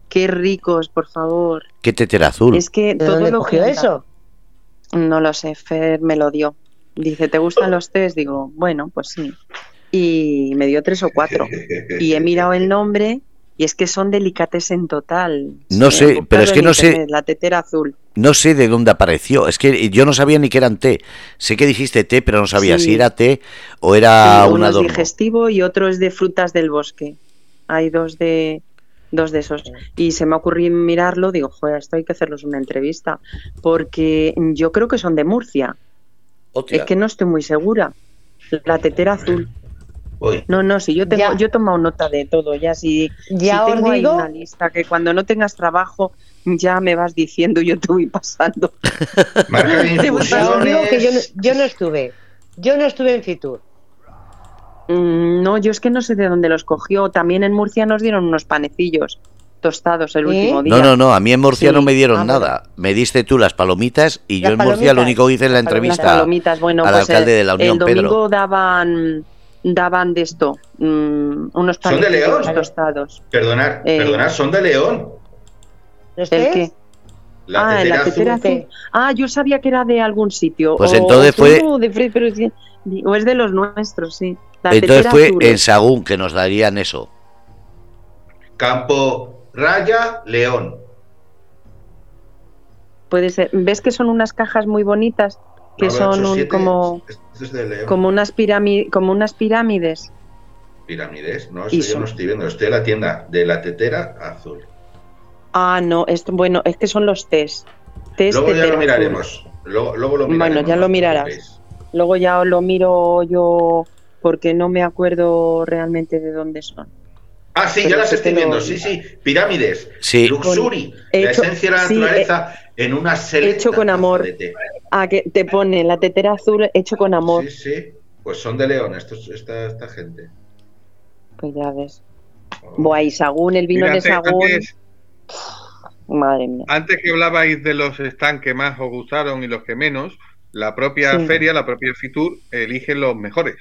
qué ricos, por favor. ¿Qué tetera azul? Es que ¿De todo dónde lo cogió junta. eso? No lo sé, Fer me lo dio. Dice, ¿te gustan los tés? Digo, bueno, pues sí. Y me dio tres o cuatro. Y he mirado el nombre y es que son delicates en total. No sé, pero es que no sé- La tetera azul. No sé de dónde apareció. Es que yo no sabía ni que eran té. Sé que dijiste té, pero no sabía Sí. si era té o era Sí, un uno es digestivo y otro es de frutas del bosque. Hay dos de dos de esos. Y se me ocurrió mirarlo, digo, joder, esto hay que hacerlos una entrevista. Porque yo creo que son de Murcia. Hostia. Es que no estoy muy segura. La tetera azul. Uy, No, no, si yo tengo, Ya. yo he tomado nota de todo, ya si, Ya si tengo ahí digo- una lista que cuando no tengas trabajo ya me vas diciendo, yo te voy pasando. digo que yo no, yo no estuve. Yo no estuve en Fitur. Mm, No, yo es que no sé de dónde los cogió. También en Murcia nos dieron unos panecillos. tostados el ¿Sí? último día. No, no, no, a mí en Murcia Sí. no me dieron Ah, bueno. nada. Me diste tú las palomitas y yo en Murcia lo único que hice en la. Las entrevista palomitas, bueno, al pues alcalde el, de la Unión, el domingo Pedro. daban daban de esto, mm, unos ¿Son de panecitos León? tostados. Perdonar, Eh, perdonar, son de León. ¿Los ¿El qué? La ah, tetera la tetera azul. azul. Ah, yo sabía que era de algún sitio. Pues o- entonces o fue- no, de Fre- pero sí, digo, es de los nuestros, sí. La Entonces fue azul. en Sagún que nos darían eso. Campo Raya, León. Puede ser. ¿Ves que son unas cajas muy bonitas? Que No, son un- 87, como, es como, unas pirámides, como unas pirámides. Pirámides, no, eso yo no estoy viendo. Estoy en la tienda de la tetera azul. Ah, no, esto, bueno, es que son los test. Test Luego ya lo miraremos. Luego, luego lo Bueno, miraremos. ya no lo mirarás. Luego ya lo miro yo porque no me acuerdo realmente de dónde son. Ah, sí, Pero ya las estoy viendo. Sí, sí. Pirámides. Sí. Luxury. He la hecho- esencia de la sí, naturaleza en una selecta hecho con amor. Ah, que te pone la tetera azul hecho con amor. Sí, sí. Pues son de León estos, esta, esta gente. Pues ya ves. Buah, y Sagún, el vino Mira, de Sagún. antes- Madre mía. Antes que hablabais de los stands que más os gustaron y los que menos, la propia Sí. feria, la propia Fitur, elige los mejores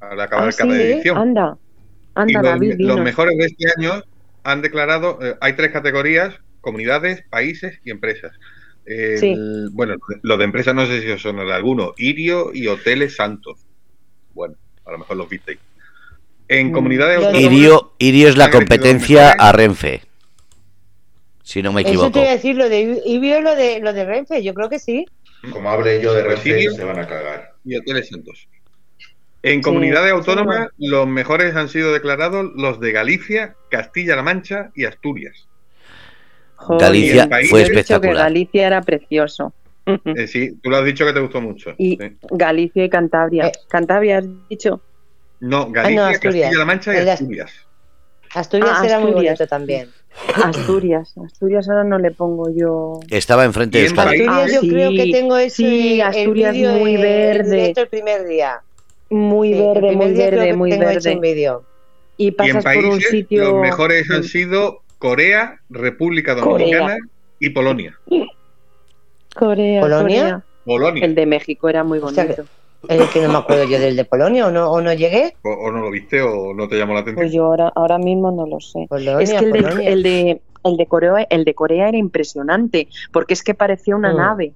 al acabar Ah, cada sí, edición. Anda. y Anda, los, David, los mejores de este año han declarado, eh, hay tres categorías, comunidades, países y empresas. El- Sí. Bueno, los de empresas no sé si os son alguno, Irio y Hoteles Santos. Bueno, a lo mejor los visteis. En Mm. comunidades autónomas, Irio, Irio es la competencia a Renfe. Si no me Eso equivoco. te iba a decir, lo de Ibio, lo de, lo de Renfe, yo creo que sí. Como hable yo de Renfe, sí. se van a cagar. y Hoteles Santos. En Sí, comunidades sí, autónomas, los mejores han sido declarados los de Galicia, Castilla-La Mancha y Asturias. Joder, Galicia fue dicho que espectacular. Galicia era precioso. Eh, sí, tú lo has dicho que te gustó mucho. Y Sí. Galicia y Cantabria. Eh. Cantabria has dicho. No, Galicia, Asturias. Castilla-La Mancha y Asturias. Asturias Ah, era muy bonito también. Asturias. Asturias ahora no le pongo yo. Estaba enfrente Y de en Euskadi. Asturias Ah, yo sí. creo que tengo ese Sí, Asturias el muy verde. el primer día. Muy Sí, verde, muy verde, muy verde. un vídeo. Y Y en pasas por un sitio. los mejores han sido Corea, República Dominicana y Polonia. Corea. ¿Polonia? Corea. Polonia. El de México era muy O sea El que no me acuerdo yo del de Polonia, o no, o no llegué. O, o no lo viste o no te llamó la atención. Pues yo ahora, ahora mismo no lo sé. Polonia, es que el de, el de el de Corea, el de Corea era impresionante, porque es que parecía una Mm. nave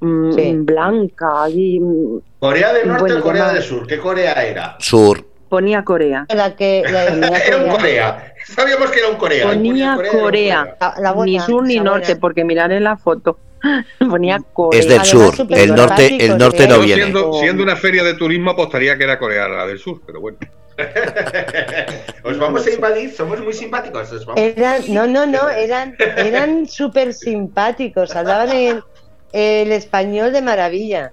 mm, Sí. blanca y mm, ¿Corea del Norte Bueno, o Corea del Sur? ¿Qué Corea era? Sur. ponía Corea. La que, la, Era un Corea. Sabíamos que era un Corea. Ponía Corea Corea. la- la buena, ni sur ni norte, buena. porque miraré la foto. ponía Corea. Es del Además, sur. El norte, el norte no viene. siendo, siendo una feria de turismo apostaría que era Corea la del Sur, pero bueno. Os vamos a invadir, somos muy simpáticos. Os vamos a Eran, no, no, no, eran, eran súper simpáticos, hablaban el, el español de maravilla.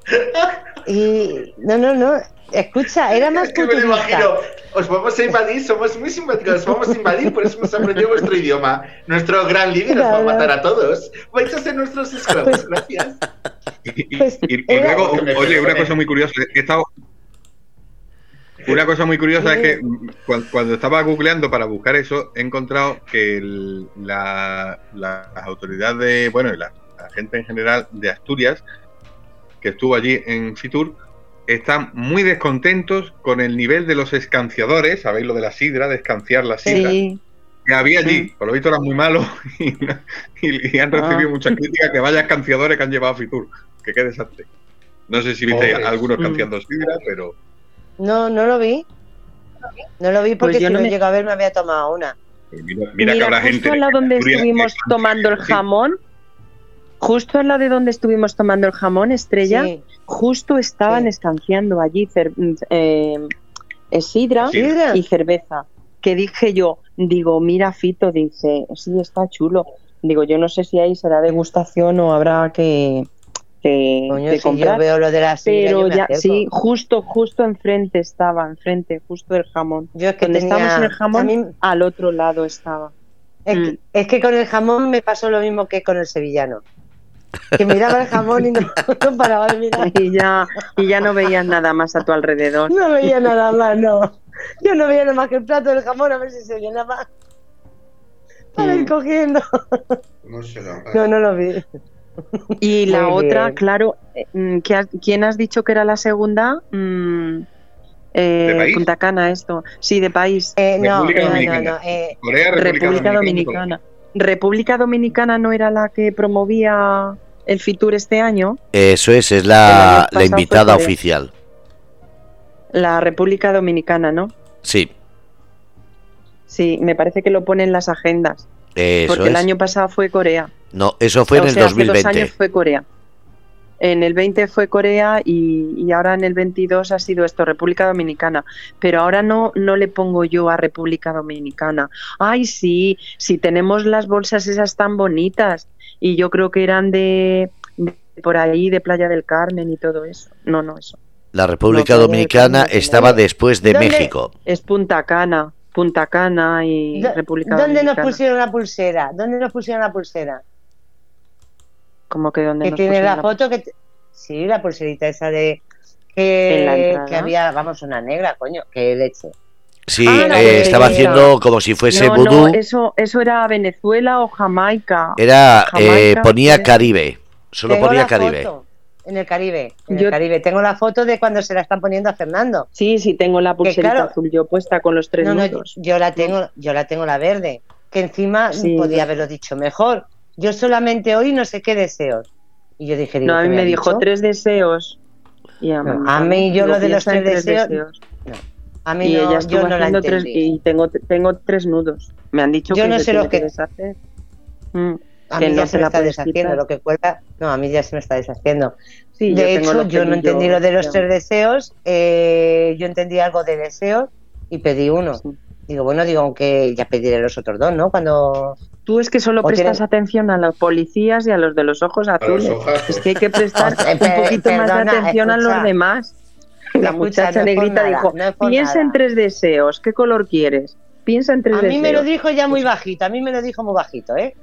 Y no, no, no, escucha, era más Es que me lo imagino. Os vamos a invadir, somos muy simpáticos, os vamos a invadir, por eso hemos aprendido vuestro idioma. Nuestro gran líder nos va a Claro. matar a todos. Vais a ser nuestros esclavos, gracias. Y- Pues, y- y era- luego, oye, una cosa muy curiosa, he estado- una cosa muy curiosa es que cuan- cuando, estaba googleando para buscar eso, he encontrado que el- la- las autoridades, bueno, y la, gente en general de Asturias, que estuvo allí en Fitur, están muy descontentos con el nivel de los escanciadores, ¿sabéis lo de la sidra, de escanciar la sidra? Sí. que había allí. Por lo visto eran muy malos y, y- y han recibido Ah. muchas críticas que vaya escanciadores que han llevado a Fitur. Que qué desastre. No sé si viste algunos Mm. escanciando sidra, pero No, no lo vi. No lo vi porque Pues yo si no me- llego a ver me había tomado una. pero mira, mira que Mira, habrá justo gente. al lado donde estuvimos tomando el jamón, justo al lado de donde estuvimos tomando el jamón, Estrella, Sí. justo estaban Sí. estanciando allí eh, eh, sidra ¿Sidra? y cerveza. Que dije yo, digo, mira Fito, dice, sí, está chulo. Digo, yo no sé si ahí será degustación o habrá que, que, Coño, que si yo comprar. veo lo de la sidra, yo Pero me ya, acerco. sí, justo, justo enfrente estaba, enfrente, justo del jamón. Yo es que Donde tenía- estábamos en el jamón, al otro lado estaba. Es, Mm. que, es que con el jamón me pasó lo mismo que con el sevillano. Que miraba el jamón y no, no paraba de mirar. Y ya, y ya no veías nada más a tu alrededor. No veía nada más, no. Yo no veía nada más que el plato del jamón a ver si se llenaba. Para ir cogiendo. No No, lo vi. Y la Muy otra, bien. claro, eh, mm, ¿qué has- ¿quién has dicho que era la segunda? Mm, eh, ¿De país? Punta Cana, esto. Sí, de país. Eh, no, República no, no, eh, Corea, República, República Dominicana. Dominicana. República Dominicana no era la que promovía el Fitur este año. Eso es, es la, invitada oficial. La República Dominicana, ¿no? Sí, Sí, me parece que lo pone en las agendas. eso porque el año pasado fue Corea. No, eso fue en O el sea, hace dos 2020. años fue Corea. En el 20 fue Corea y, y ahora en el 22 ha sido esto, República Dominicana. Pero ahora no, no le pongo yo a República Dominicana. Ay, sí, sí tenemos las bolsas esas tan bonitas. Y yo creo que eran de, de por ahí, de Playa del Carmen y todo eso. No, no, eso. La República No, Dominicana estaba ¿dónde- después de dónde- México. Es Punta Cana, Punta Cana y República ¿Dónde nos Dominicana. pusieron la pulsera? ¿Dónde nos pusieron la pulsera? Como que donde Que nos tiene la foto que... Sí, la pulserita esa de... Que, había, vamos, una negra, coño, que leche. Sí, Ah, no, eh, estaba haciendo como si fuese no, vudú. no, eso, eso era Venezuela o Jamaica. Era, eh, ponía pues. Caribe. Solo Tengo ponía la Caribe. foto en el Caribe, en Yo- el Caribe. Tengo la foto de cuando se la están poniendo a Fernando. Sí, sí, tengo la pulserita claro- azul yo puesta con los tres No, no, yo, nudos. yo la tengo, yo la tengo la verde, que encima Sí. podía haberlo dicho mejor. Yo solamente hoy no sé qué deseos. Y yo dije, digo, No, a ¿qué mí me dicho? tres deseos. Y a, No, a mí yo lo de los tres deseos, A mí Y no, ella yo no la haciendo tres entendí. y tengo tengo tres nudos. Me han dicho Yo que no se sé lo tiene que- deshacer. Mm, A que mí no ya se se me está deshaciendo quitar. lo que cuelga. No, a mí ya se me está deshaciendo. Sí, de yo hecho, yo no entendí lo de los tres deseos. eh, yo entendí algo de deseos y pedí uno. Sí. Digo, bueno, digo, aunque ya pediré los otros dos, ¿no? Cuando. Tú es que solo prestas tienen- atención a los policías y a los de los ojos A los azules. Es que hay que prestar un poquito más de atención a los demás. La Escucha, muchacha no negrita nada, dijo, no piensa en nada". tres deseos, ¿qué color quieres? Piensa en tres A mí deseos. me lo dijo ya muy bajito, a mí me lo dijo muy bajito, ¿eh?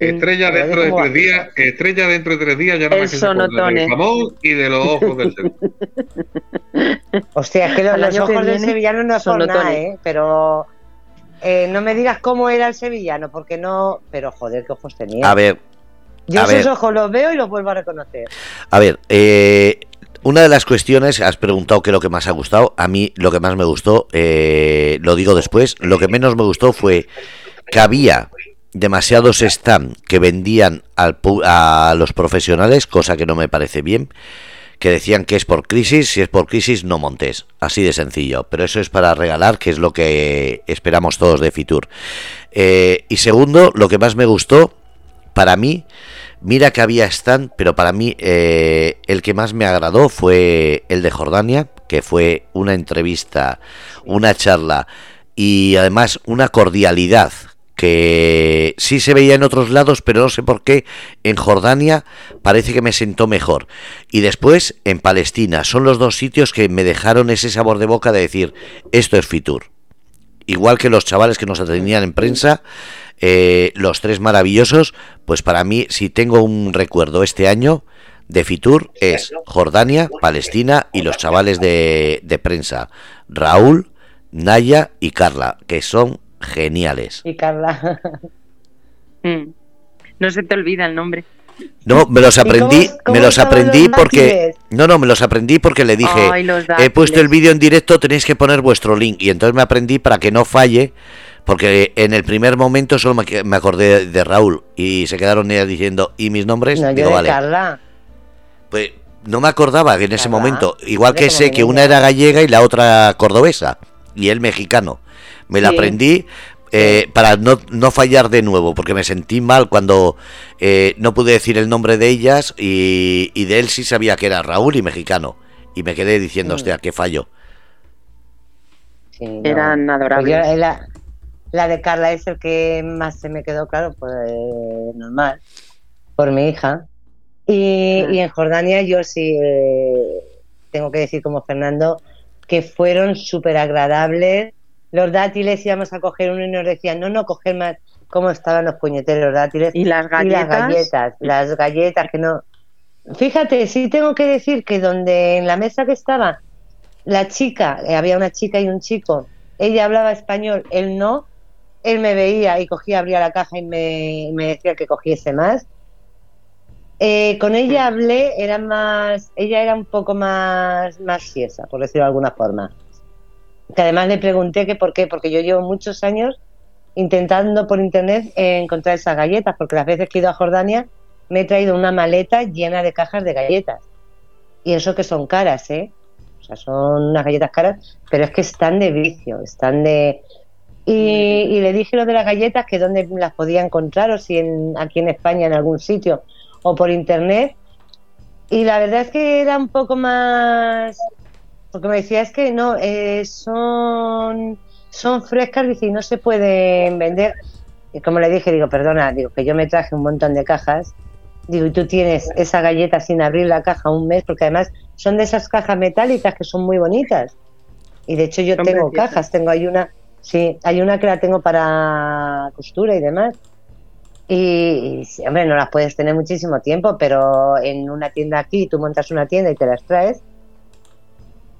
Estrella dentro de ¿cómo tres días, estrella dentro de tres días ya no El más que se acuerda sonotone. del jamón y de los ojos del ser. Hostia, es que los, que ojos del sevillano no es por son nada. ¿eh? Pero eh, no me digas cómo era el sevillano, porque no. Pero joder, qué ojos tenía. A ver, Yo a esos ver. ojos los veo y los vuelvo a reconocer. a ver, eh, una de las cuestiones, has preguntado qué es lo que más ha gustado. A mí lo que más me gustó, eh, lo digo después, lo que menos me gustó fue que había demasiados stand que vendían al a los profesionales, cosa que no me parece bien, que decían que es por crisis, si es por crisis no montes, así de sencillo, pero eso es para regalar, que es lo que esperamos todos de Fitur. Eh, y segundo, lo que más me gustó, para mí, mira que había stand, pero para mí eh, el que más me agradó fue el de Jordania, que fue una entrevista, una charla y además una cordialidad que sí se veía en otros lados, pero no sé por qué en Jordania parece que me sentó mejor. Y después en Palestina, son los dos sitios que me dejaron ese sabor de boca de decir, esto es Fitur. Igual que los chavales que nos atendían en prensa, eh, los tres maravillosos, pues para mí, si tengo un recuerdo este año de Fitur, es Jordania, Palestina y los chavales de, de prensa, Raúl, Naya y Carla, que son geniales. Y Carla. Mm. No se te olvida el nombre. No, me los ¿Y cómo- aprendí, cómo me los aprendí los porque no, no, me los aprendí porque le dije, Ay, he puesto el vídeo en directo, tenéis que poner vuestro link y entonces me aprendí para que no falle, porque en el primer momento solo me, acordé de Raúl y se quedaron ellas diciendo y mis nombres, No, yo digo de vale, Carla. pues no me acordaba que en ese Carla, momento, igual que sé que una era gallega y la otra cordobesa y él mexicano, me la Sí. aprendí eh, para no, no fallar de nuevo, porque me sentí mal cuando eh, no pude decir el nombre de ellas y, y de él sí sabía que era Raúl y mexicano. Y me quedé diciendo, Mm. hostia, qué fallo. Sí, no. Eran Pues yo, adorables. eh, la, la de Carla es el que más se me quedó claro, pues eh, normal, por mi hija. Y, Claro. y en Jordania yo sí eh, tengo que decir como Fernando que fueron súper agradables. Los dátiles íbamos a coger uno y nos decían, no, no, coger más, cómo estaban los puñeteros dátiles. Y las Y galletas. las galletas, las galletas que no. Fíjate, sí tengo que decir que donde en la mesa que estaba la chica, eh, había una chica y un chico, ella hablaba español, él no, él me veía y cogía, abría la caja y me, y me decía que cogiese más. Eh, con ella hablé, era más, ella era un poco más, más siesa, por decirlo de alguna forma. Que además le pregunté que por qué, porque yo llevo muchos años intentando por internet encontrar esas galletas, porque las veces que he ido a Jordania me he traído una maleta llena de cajas de galletas. Y eso que son caras, ¿eh? O sea, son unas galletas caras, pero es que están de vicio, están de... Y, y le dije lo de las galletas, que dónde las podía encontrar, o si en, aquí en España en algún sitio, o por internet. Y la verdad es que era un poco más... Porque me decía, es que no, eh, son, son frescas, dice, y no se pueden vender. Y como le dije, digo, perdona, digo, que yo me traje un montón de cajas. Digo, y tú tienes esa galleta sin abrir la caja un mes, porque además son de esas cajas metálicas que son muy bonitas. Y de hecho yo Son tengo preciosas. cajas, tengo, hay una, sí, hay una que la tengo para costura y demás. Y, y hombre, no las puedes tener muchísimo tiempo, pero en una tienda aquí tú montas una tienda y te las traes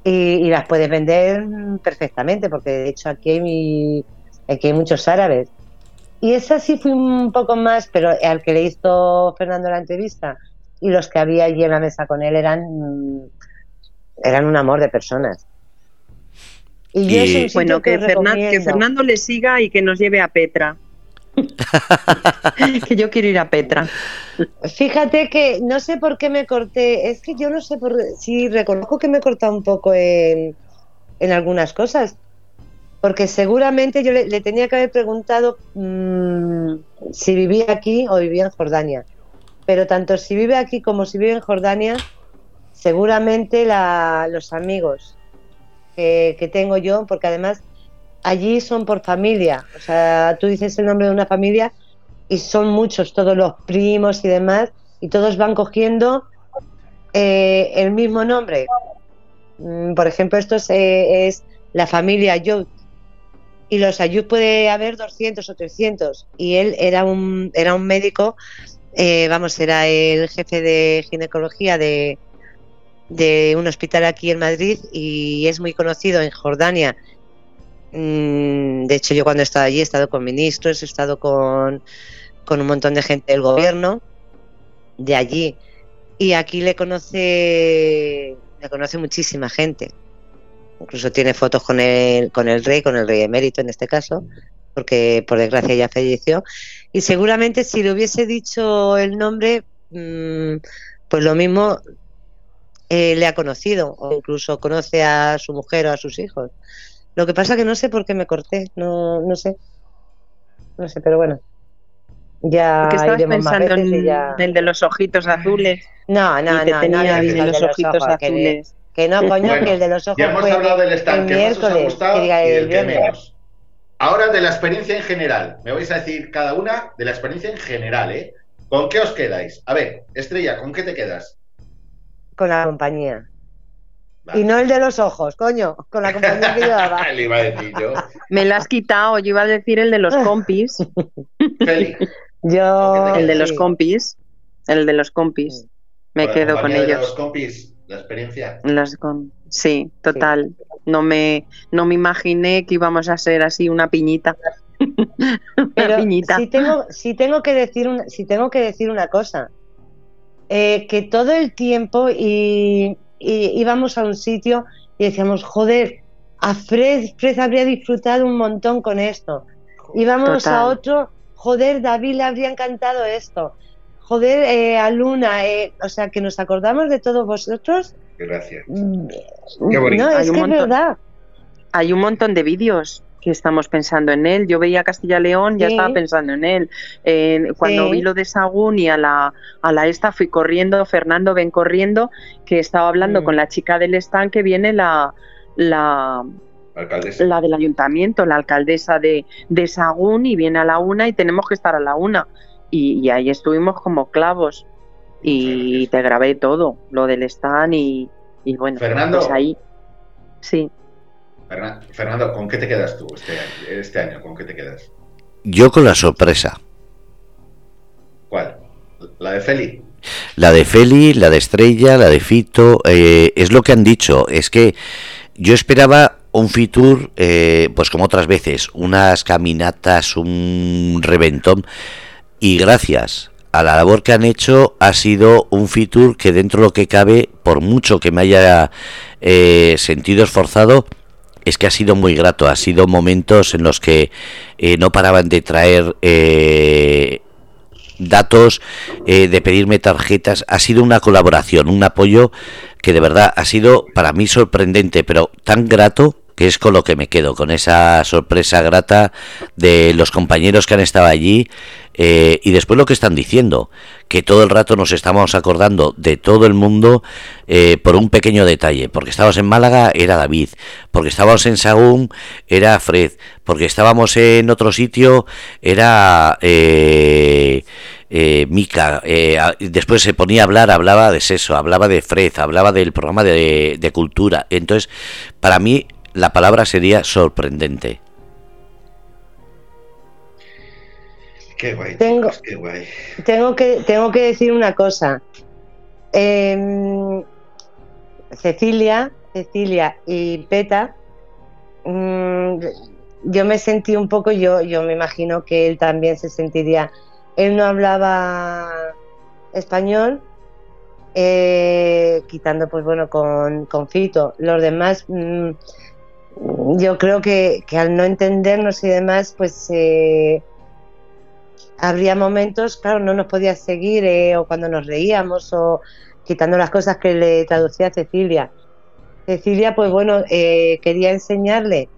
y, y las puedes vender perfectamente, porque de hecho aquí hay, mi- aquí hay muchos árabes. Y esa sí fui un poco más, pero al que le hizo Fernando la entrevista y los que había allí en la mesa con él eran, eran un amor de personas. Y yo Y- sitio Bueno, que, Fernan- que. Fernando le siga y que nos lleve a Petra. que yo quiero ir a Petra. Fíjate que no sé por qué me corté, es que yo no sé por sí reconozco que me he cortado un poco en, en algunas cosas, porque seguramente yo le, tenía que haber preguntado mm, si vivía aquí o vivía en Jordania, pero tanto si vive aquí como si vive en Jordania, seguramente los amigos que tengo yo, porque además allí son por familia, o sea, tú dices el nombre de una familia y son muchos, todos los primos y demás, y todos van cogiendo eh, el mismo nombre. Mm, Por ejemplo, esto es, eh, es la familia Ayub. Y los Ayub puede haber 200 o 300. Y él era un, era un médico, eh, vamos, era el jefe de ginecología de, de un hospital aquí en Madrid y es muy conocido en Jordania. Mm, De hecho, yo cuando he estado allí he estado con ministros, he estado con, con un montón de gente del gobierno de allí. Y aquí le conoce, le conoce muchísima gente. Incluso tiene fotos con el, con el rey, con el rey emérito en este caso, porque por desgracia ya falleció. Y seguramente si le hubiese dicho el nombre, mm, pues lo mismo eh, le ha conocido, o incluso conoce a su mujer o a sus hijos. Lo que pasa que no sé por qué me corté, no, no sé. No sé, pero bueno. Ya Porque estabas pensando en ya- el de los ojitos azules. No, no, y que no, no, tenía había el de los ojitos ojos, que, azules. que no, coño, Bueno, que el de los ojos Ya hemos fue hablado del stand el que más os ha gustado que diga y el que menos. Ahora de la experiencia en general. Me vais a decir cada una de la experiencia en general, ¿eh? ¿Con qué os quedáis? A ver, Estrella, ¿con qué te quedas? con la compañía. Vale. Y no el de los ojos, coño, con la compañía que llevaba. Le iba a decir yo. Me la has quitado, yo iba a decir el de los compis. Feli, Yo. El de los sí. compis. El de los compis. Me quedo con compañía de Los ellos. compis, la experiencia. Las con... Sí, total. No me, no me imaginé que íbamos a ser así una piñita. una Pero piñita. si tengo, si tengo que decir una, si tengo que decir una cosa, eh, que todo el tiempo y, y íbamos a un sitio y decíamos, joder, a Fred, Fred habría disfrutado un montón con esto. Íbamos Total. a otro, joder, David le habría encantado esto. Joder, eh, a Luna, eh, o sea, que nos acordamos de todos vosotros. Gracias. Mm, Qué bonito. No, Hay es un que es montón. verdad. Hay un montón de vídeos que estamos pensando en él. Yo veía Castilla León, ya Sí. estaba pensando en él. Eh, cuando Sí. vi lo de Sagún y a la, a la esta fui corriendo, Fernando ven corriendo, que estaba hablando Mm. con la chica del stand que viene la, la, Alcaldesa. la del ayuntamiento, la alcaldesa de, de Sagún y viene a la una y tenemos que estar a la una. Y, y ahí estuvimos como clavos y te grabé todo, lo del stand y, y bueno, Fernando. pues ahí. Sí. Fernan- Fernando, ¿con qué te quedas tú este año? Este año ¿Con qué te quedas? Yo con la sorpresa. ¿Cuál? ¿La de Feli? La de Feli, la de Estrella, la de Fito, eh, es lo que han dicho. Es que yo esperaba un Fitur, eh, pues como otras veces, unas caminatas, un reventón, y gracias a la labor que han hecho ha sido un Fitur que dentro de lo que cabe, por mucho que me haya eh, sentido esforzado, es que ha sido muy grato, ha sido momentos en los que eh, no paraban de traer eh, datos, eh, de pedirme tarjetas, ha sido una colaboración, un apoyo que de verdad ha sido para mí sorprendente, pero tan grato que es con lo que me quedo, con esa sorpresa grata de los compañeros que han estado allí eh, y después lo que están diciendo, que todo el rato nos estamos acordando de todo el mundo eh, por un pequeño detalle, porque estábamos en Málaga era David, porque estábamos en Sagún era Fred, porque estábamos en otro sitio era... Eh, eh, Mica, eh, después se ponía a hablar, hablaba de sexo, hablaba de Fred, hablaba del programa de, de cultura. Entonces, para mí, la palabra sería sorprendente. Qué guay, Tengo- chicos, qué guay. Tengo que, tengo que decir una cosa. Em, Cecilia, Cecilia y Peta, mm, yo me sentí un poco, yo, yo me imagino que él también se sentiría. Él no hablaba español, eh, quitando, pues bueno, con, con Fito. Los demás, mm, yo creo que, que al no entendernos y demás, pues eh, habría momentos, claro, no nos podía seguir, eh, o cuando nos reíamos, o quitando las cosas que le traducía Cecilia. Cecilia, pues bueno, eh, quería enseñarle,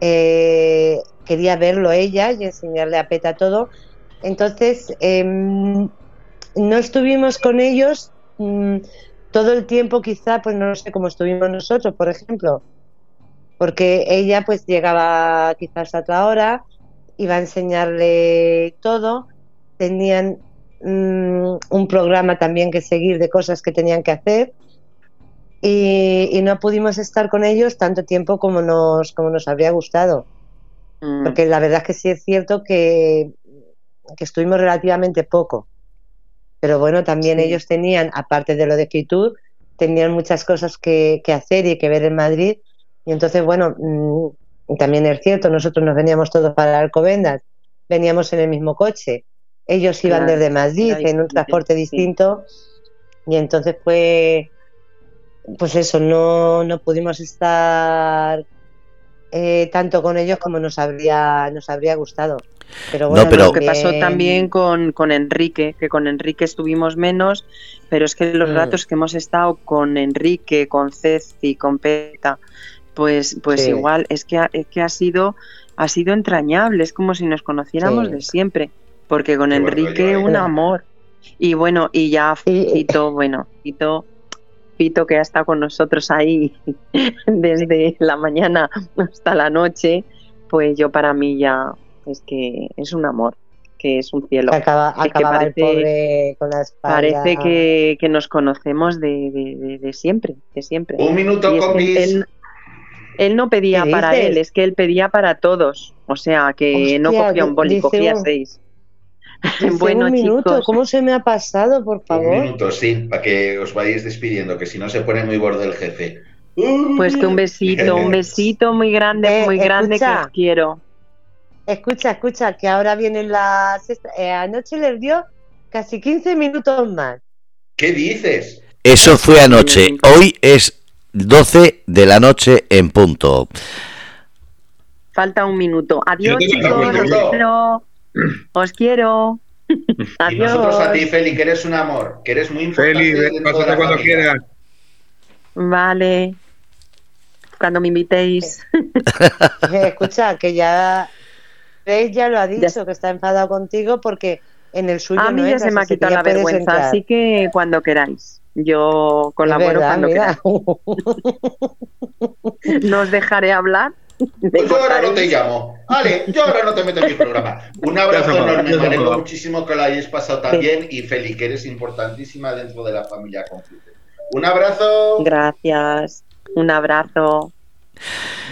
eh, quería verlo ella y enseñarle a Peta todo. Entonces, em, no estuvimos con ellos mm, todo el tiempo, quizá, pues no sé cómo estuvimos nosotros, por ejemplo, porque ella pues llegaba quizás a otra hora, iba a enseñarle todo, tenían mm, un programa también que seguir de cosas que tenían que hacer y, y no pudimos estar con ellos tanto tiempo como nos, como nos habría gustado. Mm, Porque la verdad es que sí es cierto que, que estuvimos relativamente poco. Pero bueno, también Sí. ellos tenían, aparte de lo de Fitur, tenían muchas cosas que, que hacer y que ver en Madrid. Y entonces, bueno, mm, también es cierto, nosotros nos veníamos todos para Alcobendas, veníamos en el mismo coche. Ellos iban desde Madrid en un transporte sí. distinto. Y entonces fue, pues eso, no, no pudimos estar eh, tanto con ellos como nos habría, nos habría gustado. Pero No, bueno, pero- Lo que pasó también con, con Enrique, que con Enrique estuvimos menos, pero es que los Mm. ratos que hemos estado con Enrique, con Ceci, con Peta, pues, pues Sí. igual es que, ha, es que ha sido ha sido entrañable, es como si nos conociéramos Sí. de siempre, porque con Qué Enrique un amor. Y bueno, y ya Y- Fito, bueno, Fito, Fito que ha estado con nosotros ahí desde la mañana hasta la noche, pues yo para mí ya es que es un amor, que es un cielo. que acaba, Es que parece- el pobre con la espalda. Parece que, que nos conocemos de, de- de- de siempre, de siempre. Un minuto, compis. él, él no pedía ¿Qué para dices? él, es que él pedía para todos. O sea, que no cogía un boli, cogía un- seis. Bueno, un minuto, chicos. ¿cómo se me ha pasado, por Un favor? minuto, sí, para que os vayáis despidiendo, que si no se pone muy borde el jefe. Pues que un besito, un besito muy grande, Eh, muy grande que os quiero. Escucha, escucha, que ahora viene la sexta. eh, anoche les dio casi 15 minutos más. ¿Qué dices? Eso fue anoche. Hoy es 12 de la noche en punto. Falta un minuto. Adiós, chicos, os quiero. Os quiero. Y nosotros a ti, Adiós. Feli, que eres un amor, que eres muy importante. Feli, pásate cuando familia. quieras. Vale. Cuando me invitéis. Eh, escucha, que ya. Reis ya lo ha dicho, que está enfadado contigo porque en el suyo A mí no ya se me ha quitado la vergüenza, entrar. así que cuando queráis. Yo colaboro verdad, cuando mira. No os dejaré hablar. Pues yo ahora no te llamo. Vale, yo ahora no te meto en mi programa. Un abrazo ha enorme, me alegro muchísimo que lo hayáis pasado tan bien y Feli, que eres importantísima dentro de la familia Confite. Un abrazo. Gracias. Un abrazo.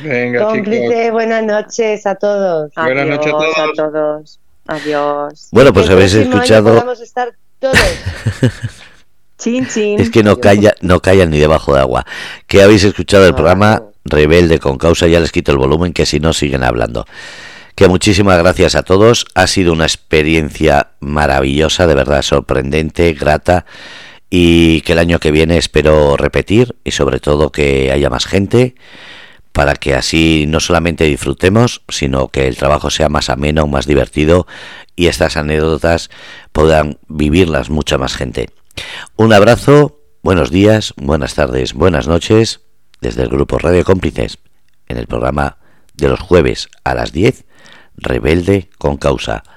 Venga, chicos. Cómplice, buenas noches a todos. Buenas Adiós noches a todos. a todos. Adiós. Bueno, pues habéis escuchado. podamos estar todos. Chin, chin. Es que no calla, no callan ni debajo de agua. Que habéis escuchado el Ah, programa Rebelde con causa, ya les quito el volumen que si no siguen hablando. Que muchísimas gracias a todos, ha sido una experiencia maravillosa, de verdad sorprendente, grata y que el año que viene espero repetir y sobre todo que haya más gente para que así no solamente disfrutemos, sino que el trabajo sea más ameno, más divertido y estas anécdotas puedan vivirlas mucha más gente. Un abrazo, buenos días, buenas tardes, buenas noches desde el grupo Radio Cómplices en el programa de los jueves a las 10, Rebelde con Causa.